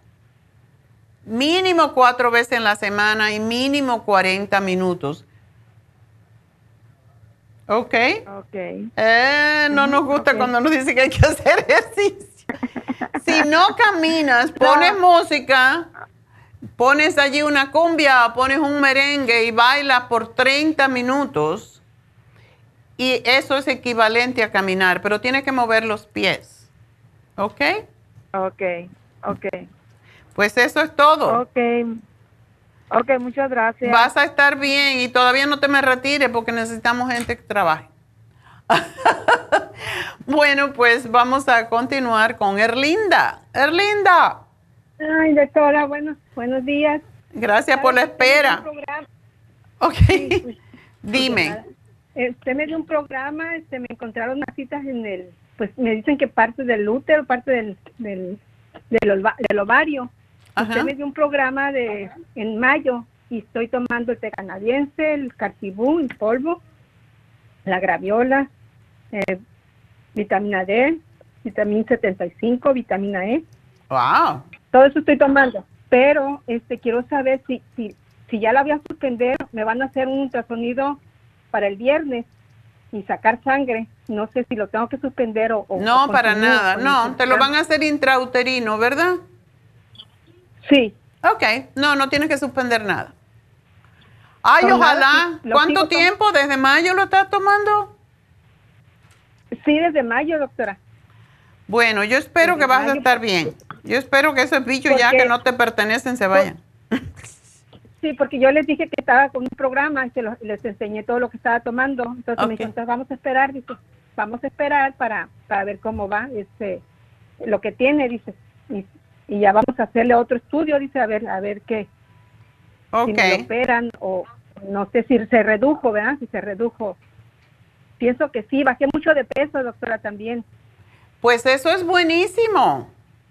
Mínimo cuatro veces en la semana y mínimo 40 minutos. ¿Ok? Ok. Eh, no nos gusta cuando nos dicen que hay que *laughs* hacer ejercicio. si no caminas, pones música, pones allí una cumbia, pones un merengue y bailas por 30 minutos. Y eso es equivalente a caminar, pero tienes que mover los pies. ¿Ok? Ok, ok. Pues eso es todo. Ok. Ok, muchas gracias. Vas a estar bien y todavía no te me retires porque necesitamos gente que trabaje. *laughs* bueno, pues vamos a continuar con Erlinda. Erlinda. Ay, doctora, buenos, buenos días. Gracias por la espera. Ok. *laughs* Pues, Dime. Usted me dio un programa, este, me encontraron unas citas en el, pues me dicen que parte del útero, parte del, del, del ovario. Usted me dio un programa de en mayo y estoy tomando el té canadiense, el cartibú en polvo, la graviola, eh, vitamina D, vitamina 75, vitamina E. Wow. Todo eso estoy tomando, pero este quiero saber si si si ya la voy a suspender, me van a hacer un ultrasonido para el viernes y sacar sangre. No sé si lo tengo que suspender o... no, para nada. No, te lo van a hacer intrauterino, ¿verdad? Sí. Ok, no, no tienes que suspender nada. Ay, ojalá. ¿Cuánto tiempo? ¿Desde mayo lo estás tomando? Sí, desde mayo, doctora. Bueno, yo espero que vas a estar bien. Yo espero que esos bichos ya que no te pertenecen se vayan. *laughs* Sí, porque yo les dije que estaba con un programa y les enseñé todo lo que estaba tomando. Entonces me dijeron, vamos a esperar, dice, vamos a esperar para, para ver cómo va este lo que tiene, dice. Y y ya vamos a hacerle otro estudio, dice, a ver, a ver qué. Si me operan o no sé si se redujo, ¿verdad? Si se redujo. Pienso que sí, bajé mucho de peso, doctora, también. Pues eso es buenísimo.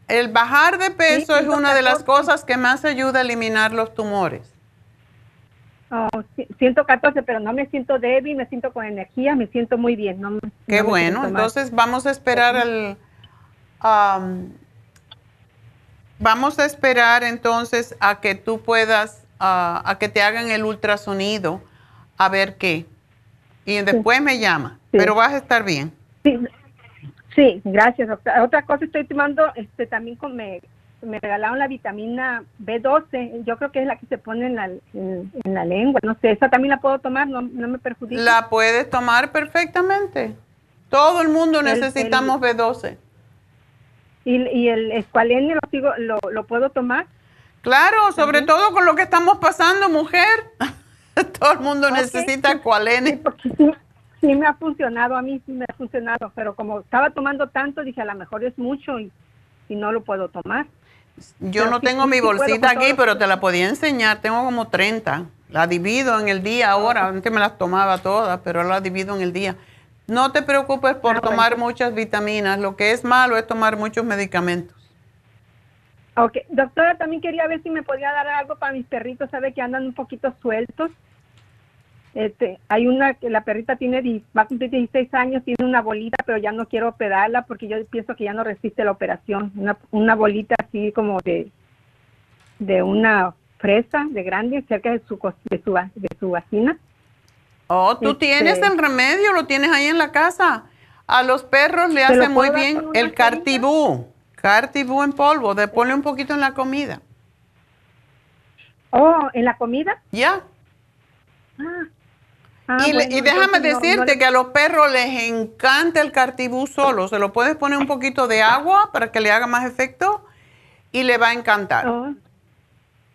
El bajar de peso es una de las cosas que más ayuda a eliminar los tumores. Oh, 114, pero no me siento débil, me siento con energía, me siento muy bien. No, Qué bueno, entonces vamos a esperar al, Vamos a esperar entonces a que tú puedas, a que te hagan el ultrasonido, a ver qué. Y después me llama, pero vas a estar bien. Sí, gracias, doctora. Otra cosa estoy tomando, este, también con, me, me regalaron la vitamina B12, yo creo que es la que se pone en la, en, la lengua, no sé, esa también la puedo tomar, no, no me perjudica. La puedes tomar perfectamente. Todo el mundo necesitamos B12. ¿Y, y el escualene lo, lo, puedo tomar? Claro, sobre todo con lo que estamos pasando, mujer. *laughs* todo el mundo necesita escualene. Sí, me ha funcionado, a mí sí me ha funcionado, pero como estaba tomando tanto, dije a lo mejor es mucho y, y no lo puedo tomar. Yo no tengo mi bolsita aquí, pero te la podía enseñar. Tengo como 30. La divido en el día ahora. Antes me las tomaba todas, pero la divido en el día. No te preocupes por ah, tomar muchas vitaminas. Lo que es malo es tomar muchos medicamentos. Ok, doctora, también quería ver si me podía dar algo para mis perritos. Sabe que andan un poquito sueltos. Este, hay una que la perrita tiene va a cumplir 16 años, tiene una bolita, pero ya no quiero operarla porque yo pienso que ya no resiste la operación. Una, una bolita así como de de una fresa de grande cerca de su de su de su vagina Oh, tú tienes este el remedio, lo tienes ahí en la casa. A los perros le hace muy bien el cartibú. Cartibú en polvo, de ponle un poquito en la comida. Oh, ¿en la comida? Ya. Ah. Ah, y, le- bueno, y déjame entonces no- no decirte que a los perros les encanta el cartibú solo. Se lo puedes poner un poquito de agua para que le haga más efecto y le va a encantar. Oh.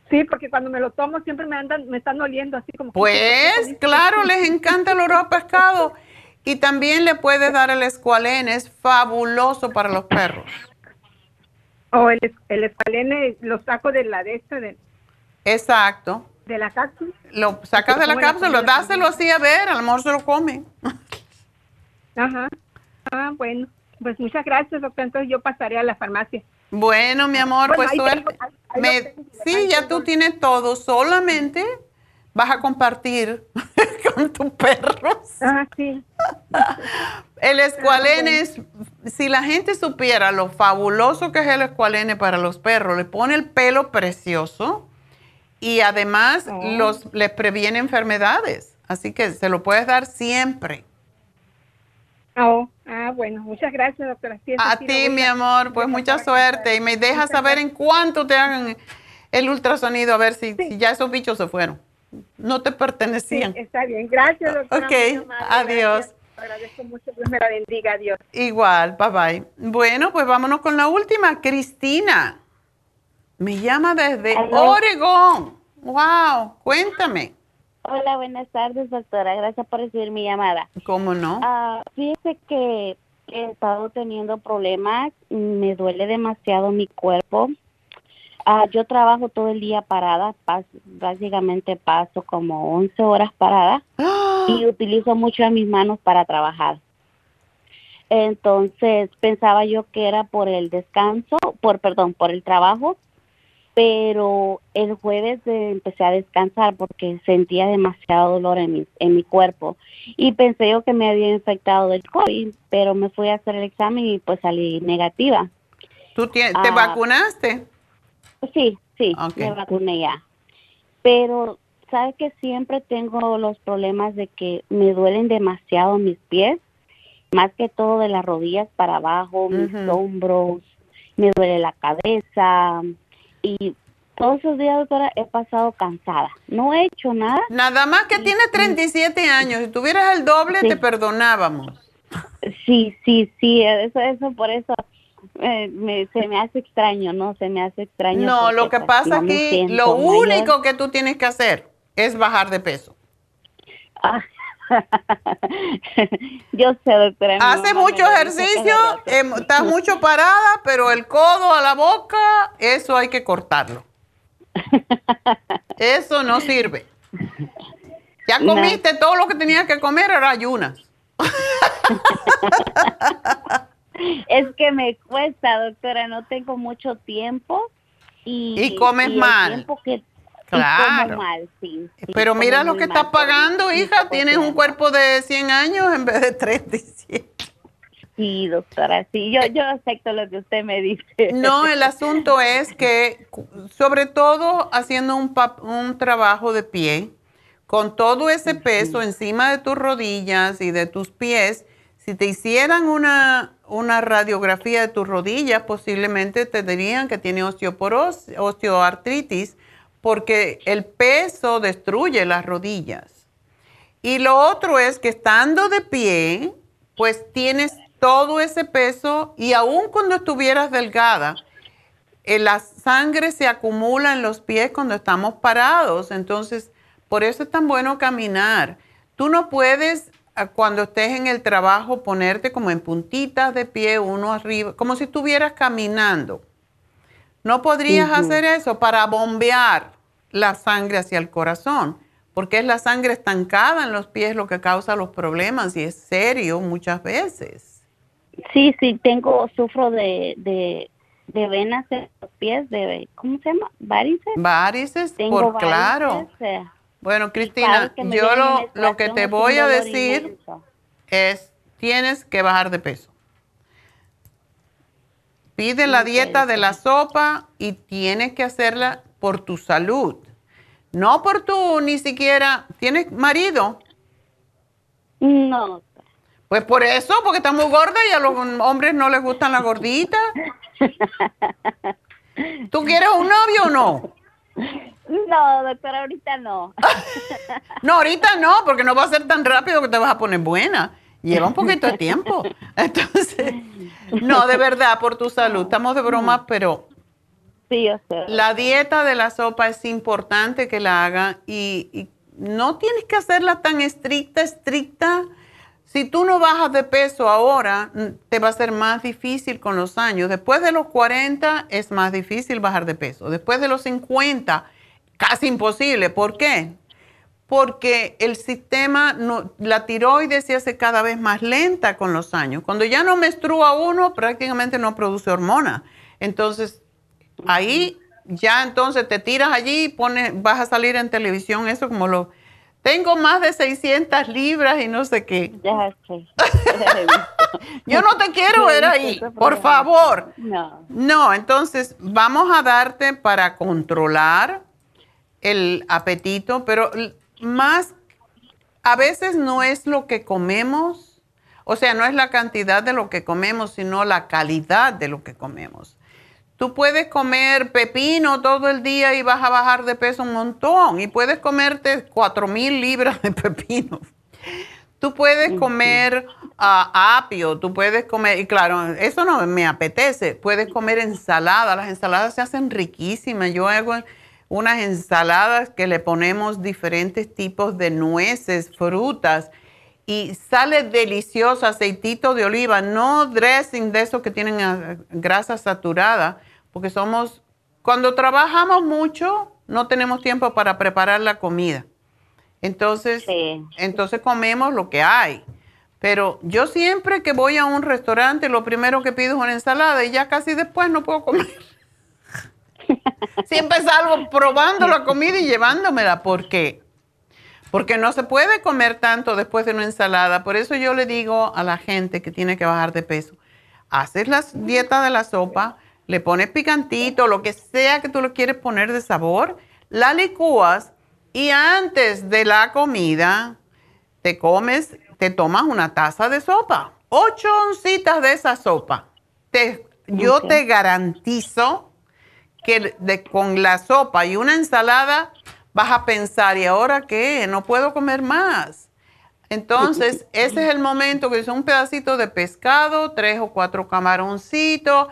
Sí, porque cuando me lo tomo siempre me andan, me están oliendo así como. que- Pues claro, les encanta el olor a pescado. Y también le puedes dar el escualén, es fabuloso para los perros. O el, el escualene lo saco de la de esta, de, Exacto. de la cápsula. Lo sacas de la cápsula, comida dáselo así a ver, a lo mejor se lo comen. Ajá. Ah, bueno. Pues muchas gracias, doctor. Entonces yo pasaré a la farmacia. Bueno, mi amor, Bueno, pues ahí suerte. tengo- ahí- ahí Me- lo tengo. sí, ya tú tienes todo, solamente vas a compartir *laughs* con tu perro. Ah, sí. El escualene es, si la gente supiera lo fabuloso que es el escualene para los perros, le pone el pelo precioso y además Oh. los, les previene enfermedades. Así que se lo puedes dar siempre. Oh, ah, bueno. Muchas gracias, doctora. Sí, A ti, mi amor, pues mucha suerte y me dejas saber en cuánto te hagan el ultrasonido a ver si, si ya esos bichos se fueron. No te Sí, pertenecían. está bien. Gracias, doctora. Ok, adiós. gracias. Agradezco mucho. Dios me la bendiga. Adiós. Igual, bye bye. Bueno, pues vámonos con la última. Cristina. Me llama desde. Oregón. Wow, cuéntame. Hola, buenas tardes, doctora. Gracias por recibir mi llamada. ¿Cómo no? Ah, fíjese que he estado teniendo problemas, me duele demasiado mi cuerpo. Ah, yo trabajo todo el día parada, básicamente paso como 11 horas parada y utilizo mucho a mis manos para trabajar. Entonces pensaba yo que era por el descanso, por perdón, por el trabajo, pero el jueves eh, empecé a descansar porque sentía demasiado dolor en mi, en mi cuerpo y pensé yo que me había infectado del COVID, pero me fui a hacer el examen y pues salí negativa. ¿Tú te Ah. vacunaste? Sí, sí, me vacuné ya. Pero, ¿sabes que siempre tengo los problemas de que me duelen demasiado mis pies? Más que todo de las rodillas para abajo, mis hombros, me duele la cabeza y todos esos días, doctora, he pasado cansada. No he hecho nada. Nada más que tiene 37 años. Si tuvieras el doble, te perdonábamos. Sí, sí, sí, eso, eso, por eso eh, me- se me hace extraño, ¿no? Se me hace extraño. No, lo que pues, pasa me aquí, lo mayor. único que tú tienes que hacer es bajar de peso. Ah. *laughs* Yo sé, doctora. Hace mucho ejercicio, em, estás mucho parada, pero el codo a la boca, eso hay que cortarlo. *laughs* Eso no sirve. Ya No. comiste todo lo que tenías que comer, ahora ayunas. *laughs* Es que me cuesta, doctora, no tengo mucho tiempo y, Y comes el mal. tiempo que- Claro. como mal, sí. sí, Pero mira lo que estás pagando, hija. Tienes un cuerpo de 100 años en vez de 37. Sí, doctora, sí, yo, yo acepto lo que usted me dice. No, el asunto es que, sobre todo haciendo un, un trabajo de pie, con todo ese peso encima de tus rodillas y de tus pies, si te hicieran una, una radiografía de tus rodillas, posiblemente te dirían que tiene osteoporosis, osteoartritis, porque el peso destruye las rodillas. Y lo otro es que estando de pie, pues tienes todo ese peso y aun cuando estuvieras delgada, eh, la sangre se acumula en los pies cuando estamos parados. Entonces, por eso es tan bueno caminar. Tú no puedes, ah, cuando estés en el trabajo, ponerte como en puntitas de pie, uno arriba, como si estuvieras caminando. No podrías hacer eso para bombear la sangre hacia el corazón, porque es la sangre estancada en los pies lo que causa los problemas y es serio muchas veces. Sí, sí, tengo, sufro de, de, de venas en los pies, de, ¿cómo se llama? ¿Varices? Varices, Tengo por claro. eh, Bueno, Cristina, yo lo, lo que te voy a decir inmenso. es, tienes que bajar de peso. Pide la dieta de la sopa y tienes que hacerla por tu salud. No por tu, ni siquiera, ¿tienes marido? No. Pues por eso, porque está muy gorda y a los hombres no les gustan las gorditas. *laughs* ¿Tú quieres un novio o no? No, doctora, ahorita no. *laughs* no, ahorita no, porque no va a ser tan rápido que te vas a poner buena. Lleva un poquito de tiempo. *laughs* Entonces, no, de verdad, por tu salud. Estamos de broma, pero sí, yo sé. la dieta de la sopa es importante que la haga y, y no tienes que hacerla tan estricta, estricta. Si tú no bajas de peso ahora, te va a ser más difícil con los años. Después de los 40 es más difícil bajar de peso. Después de los 50 casi imposible. ¿Por qué? Porque el sistema, la tiroides se hace cada vez más lenta con los años. Cuando ya no menstrua uno, prácticamente no produce hormona. Entonces, ahí ya entonces te tiras allí y pones, vas a salir en televisión, eso como lo... Tengo más de 600 libras y no sé qué. Ya sé. *laughs* Yo no te quiero ver ahí, por favor. No. No, entonces vamos a darte para controlar el apetito, pero más, a veces no es lo que comemos, o sea, no es la cantidad de lo que comemos, sino la calidad de lo que comemos. Tú puedes comer pepino todo el día y vas a bajar de peso un montón, y puedes comerte 4 mil libras de pepino. Tú puedes comer ah, apio, tú puedes comer, y claro, eso no me apetece, puedes comer ensalada, las ensaladas se hacen riquísimas. Yo hago unas ensaladas que le ponemos diferentes tipos de nueces, frutas y sale delicioso aceitito de oliva, no dressing de esos que tienen ah, grasa saturada, porque somos, cuando trabajamos mucho, no tenemos tiempo para preparar la comida. Entonces, entonces comemos lo que hay. Pero yo siempre que voy a un restaurante, lo primero que pido es una ensalada y ya casi después no puedo comer. Siempre salgo probando la comida y llevándomela. ¿Por qué? Porque no se puede comer tanto después de una ensalada. Por eso yo le digo a la gente que tiene que bajar de peso, haces la dieta de la sopa, le pones picantito, lo que sea que tú le quieres poner de sabor, la licúas y antes de la comida te comes, te tomas una taza de sopa, ocho oncitas de esa sopa. Te, yo te garantizo que de, con la sopa y una ensalada vas a pensar, ¿y ahora qué? No puedo comer más. Entonces, *laughs* ese es el momento que es un pedacito de pescado, tres o cuatro camaroncitos.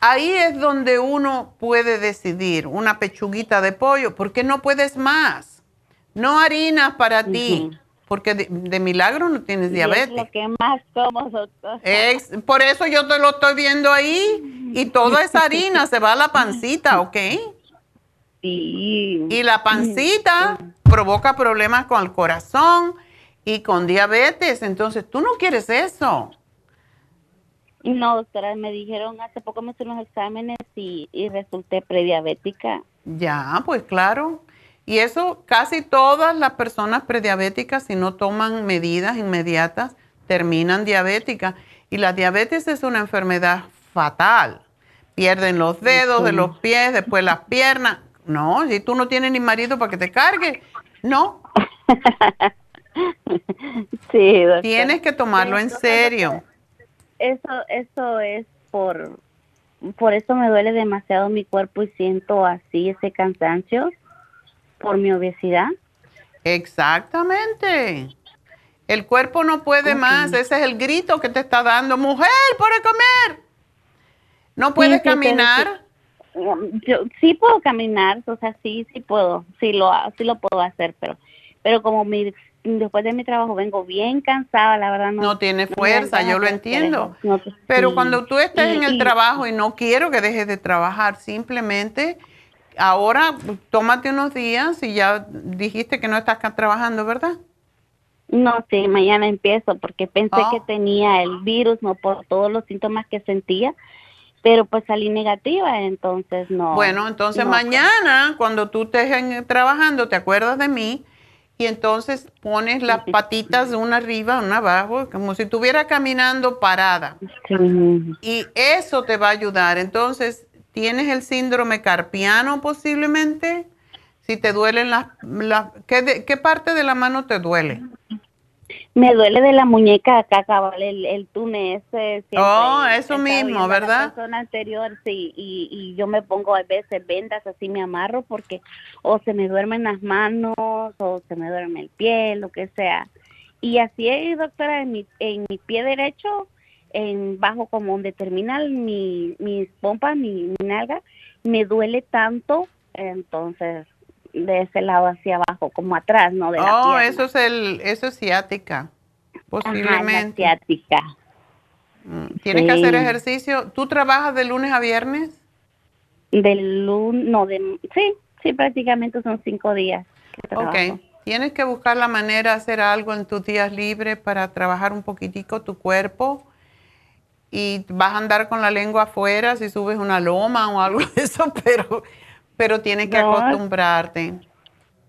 Ahí es donde uno puede decidir, una pechuguita de pollo, porque no puedes más. No harinas para ti, porque de, milagro no tienes diabetes. es lo que más como, doctor. por eso yo te lo estoy viendo ahí y toda esa harina se va a la pancita, ¿ok? Sí. Y la pancita provoca problemas con el corazón y con diabetes, entonces tú no quieres eso. No, doctora, me dijeron hace poco me hicieron los exámenes y, y resulté prediabética. Ya, pues claro. Y eso casi todas las personas prediabéticas, si no toman medidas inmediatas, terminan diabéticas. Y la diabetes es una enfermedad fatal. Pierden los dedos de los pies, después las piernas. No, si tú no tienes ni marido para que te cargue, no. *laughs* sí, Tienes que tomarlo en serio. Eso, eso es por, por eso me duele demasiado mi cuerpo y siento así ese cansancio por mi obesidad. Exactamente. El cuerpo no puede más. Ese es el grito que te está dando. Mujer, por comer. ¿No puedes caminar? yo sí puedo caminar, o sea, sí, sí puedo, sí lo, sí lo puedo hacer, pero, pero como mi, después de mi trabajo vengo bien cansada, la verdad no. No tiene fuerza, yo lo entiendo. pero cuando tú estés en el trabajo y no quiero que dejes de trabajar, simplemente ahora tómate unos días y ya dijiste que no estás trabajando, ¿verdad? No, sí, mañana empiezo porque pensé que Oh. tenía el virus, no por todos los síntomas que sentía, pero pues salí negativa, entonces no. Bueno, entonces no, mañana, cuando tú estés en- trabajando, te acuerdas de mí y entonces pones las patitas de una arriba, una abajo, como si estuviera caminando parada. Y eso te va a ayudar. Entonces, ¿tienes el síndrome carpiano posiblemente? Si te duelen las... las ¿qué, de- ¿Qué parte de la mano te duele? Me duele de la muñeca acá, cabal, el, el túnez. oh, eso mismo, ¿verdad? La persona anterior, sí, y, y yo me pongo a veces vendas, así me amarro porque o se me duermen las manos o se me duerme el pie, lo que sea. Y así es, doctora, en mi, en mi pie derecho, en bajo como donde termina mi, mis pompas, mi, mi nalga, me duele tanto, entonces de ese lado hacia abajo, como atrás, ¿no? De la oh, eso es el, eso es ciática, posiblemente. Ajá, ciática. Mm, Tienes que hacer ejercicio. ¿Tú trabajas de lunes a viernes? Del lunes, no, de, sí, sí, prácticamente son cinco días. ok. Tienes que buscar la manera de hacer algo en tus días libres para trabajar un poquitico tu cuerpo y vas a andar con la lengua afuera si subes una loma o algo de eso, *laughs* pero pero tienes que acostumbrarte.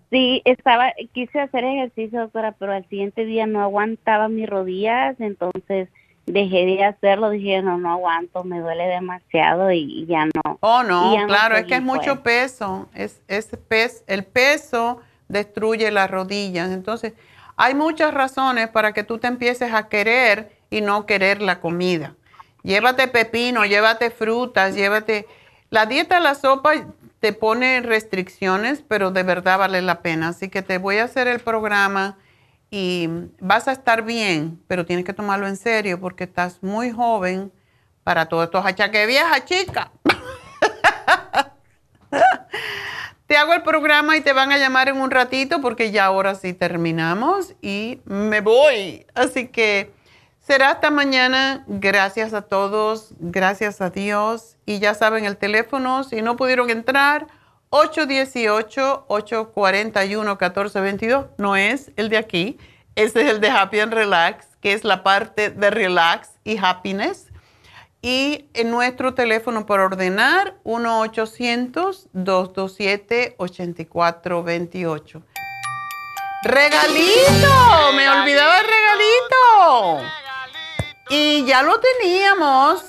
Sí, estaba, quise hacer ejercicio, doctora, pero al siguiente día no aguantaba mis rodillas, entonces dejé de hacerlo, dije, no, no aguanto, me duele demasiado y, ya no. Oh, no, claro, es que es mucho peso, es, es pes, el peso destruye las rodillas, entonces hay muchas razones para que tú te empieces a querer y no querer la comida. Llévate pepino, llévate frutas, llévate... La dieta la sopa te pone restricciones, pero de verdad vale la pena. Así que te voy a hacer el programa y vas a estar bien, pero tienes que tomarlo en serio porque estás muy joven para todos estos achaques vieja, chica. *laughs* te hago el programa y te van a llamar en un ratito porque ya ahora sí terminamos y me voy. Así que será hasta mañana. Gracias a todos, gracias a Dios y ya saben el teléfono, si no pudieron entrar, 818-841-1422, no es el de aquí, este es el de Happy and Relax, que es la parte de Relax y Happiness. Y en nuestro teléfono por ordenar, 1-800-227-8428. ¡Regalito! ¡Me olvidaba el regalito! Y ya lo teníamos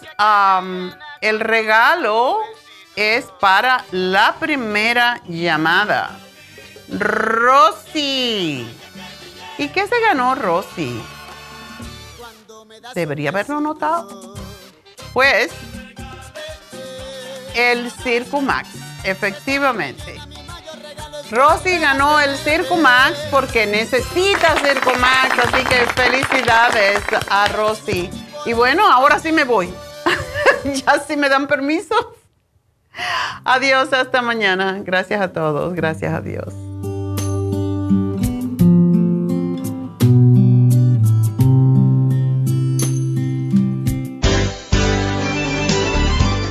el regalo es para la primera llamada. Rosy. ¿Y qué se ganó Rosy? Debería haberlo notado. Pues el Circo Max, efectivamente. Rosy ganó el Circo Max porque necesita Circo Max, así que felicidades a Rosy. Y bueno, ahora sí me voy. *laughs* ya si me dan permiso. Adiós, hasta mañana. Gracias a todos, gracias a Dios.